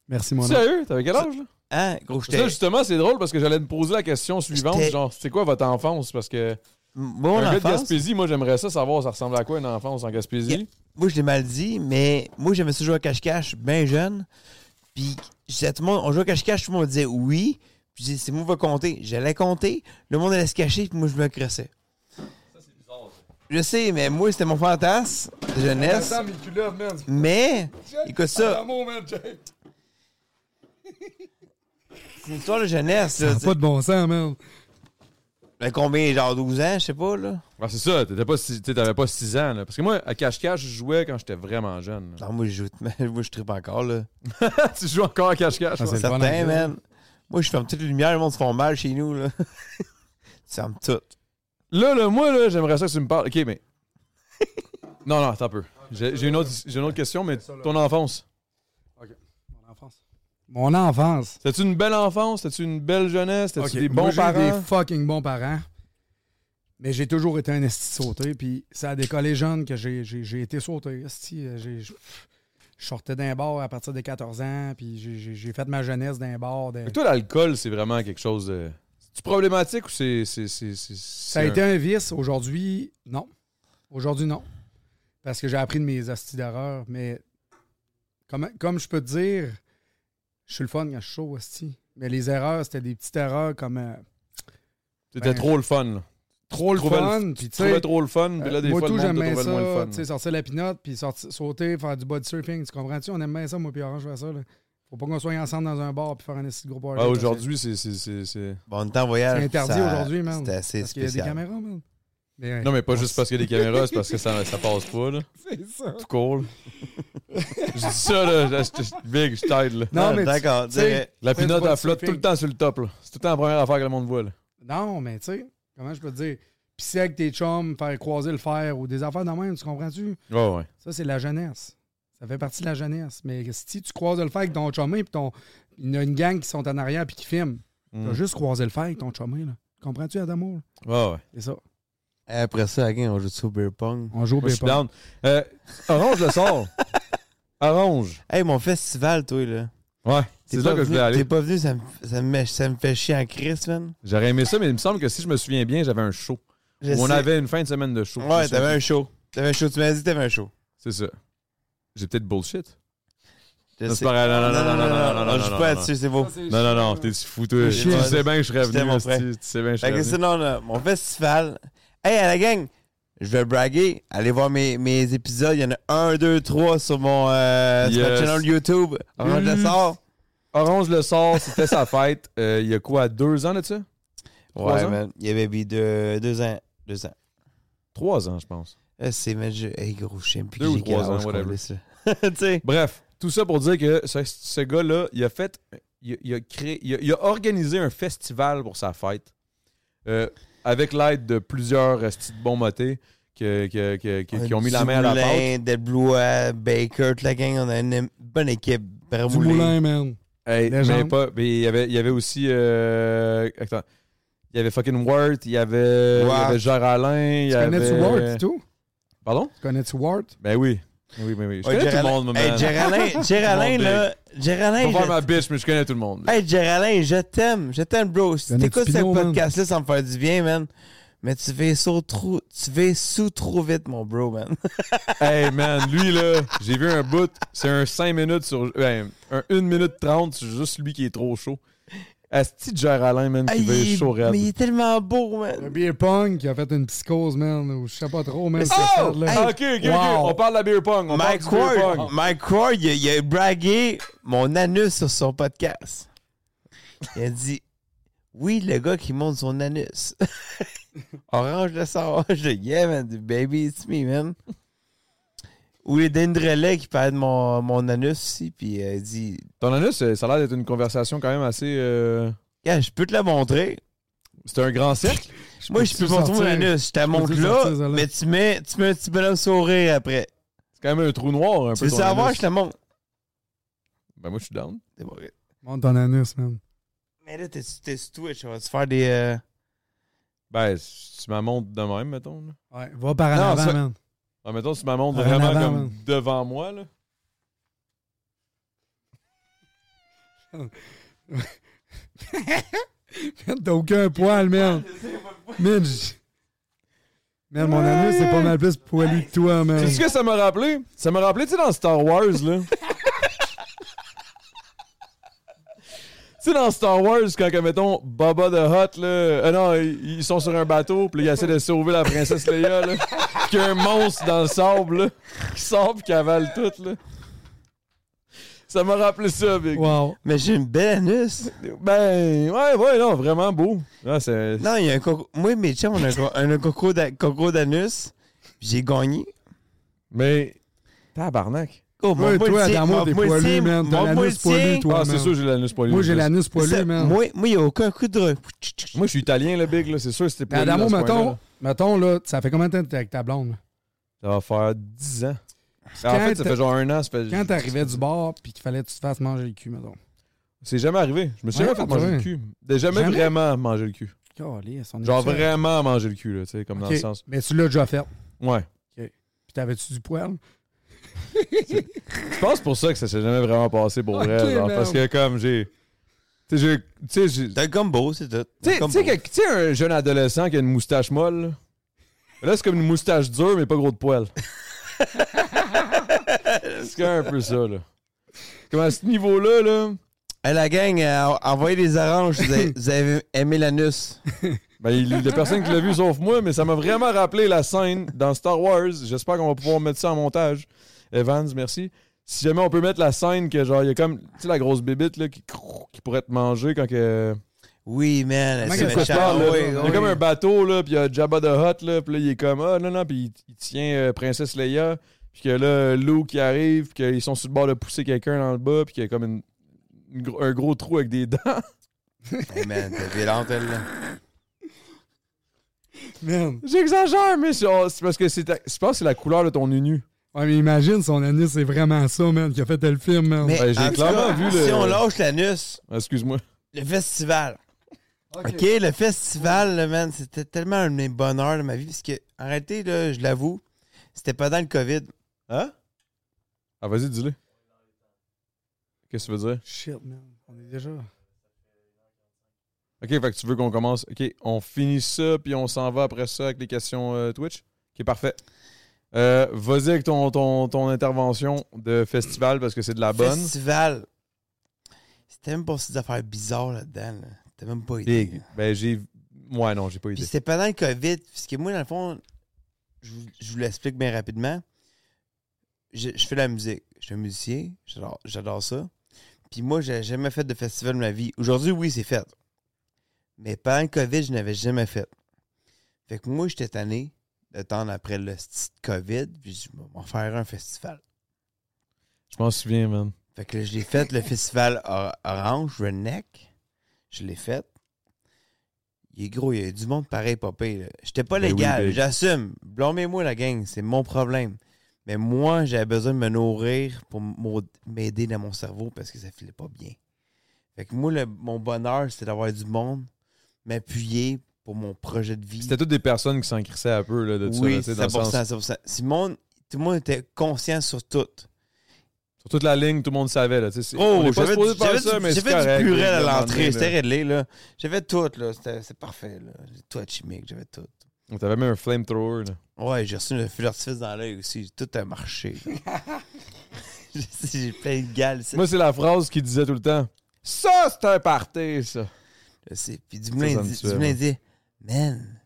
Merci, mon homme. Sérieux? T'avais quel âge, là? Hein, gros, Ça, justement, c'est drôle parce que j'allais me poser la question suivante. Genre, c'est quoi votre enfance? Parce que Mon un gars de enfance, Gaspésie, moi, j'aimerais ça savoir ça ressemble à quoi une enfance en Gaspésie? moi, je l'ai mal dit, mais moi, j'aimais ça jouer à cache-cache bien jeune. Puis, je disais à tout le monde, on joue à cache-cache, tout le monde disait oui. Puis, je disais, c'est moi qui va compter. J'allais compter, le monde allait se cacher, puis moi, je me crossais. Je sais, mais moi, c'était mon fantasme de jeunesse. Attends, mes culottes, man. Mais, écoute ça, Jay. c'est une histoire de jeunesse. Ça Là, a tu sais. pas de bon sens, man. Ben, combien, genre 12 ans, je sais pas, là? Ah, c'est ça, t'étais pas t'avais pas 6 ans. Là. Parce que moi, à cache-cache, je jouais quand j'étais vraiment jeune. là. Non, moi, je joue, moi, je tripe encore, là. tu joues encore à cache-cache. Ah, c'est Certain, man. Moi, je ferme toutes les lumières, le monde se font mal chez nous, là. tu fermes tout. Là, là, moi, là, j'aimerais ça que tu me parles. OK, mais. non, non, attends un peu. J'ai j'ai une, autre- j'ai une autre question, mais ton enfance. Mon enfance. C'était-tu une belle enfance? C'était-tu une belle jeunesse? C'était-tu des bons parents? des fucking bons parents. Mais j'ai toujours été un esti sauté. Puis ça a décollé jeune que j'ai, été sauté. Euh, je sortais d'un bar à partir de 14 ans. Puis j'ai, fait ma jeunesse d'un bar. de- que toi, l'alcool, c'est vraiment quelque chose de. C'est problématique ou c'est. c'est- c'est- c'est- Ça a été un vice. Aujourd'hui, non. Aujourd'hui, non. Parce que j'ai appris de mes hosties d'erreurs. Mais comme, comme je peux te dire, je suis le fun quand je suis chaud, hostie. Mais les erreurs, c'était des petites erreurs comme euh, C'était ben, trop le fun. là. trop le trouvais fun. tu Puis tu trouvais sais, trop le fun, puis là, des Euh, moi, fois, tout, le monde te j'aimais trouvait le moins ça, le tu sais, fun. sortir la pinotte, puis sorti- sauter, faire du body surfing, tu comprends-tu? On aime bien ça, moi, puis Orange, faire ça. Là. Faut pas qu'on soit ensemble dans un bar puis faire un esti de gros party. Ah, aujourd'hui, c'est- c'est. c'est- c'est- Bon, on était en voyage. C'est interdit ça- aujourd'hui, man. C'était assez Parce qu'il y a des spécial. caméras, man. Mais, ouais. Non, mais pas juste parce qu'il y a des caméras, c'est parce que ça, ça passe pas, là. C'est ça. Tout cool. je dis ça, là. je- je- Big, je t'aide, là. Non, mais D'accord, La pinotte, elle flotte tout le temps sur le top, là. C'est tout le temps la première affaire que le monde voit, là. Non, mais tu sais, comment je peux te dire? Pisser avec tes chums, faire croiser le fer ou des affaires de même, tu comprends-tu? Ouais, ouais. Ça, c'est la jeunesse. Ça fait partie de la jeunesse. Mais si tu croises le fer avec ton chumé, puis ton... il y a une gang qui sont en arrière puis qui filment, Mm. tu as juste croisé le fer avec ton chumé, là. Comprends-tu, Adamo? Ouais, ouais. C'est ça. Après ça, again, on joue au beer pong? On joue au je suis baseball. down. Euh, Orange le sort. Orange. Hey, mon festival, toi, là. Ouais. C'est là que je voulais aller. T'es pas venu, ça me, ça, me, ça me fait chier en crise, man. J'aurais aimé ça, mais il me semble que si je me souviens bien, j'avais un show. Je Où on sais. avait une fin de semaine de show. Ouais, t'avais un show. T'avais un show. Tu m'as dit que t'avais un show. C'est ça. J'ai peut-être bullshit. Je Non, c'est pas. Non, non, non, non, non, non, non, non, On joue non, pas non. là-dessus, c'est beau. Non, non, non, t'es fou, toi. Tu sais bien que je serais venu. mon esti. frère. Tu sais bien que je Fait serais que venu. sinon, là, mon festival. Hey, à la gang, je vais braguer. Allez voir mes, mes épisodes. Il y en a un, deux, trois sur mon, euh, sur ma Yes. channel YouTube. Orange le Mm. sort. Orange le sort, c'était sa fête. Euh, il y a quoi, deux ans de ça? Trois Ouais, ans? man. Il y avait deux, deux ans. Deux ans. Trois ans, je pense. Là, c'est, mais je. Hey, gros, je sais plus Deux ou trois ans, whatever. Bref, tout ça pour dire que ce, ce gars-là, il a fait. Il il a créé. Il a, il a organisé un festival pour sa fête. euh, avec l'aide de plusieurs esti de bons motés que- que- que- que- qui ont mis la main à la pâte. Delblois, Baker, toute la gang, on a une bonne équipe. Du Moulin. man. Hey, mais pas. mais il y avait, il y avait aussi. euh, attends. Il y avait fucking Wart, il y avait, il y Wart. avait Gérard Alain, il Tu avait. connais-tu Ward et tout? Pardon? Tu connais-tu Ward? Ben oui. Oui, oui, oui. Je Ouais, connais tout le monde, moi, Hey. Géraldin, Géraldin, là. Pas Géraldin, je- ma bitch, mais je connais tout le monde. Hey, Géraldin, je t'aime. Je t'aime, bro. Si t'écoutes ce podcast-là, ça me fait du bien, man. Mais tu vas sous trop, tu vas sous trop vite, mon bro, man. Hey man, lui là, j'ai vu un bout, c'est un 5 minutes sur. Ben, un 1 minute 30, c'est juste lui qui est trop chaud. Asti de Alain, man, qui est- chaud raide. mais il est tellement beau, Le man. beer pong qui a fait une psychose, man, ou je sais pas trop, man. Mais c'est oh! fait, là. Ah, ok, ok, ok. On parle de la beer pong. On Mike parle du beer Ward, pong. Mike Ward, il a, il a bragué mon anus sur son podcast. Il a dit Oui, le gars qui monte son anus. Orange le sort. Je dis Yeah, man, baby, it's me, man. Ou les Dendrelais qui parlait de mon, mon anus aussi, puis euh, il dit Ton anus, euh, ça a l'air d'être une conversation quand même assez. euh, Yeah, je peux te la montrer. C'est un grand cercle? Moi, je peux montrer mon anus. Je te la montre là, mais tu mets, tu mets un petit bonhomme sourire après. C'est quand même un trou noir un Tu peu. veux ton savoir, anus. je te la montre. Ben moi, je suis down. C'est bon. Monte ton anus, man. Mais là, t'es t'es sur Twitch, on va se faire des. euh, Ben, tu m'as montres de même, mettons. Là. Ouais, va par en Non, avant, ça- man. Ah, mettons, si tu Par en vraiment avant, comme man. devant moi, là. T'as aucun poil, j- Man, mon anus, c'est pas mal plus poilu que toi. Tu sais ce que ça m'a rappelé? Ça m'a rappelé, tu sais, dans Star Wars, là. sais, dans Star Wars, quand, mettons, Baba the Hutt, là. euh, non, ils sont sur un bateau, puis là, ils essaient de sauver la princesse Leia, là. Puis qu'il y a un monstre dans le sable, là, qui sort puis qui avale tout, là. Ça m'a rappelé ça, Big. Wow. Mais j'ai une belle anus. Ben, ouais, ouais, non, vraiment beau. Ah, c'est... Non, il y a un coco. Moi, mes chums, on a un, co- un coco d'a- coco d'anus. J'ai gagné. Mais, tabarnak. Oh, Ouais, montre-moi toi, Adamo, t'es poilu, man. T'as l'anus poilu, toi. Ah, c'est man. sûr, j'ai l'anus poilu. Moi, j'ai l'anus poilu, man. Moi, moi, il n'y a aucun coup de. Moi, je suis italien, le Big, là. C'est sûr, c'était poilu. Adamo, mettons, mettons, là, ça fait combien de temps que t'es avec ta blonde? là? Ça va faire 10 ans. Quand en fait, ça fait genre un an. Ça fait... Quand t'arrivais du bar puis qu'il fallait que tu te fasses manger le cul, mettons. C'est jamais arrivé. Je me suis jamais fait manger le cul. J'ai jamais, Jamais? vraiment mangé le cul. Genre vraiment manger le cul, là, tu sais, comme dans le sens. Mais tu l'as déjà fait. Ouais. Puis t'avais-tu du poil? Je pense pour ça que ça s'est jamais vraiment passé pour vrai. genre, parce que comme j'ai. Tu sais, j'ai- T'as un combo, c'est tout. Tu sais- Un jeune adolescent qui a une moustache molle, là, Là, c'est comme une moustache dure, mais pas gros de poils. c'est quand même un peu ça, là. Comme à ce niveau-là, là. Hey, la gang, euh, envoyez des oranges. Vous avez, vous avez aimé l'anus. Ben, il y a personne qui l'a vu sauf moi, mais ça m'a vraiment rappelé la scène dans Star Wars. J'espère qu'on va pouvoir mettre ça en montage. Evans, merci. Si jamais on peut mettre la scène que, genre, il y a comme, tu sais, la grosse bébite, là, qui, qui pourrait te manger quand que. Oui, man. C'est méchant. parle? Oui, il y a comme un bateau, là, puis il y a Jabba the Hutt, là, puis là, il est comme, ah, non, non, puis il, il tient euh, Princesse Leia, puis que là, Luke qui arrive, puis qu'ils sont sur le bord de pousser quelqu'un dans le bas, puis qu'il y a comme une- un gros trou avec des dents. Hey, man, t'es violente, elle, là. Man. J'exagère, mais c'est c'est parce que c'est ta- je pense que c'est la couleur de ton unu. Ouais, mais imagine, son anus, c'est vraiment ça, man, qui a fait le film, man. Mais Ouais, j'ai en tout clairement cas, vu le- Si on lâche l'anus, Excuse-moi. le festival. OK, le festival, là, man, c'était tellement un de mes bonheurs de ma vie. Parce que, en réalité, là, je l'avoue, c'était pas dans le COVID. Hein? Ah, vas-y, dis-le. Qu'est-ce que tu veux dire? Shit, man. On est déjà. Ok, fait que tu veux qu'on commence. Ok, on finit ça, puis on s'en va après ça avec les questions euh, Twitch? Ok, parfait. Euh, Vas-y avec ton, ton, ton intervention de festival parce que c'est de la bonne. Festival. C'était même pas des affaires bizarres là-dedans. Là. T'as même pas idée. Ben, j'ai. Ouais, non, j'ai pas idée. c'était pendant le COVID. Parce que moi, dans le fond, je vous, je vous l'explique bien rapidement. Je, je fais de la musique. Je suis un musicien. J'adore, j'adore ça. Puis moi, j'ai jamais fait de festival de ma vie. Aujourd'hui, oui, c'est fait. Mais pendant le COVID, je n'avais jamais fait. Fait que moi, j'étais tanné d'attendre après le petit COVID. Puis je vais m'en faire un festival. Je m'en souviens, man. Fait que là, je l'ai fait, le festival Or- Orange, Redneck. Je l'ai fait. Il est gros, il y a du monde pareil, là. J'étais pas Ben oui, légal, big. j'assume. Blâmez-moi la gang, c'est mon problème. Mais moi, j'avais besoin de me nourrir pour m'aider dans mon cerveau parce que ça filait pas bien. Fait que moi, le- mon bonheur, c'était d'avoir du monde, m'appuyer pour mon projet de vie. C'était toutes des personnes qui s'en crissaient un peu là, de ça. oui, le 100%, sens- 100%. Si le monde- tout le monde était conscient sur tout. Sur toute la ligne, tout le monde savait. Là, Oh, j'avais du- ça, du- mais fait correct, du purée là, à l'entrée, c'était réglé, là. J'avais tout, là. C'était c'est parfait, là. Tout chimique, j'avais tout. On t'avait même un flamethrower. là. Ouais, j'ai reçu un feu d'artifice dans l'œil aussi. Tout a marché. j'ai plein de gales. ça. Moi, c'est la phrase qu'il disait tout le temps. Ça, c'est un party, ça. Je sais. Puis Ça, Dumoulin ça dit, Man,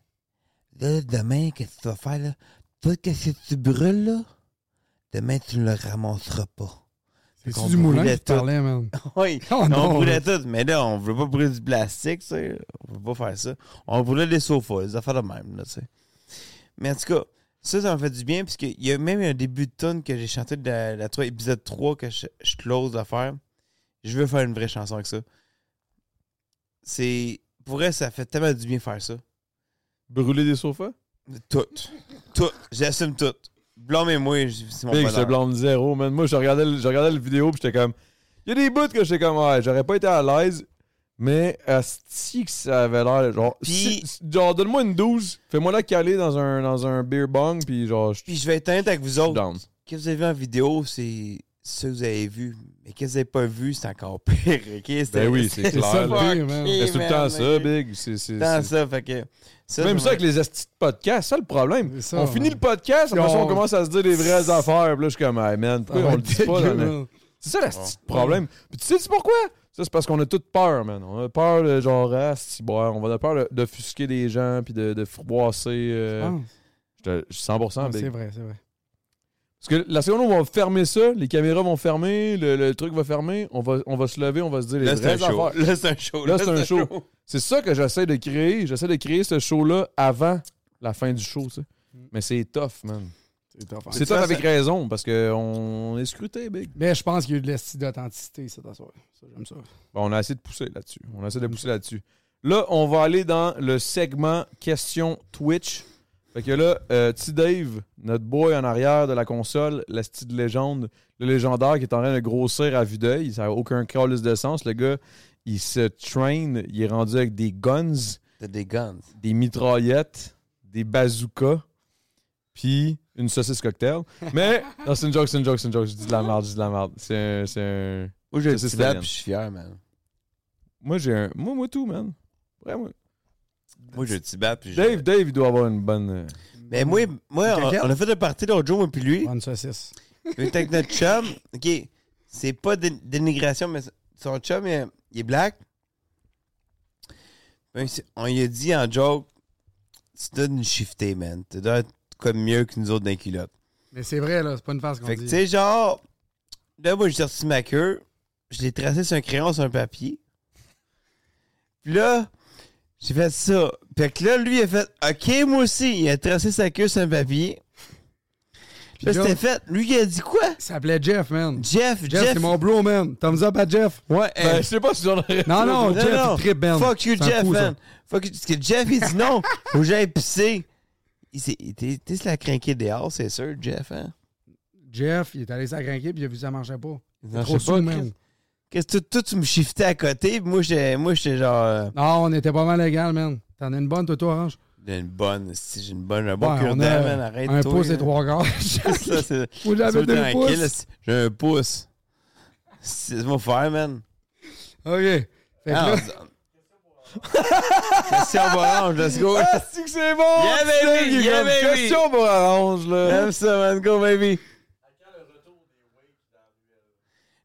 là, demain, qu'est-ce que tu vas faire, là? Toi, qu'est-ce que tu brûles, là? Demain, tu ne le ramasseras pas. C'est du moulin qui parlait, man. Oui, Oh on brûlait tout. Mais là, on veut pas brûler du plastique, tu sais. On veut pas faire ça. On brûlait des sofas, des affaires de même, là, tu sais. Mais en tout cas, ça, ça m'a fait du bien, puisqu'il y a même un début de tune que j'ai chanté de la, la trois- épisode 3 que je, je close à faire. Je veux faire une vraie chanson avec ça. C'est. Pour vrai, ça fait tellement du bien faire ça. Brûler des sofas? Tout. Tout. J'assume tout. Blâmez-moi, c'est mon Big, je bonheur. te blâme zéro, man. Moi, je regardais, le- je regardais la vidéo, puis j'étais comme. Il y a des bouts que j'étais comme, ouais, j'aurais pas été à l'aise, mais asti que ça avait l'air. Genre, si- genre donne-moi une 12, fais-moi la caler dans un, dans un beer bong, puis genre, je Puis je vais être honnête avec vous autres. down. Que vous avez vu en vidéo, c'est ceux que vous avez vus. Mais qu'est-ce que vous n'avez pas vu, c'est encore pire. OK? C'était- Ben oui, c'est C'est ça clair. là. C'est tout le temps ça. Big. C'est c'est- Tout le temps c'est- ça, fait que... Ça, Même ça ça avec les estis de podcast, ça le problème. C'est ça, on ouais. finit le podcast, après ça, on On- commence à se dire des vraies affaires. Puis là, je suis comme, hey, man, pourquoi on le dit pas man? C'est ça, le petit problème. Puis tu sais pourquoi? Ça, c'est parce qu'on a toute peur, man. On a peur de genre, ah, c'est boire. On va avoir peur de- d'offusquer des gens, puis de, de froisser. euh, Ah, je te- je suis 100% c'est big. vrai, c'est vrai. Parce que la seconde où on va fermer ça, les caméras vont fermer, le, le truc va fermer, on va, on va se lever, on va se dire les Là, c'est un vraies affaires. Là, c'est un show. Là, c'est un show. C'est ça que j'essaie de créer. J'essaie de créer ce show-là avant la fin du show, tu sais. Mais c'est tough, man. C'est tough. C'est tough avec raison, parce qu'on est scruté, big. Mais je pense qu'il y a eu de l'esti d'authenticité, ça, t'as Ça, j'aime ça. Bon, on a essayé de pousser là-dessus. On a essayé de pousser là-dessus. Là, on va aller dans le segment question Twitch. Fait que là, euh, T Dave, notre boy en arrière de la console, la style de légende, le légendaire qui est en train de grossir à vue d'œil, ça n'a aucun calice de sens. Le gars, il se train, il est rendu avec des guns, des guns. des mitraillettes, des bazookas, puis une saucisse cocktail. Mais, non, c'est une joke, c'est une joke, c'est une joke. Je dis de la merde, je dis de la merde. C'est un. C'est un... Moi, j'ai un je suis fier, man. Moi, j'ai un. Moi, moi, tout, man. Vraiment. Moi, j'ai un petit bat, puis je- Dave, Dave, il doit avoir une bonne. Mais moi, moi on, a fait un party l'autre jour, moi, puis lui. Bonne saucisse. Avec notre chum. OK, c'est pas dénigration, mais son chum, il, il est black. Ben, on lui a dit en joke, tu dois nous shifter, man. Tu dois être comme mieux que nous autres d'un culotte. Mais c'est vrai, là, c'est pas une face qu'on Fait que, dit. tu sais, genre, là, moi, j'ai sorti ma queue, je l'ai tracé sur un crayon, sur un papier. Puis là, j'ai fait ça. Fait que là, lui, il a fait, OK, moi aussi, il a tracé sa queue sur un papier. Puis là, c'était fait. Lui, il a dit quoi? Il s'appelait Jeff, man. Jeff, Jeff, Jeff. c'est mon bro, man. Thumbs up à Jeff. Ouais, Ben, je sais pas si j'en aurais. Non, non, non, Jeff, non. il tripe, Ben. Fuck you, Jeff, ça. man. Fuck you. Parce que Jeff, il dit non. Faut que j'aille pisser. Il s'est- se l'a craqué dehors, c'est sûr, Jeff, hein? Jeff, il est allé s'agrinquer puis il a vu que ça marchait pas. Non, trop sous, man. Qu'est-ce que tu me shiftais à côté, puis moi, j'étais moi, j'étais genre. euh, Non, on était pas mal légal, man. T'en as une bonne, toi, toi, Orange? J'ai une bonne, si j'ai une bonne, un bon Ouais, cure dent, man, arrête un pouce et trois quarts. Ça, c'est. Faut jamais tranquille, J'ai un pouce. C'est mon faire, man. OK. Fait que Ah, là, Question orange, let's go. Ah, c'est que c'est bon! Yeah, baby, yeah. Question pour Orange, là. J'aime ça, man. Go, baby.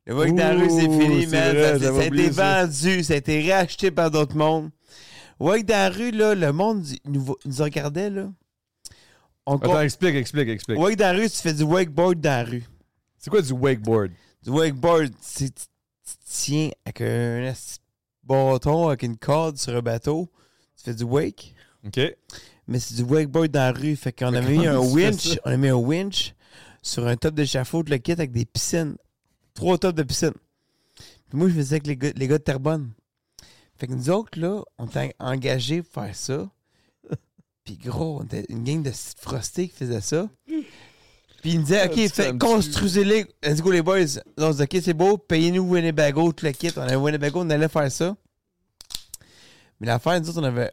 Le Wake dans la rue, c'est fini, man. ça, a été vendu. Ça a été racheté par d'autres mondes. Wake dans la rue, là, le monde nous, regardait, là. On Attends, explique, explique, explique. Wake dans la rue, tu fais du wakeboard dans la rue. C'est quoi du wakeboard? Du wakeboard, c'est tu tiens avec un bâton, avec une corde sur un bateau. Tu fais du wake. OK. Mais c'est du wakeboard dans la rue. Fait qu'on a mis un winch. On a mis un winch sur un top d'échafaud de le kit avec des piscines. Trois tops de piscine. Puis moi, je faisais avec les gars, les gars de Terrebonne. Fait que nous autres, là, on était engagés pour faire ça. Puis gros, on était une gang de frostés qui faisait ça. Puis ils nous disaient, OK, fait, me construisez-les. Let's go, les boys. On se dit, OK, c'est beau, payez-nous Winnebago, tout le kit. On avait Winnebago, on allait faire ça. Mais l'affaire, nous autres, on avait.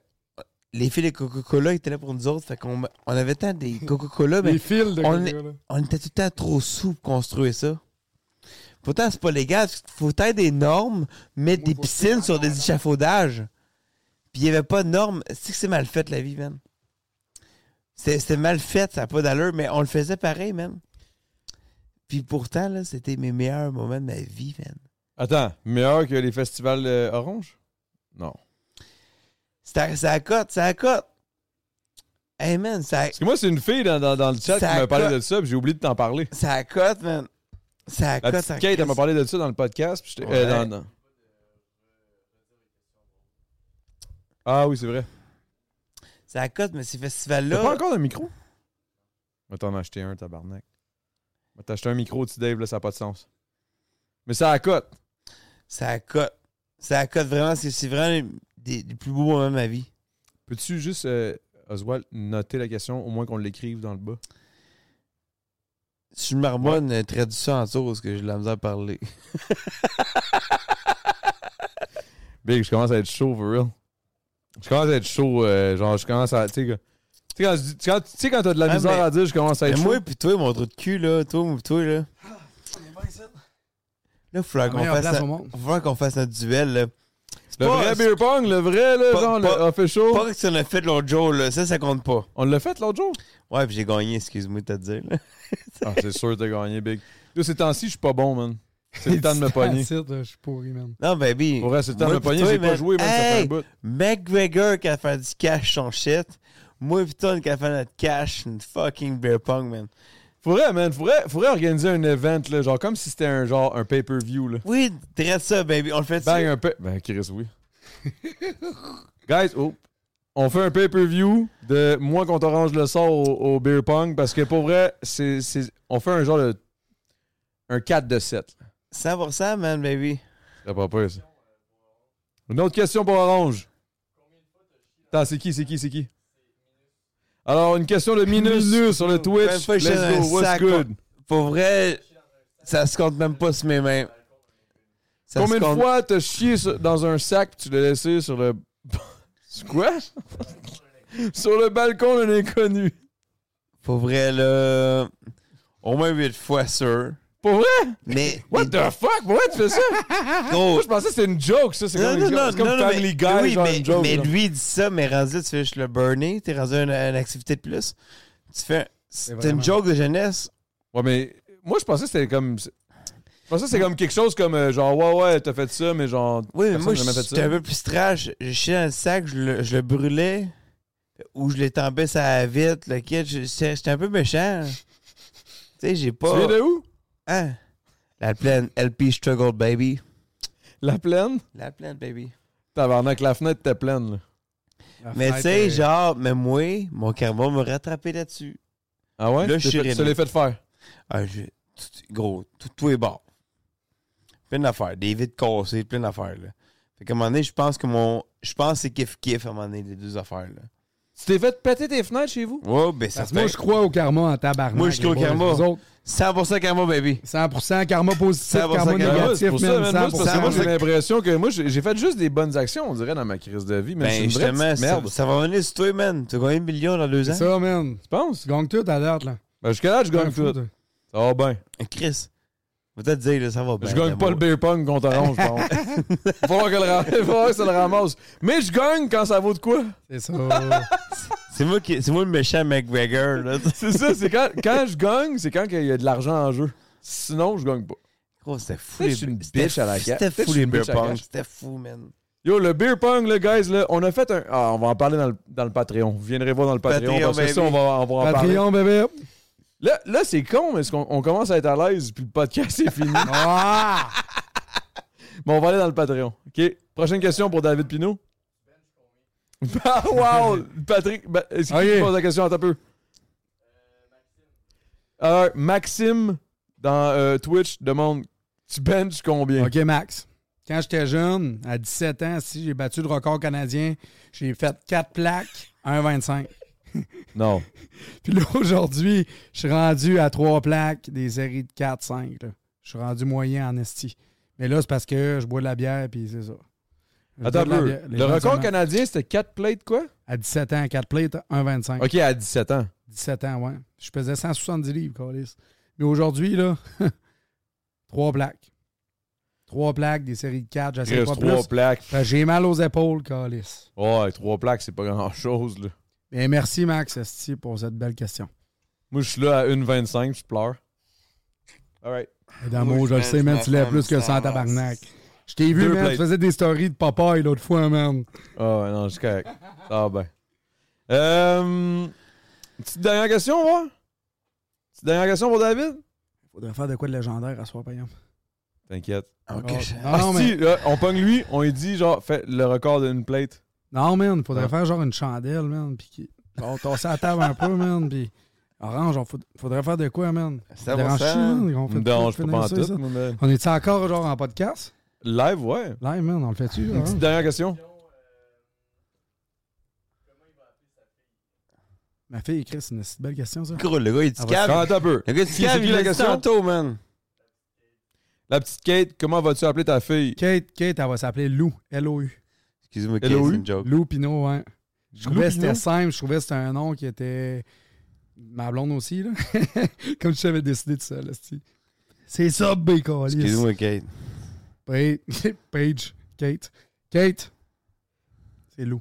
Les filles de Coca-Cola étaient là pour nous autres. Fait qu'on on avait tant des Coca-Cola, mais les fils de on Coca, est- là. on était tout le temps trop sous pour construire ça. Pourtant, c'est pas légal. Faut être des normes, mettre des piscines sur des échafaudages. Puis il y avait pas de normes. C'est que c'est mal fait, la vie, man. C'était mal fait, ça n'a pas d'allure, mais on le faisait pareil, man. Puis pourtant, là, c'était mes meilleurs moments de ma vie, man. Attends, meilleur que les festivals euh, Orange? Non. Ça cote, ça cote. Hey, man, ça, Parce que moi, c'est une fille dans, dans- dans le chat qui m'a parlé de ça, puis j'ai oublié de t'en parler. ça cote, man. Ça La cote. petite Kate, elle m'a parlé de ça dans le podcast. puis Ouais. euh, dans- dans- Ah oui, c'est vrai. Ça à cote, mais ces T'as festivals-là. pas encore de micro? Va t'en acheter un, tabarnak. Va t'acheter un micro, tu Dave, là, ça n'a pas de sens. Mais ça accote. Ça accote. Ça accote vraiment. C'est c'est vraiment des, des plus beaux moments de ma vie. Peux-tu juste, euh, Oswald, noter la question, au moins qu'on l'écrive dans le bas? Si je marmonne, ouais. traduis ça en parce que j'ai de la misère à parler. Big, je commence à être chaud, for real. Je commence à être chaud, euh, genre, je commence à. Tu sais, que- tu sais, quand, quand- quand t'as de la Ah, misère mais- à dire, je commence à Mais être chaud. moi, puis toi, mon trou de cul, là. Toi, moi, pis toi, là. Là, il faudra qu'on fasse, faudra qu'on fasse notre duel. Là. C'est Le pas- vrai beer pong, le vrai, là, Pas- genre, pas- le official. Pas que tu en as fait l'autre jour, là. Ça, ça compte pas. On l'a fait l'autre jour? Ouais, puis j'ai gagné, excuse-moi de te dire. là. Ah, c'est sûr que t'as gagné, Big. Là, ces temps-ci, je suis pas bon, man. C'est le temps de me pogner. C'est ça, Je suis pourri, man. Non, baby. Pour vrai, c'est le temps de me pogner. J'ai pas joué, man, ça fait un Hey, bout. McGregor qui a fait du cash son shit. Moi toi qui a fait notre cash, une fucking beer pong, man. Faudrait, man, faudrait, faudrait organiser un event, là, genre comme si c'était un genre un pay-per-view, là. Oui, traite ça, baby. On le fait Bang, un pay... Ben, Chris, oui. Guys, oh, on fait un pay-per-view de moi contre Orange le sort au, au beer pong parce que pour vrai, c'est, c'est- on fait un genre de... un 4 de 7. 100%, man, baby. C'est pas peur, ça. Une autre question pour Orange. Attends, c'est qui, c'est qui, c'est qui? Alors, une question de Minus, sur le Twitch. Let's go, what's good? Pour vrai, ça se compte même pas sur mes mains. Ça Combien de compte- fois t'as chié sur- dans un sac pis tu l'as laissé sur le... C'est quoi? sur le balcon d'un inconnu. Pour vrai, là. Au moins 8 fois sûr. Pour vrai? Mais. What the fuck? Pourquoi tu fais ça? Moi, je pensais que c'était une joke, ça. C'est Non, comme, non, une joke. Comme non, Family mais, Guy, oui, genre mais, une joke. mais genre. lui il dit ça, mais rendu, tu fais juste le burner, t'es rendu à une, une activité de plus. Tu fais. C'est vraiment- une joke de jeunesse. Ouais, mais moi, je pensais que c'était comme... Je pensais que c'était comme quelque chose comme euh, genre, ouais, ouais, t'as fait ça, mais genre... Oui, mais moi, n'a jamais fait j'étais un peu plus trash. Je chiais dans le sac, je le, je le brûlais, ou je l'étendais ça vite, le kit. j'étais un peu méchant. tu sais, j'ai pas. Tu viens de où? Hein? La plaine, LP Struggle, baby. La plaine? La plaine, baby. Tabarnak, la fenêtre était pleine, là. La Mais tu sais, genre, mais moi, mon karma m'a rattrapé là-dessus. Ah ouais? Là, Tu je suis tu l'as fait faire? Ah, tout- gros, tout, tout est bon. Plein d'affaires. Des vitres cassées, plein d'affaires, là. Fait qu'à un moment donné, je pense que mon. Je pense que c'est kiff-kiff à un moment donné, les deux affaires, là. Tu t'es fait péter tes fenêtres chez vous? Ouais, ben ça Parce que moi, je crois au karma en tabarnak. Moi, je crois au les boys. karma. Vous autres, 100% karma, baby. 100% karma positif, 100% karma karma. Ouais, négatif, c'est pour ça, man. Moi, c'est parce que 100%. moi, j'ai l'impression que moi, j'ai j'ai fait juste des bonnes actions, on dirait, dans ma crise de vie. Mais c'est Ben, une vraie justement, petite ça, merde. ça va venir sur toi, man. Tu as gagné un million dans deux C'est ans. ça, man. Tu penses? Tu gagnes tout à date, là. Ben, jusqu'à là, je gagne tout. Ça va bien. Chris, peut-être dire, là, ça va bien. je gagne pas le beer pong contre Orange, par contre. Il va falloir que le ça le ramasse. Mais je gagne quand ça vaut de quoi? C'est ça. C'est moi, qui- c'est moi le méchant McGregor, là. C'est ça, c'est quand, quand je gagne, c'est quand il y a de l'argent en jeu. Sinon, je gagne pas. Gros, c'était fou. Les- je suis une c'était bitch à la fou- gare. C'était fou, les beer pong. C'était fou, man. Yo, le beer pong, là, guys, là, on a fait un. Ah, on va en parler dans le, dans le Patreon. Vous viendrez voir dans le Patreon, Patreon, parce que ça, on baby. va, on va en parler. Patreon, bébé. Là, là c'est con, mais on commence à être à l'aise, puis le podcast est fini? Ah! Bon, on va aller dans le Patreon. OK? Prochaine question pour David Pinault. Ah, wow! Patrick, ben, est-ce qu'il Ok. pose la question? Un peu. Alors, Maxime, dans euh, Twitch, demande Tu benches combien? OK, Max. Quand j'étais jeune, à 17 ans, si j'ai battu le record canadien, j'ai fait 4 plaques, 1,25. Non. Puis là, aujourd'hui, je suis rendu à 3 plaques, des séries de 4, 5. là. Je suis rendu moyen en esti. Mais là, c'est parce que je bois de la bière, puis c'est ça. Je Attends un peu. Le record canadien, c'était 4 plates, quoi? À 17 ans, 4 plates, 1,25. OK, à 17 ans. 17 ans, ouais. Je pesais 170 livres, Calis. Mais aujourd'hui, là, 3 plaques. 3 plaques, des séries de 4, Il j'essaie pas 3 plus. plaques. J'ai mal aux épaules, Calis. Ouais, 3 plaques, c'est pas grand-chose, là. Et merci, Max Esti, pour cette belle question. Moi, je suis là à 1,25, je pleure. All right. Dans Moi, je le sais, que man, ma tu lèves femme, plus que ça 100 avance. tabarnak. Je t'ai vu, man, tu faisais des stories de Popeye l'autre fois, man. Ah ouais, non, je suis correct. Ah ben. Euh, petite dernière question, on va? Voir? Petite dernière question pour David? Faudrait faire de quoi de légendaire à soir, par exemple. T'inquiète. Ok, Oh, Non, Ah, non, si, là, on pogne lui, on lui dit, genre, fais le record d'une plate. Non, man, faudrait Ah. faire genre une chandelle, man, puis qui... Genre, tasser la table un peu, man, puis... Orange, on faud- faudrait faire de quoi, man? Ça va, ça. man? On fait quoi dérange pour pas en tout. ça? mais- On est-tu encore, genre, en podcast? Live, ouais. Live, man, on le fait-tu, Une là? petite dernière question. Ma fille, Chris, c'est une si belle question, ça. Gros, le gars, il dit cave. Attends un peu. Le gars, il cave, il la question? tantôt, man. La petite Kate, comment vas-tu appeler ta fille? Kate, Kate, elle va s'appeler Lou, L-O-U. Excuse-moi, Kate, Hello, c'est oui. une joke. Lou Pinot, ouais. Je Lou trouvais que c'était simple, je trouvais que c'était un nom qui était. Ma blonde aussi, là. Comme je savais décider de ça, là. C'est ça, Bacon. Excuse-moi, Kate. Page. Kate. Kate. C'est Lou.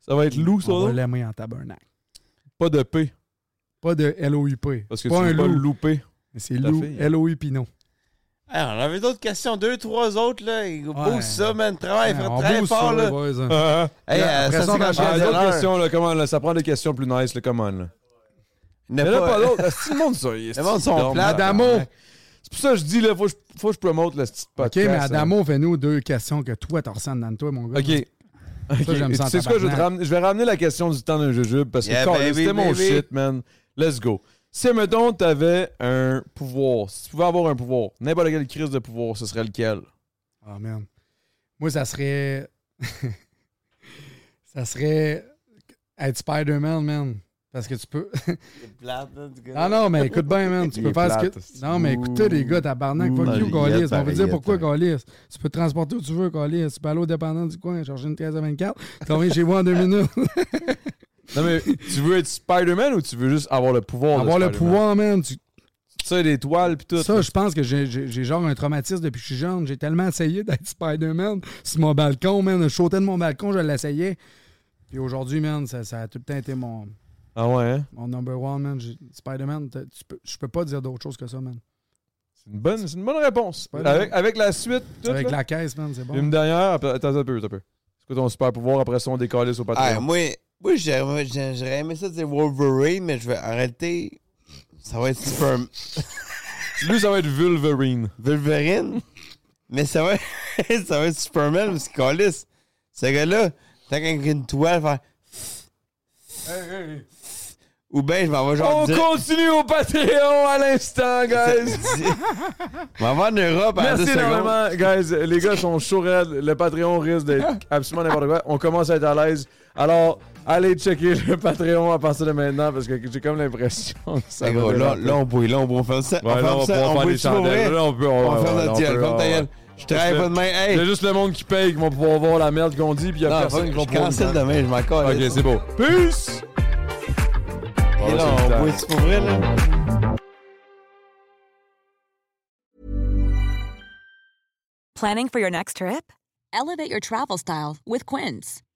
Ça va être loup, ça, On va l'aimer en tabernacle. Pas de P. Pas de L-O-U-P. Parce que pas tu un pas loup. louper. Mais c'est Lou. L-O-U Pinot. Hey, on avait d'autres questions, deux, trois autres, là. Ils Ouais. ça, man. Travaille, Ouais, très fort, ça, là. les boys, hein. Ah, Hey, Après euh, ça, on d'autres questions, là, comment, là, ça prend des questions plus nice, là, comment, là. Il n'y Mais en là, a pas pas d'autres. Le monde, ça? Le monde sont. Adamo. C'est pour ça que je dis, là, faut que je, faut que je promote le petit OK, podcast. mais là. Adamo, fais-nous deux questions que toi, t'en ressens dans toi, mon gars. OK. Ok. ça en Tu sais ce que je vais, te ramener- je vais ramener la question du temps d'un jujube parce que Yeah, c'était mon baby. shit, man. Let's go. Si, mettons, t'avais un pouvoir, si tu pouvais avoir un pouvoir, n'importe quelle crise de pouvoir, ce serait lequel? Ah, man. Moi, ça serait. ça serait. Être Spider-Man, man. Parce que tu peux. non, non, mais écoute bien, man. Tu peux faire ce plate, que. Non, mais écoutez, les gars, tabarnak. Fuck you, Calis. On va dire pourquoi, Mariette. Calis? Tu peux te transporter où tu veux, Calis. Tu peux aller au dépendant du coin, chercher une 13 à 24. Tu reviens chez moi en deux minutes. Non, mais tu veux être Spider-Man ou tu veux juste avoir le pouvoir Avoir de le pouvoir, man. Tu- Tu sais, des toiles pis tout. Ça, je pense que j'ai- j'ai j'ai genre un traumatisme depuis que je suis jeune. J'ai tellement essayé d'être Spider-Man sur mon balcon, man. Je sautais de mon balcon, je l'essayais. Puis aujourd'hui, man, ça, ça a tout le temps été mon, Ah ouais, hein? mon number one, man. J'ai- Spider-Man, t'as- tu peux- je peux pas dire d'autre chose que ça, man. C'est une bonne, c'est une bonne réponse. Spider-Man. Avec, avec la suite, tout, Avec là. la caisse, man, c'est bon. Une dernière, après- attends un peu, attends un peu. C'est quoi ton super pouvoir après ça, on décalisse au Ah, Patreon? moi, moi j'aurais aimé ça dire Wolverine, mais je vais arrêter. Ça va être Super Lui, ça va être Wolverine. Wolverine? mais ça va, ça va être Superman, parce que Callis, ce gars-là, tant qu'avec une toile, faire. Ou bien je m'en vais genre. On dire- continue au Patreon à l'instant, guys! M'en vais en Europe à Merci 10 secondes. énormément, guys. Les gars sont chauds raides. Le Patreon risque d'être absolument n'importe quoi. On commence à être à l'aise. Alors, allez checker le Patreon à partir de maintenant parce que j'ai comme l'impression que ça Hey, va là, là, on bouille, là, on peut faire ça. Ouais, on là, on va ça, pouvoir on faire bouille des chandelles. Là, on peut- On ouais, va faire ouais, notre on gueule, peut, ferme ta gueule. Je travaille pas demain, hey! C'est juste le monde qui paye qui va pouvoir voir la merde qu'on dit, puis il y a Non, personne qui va je pouvoir. cancelle demain, je m'en. Ok, c'est beau. Peace! Et là, on ça pour vrai, là. Planning for your next trip? Elevate your travel style with Quince.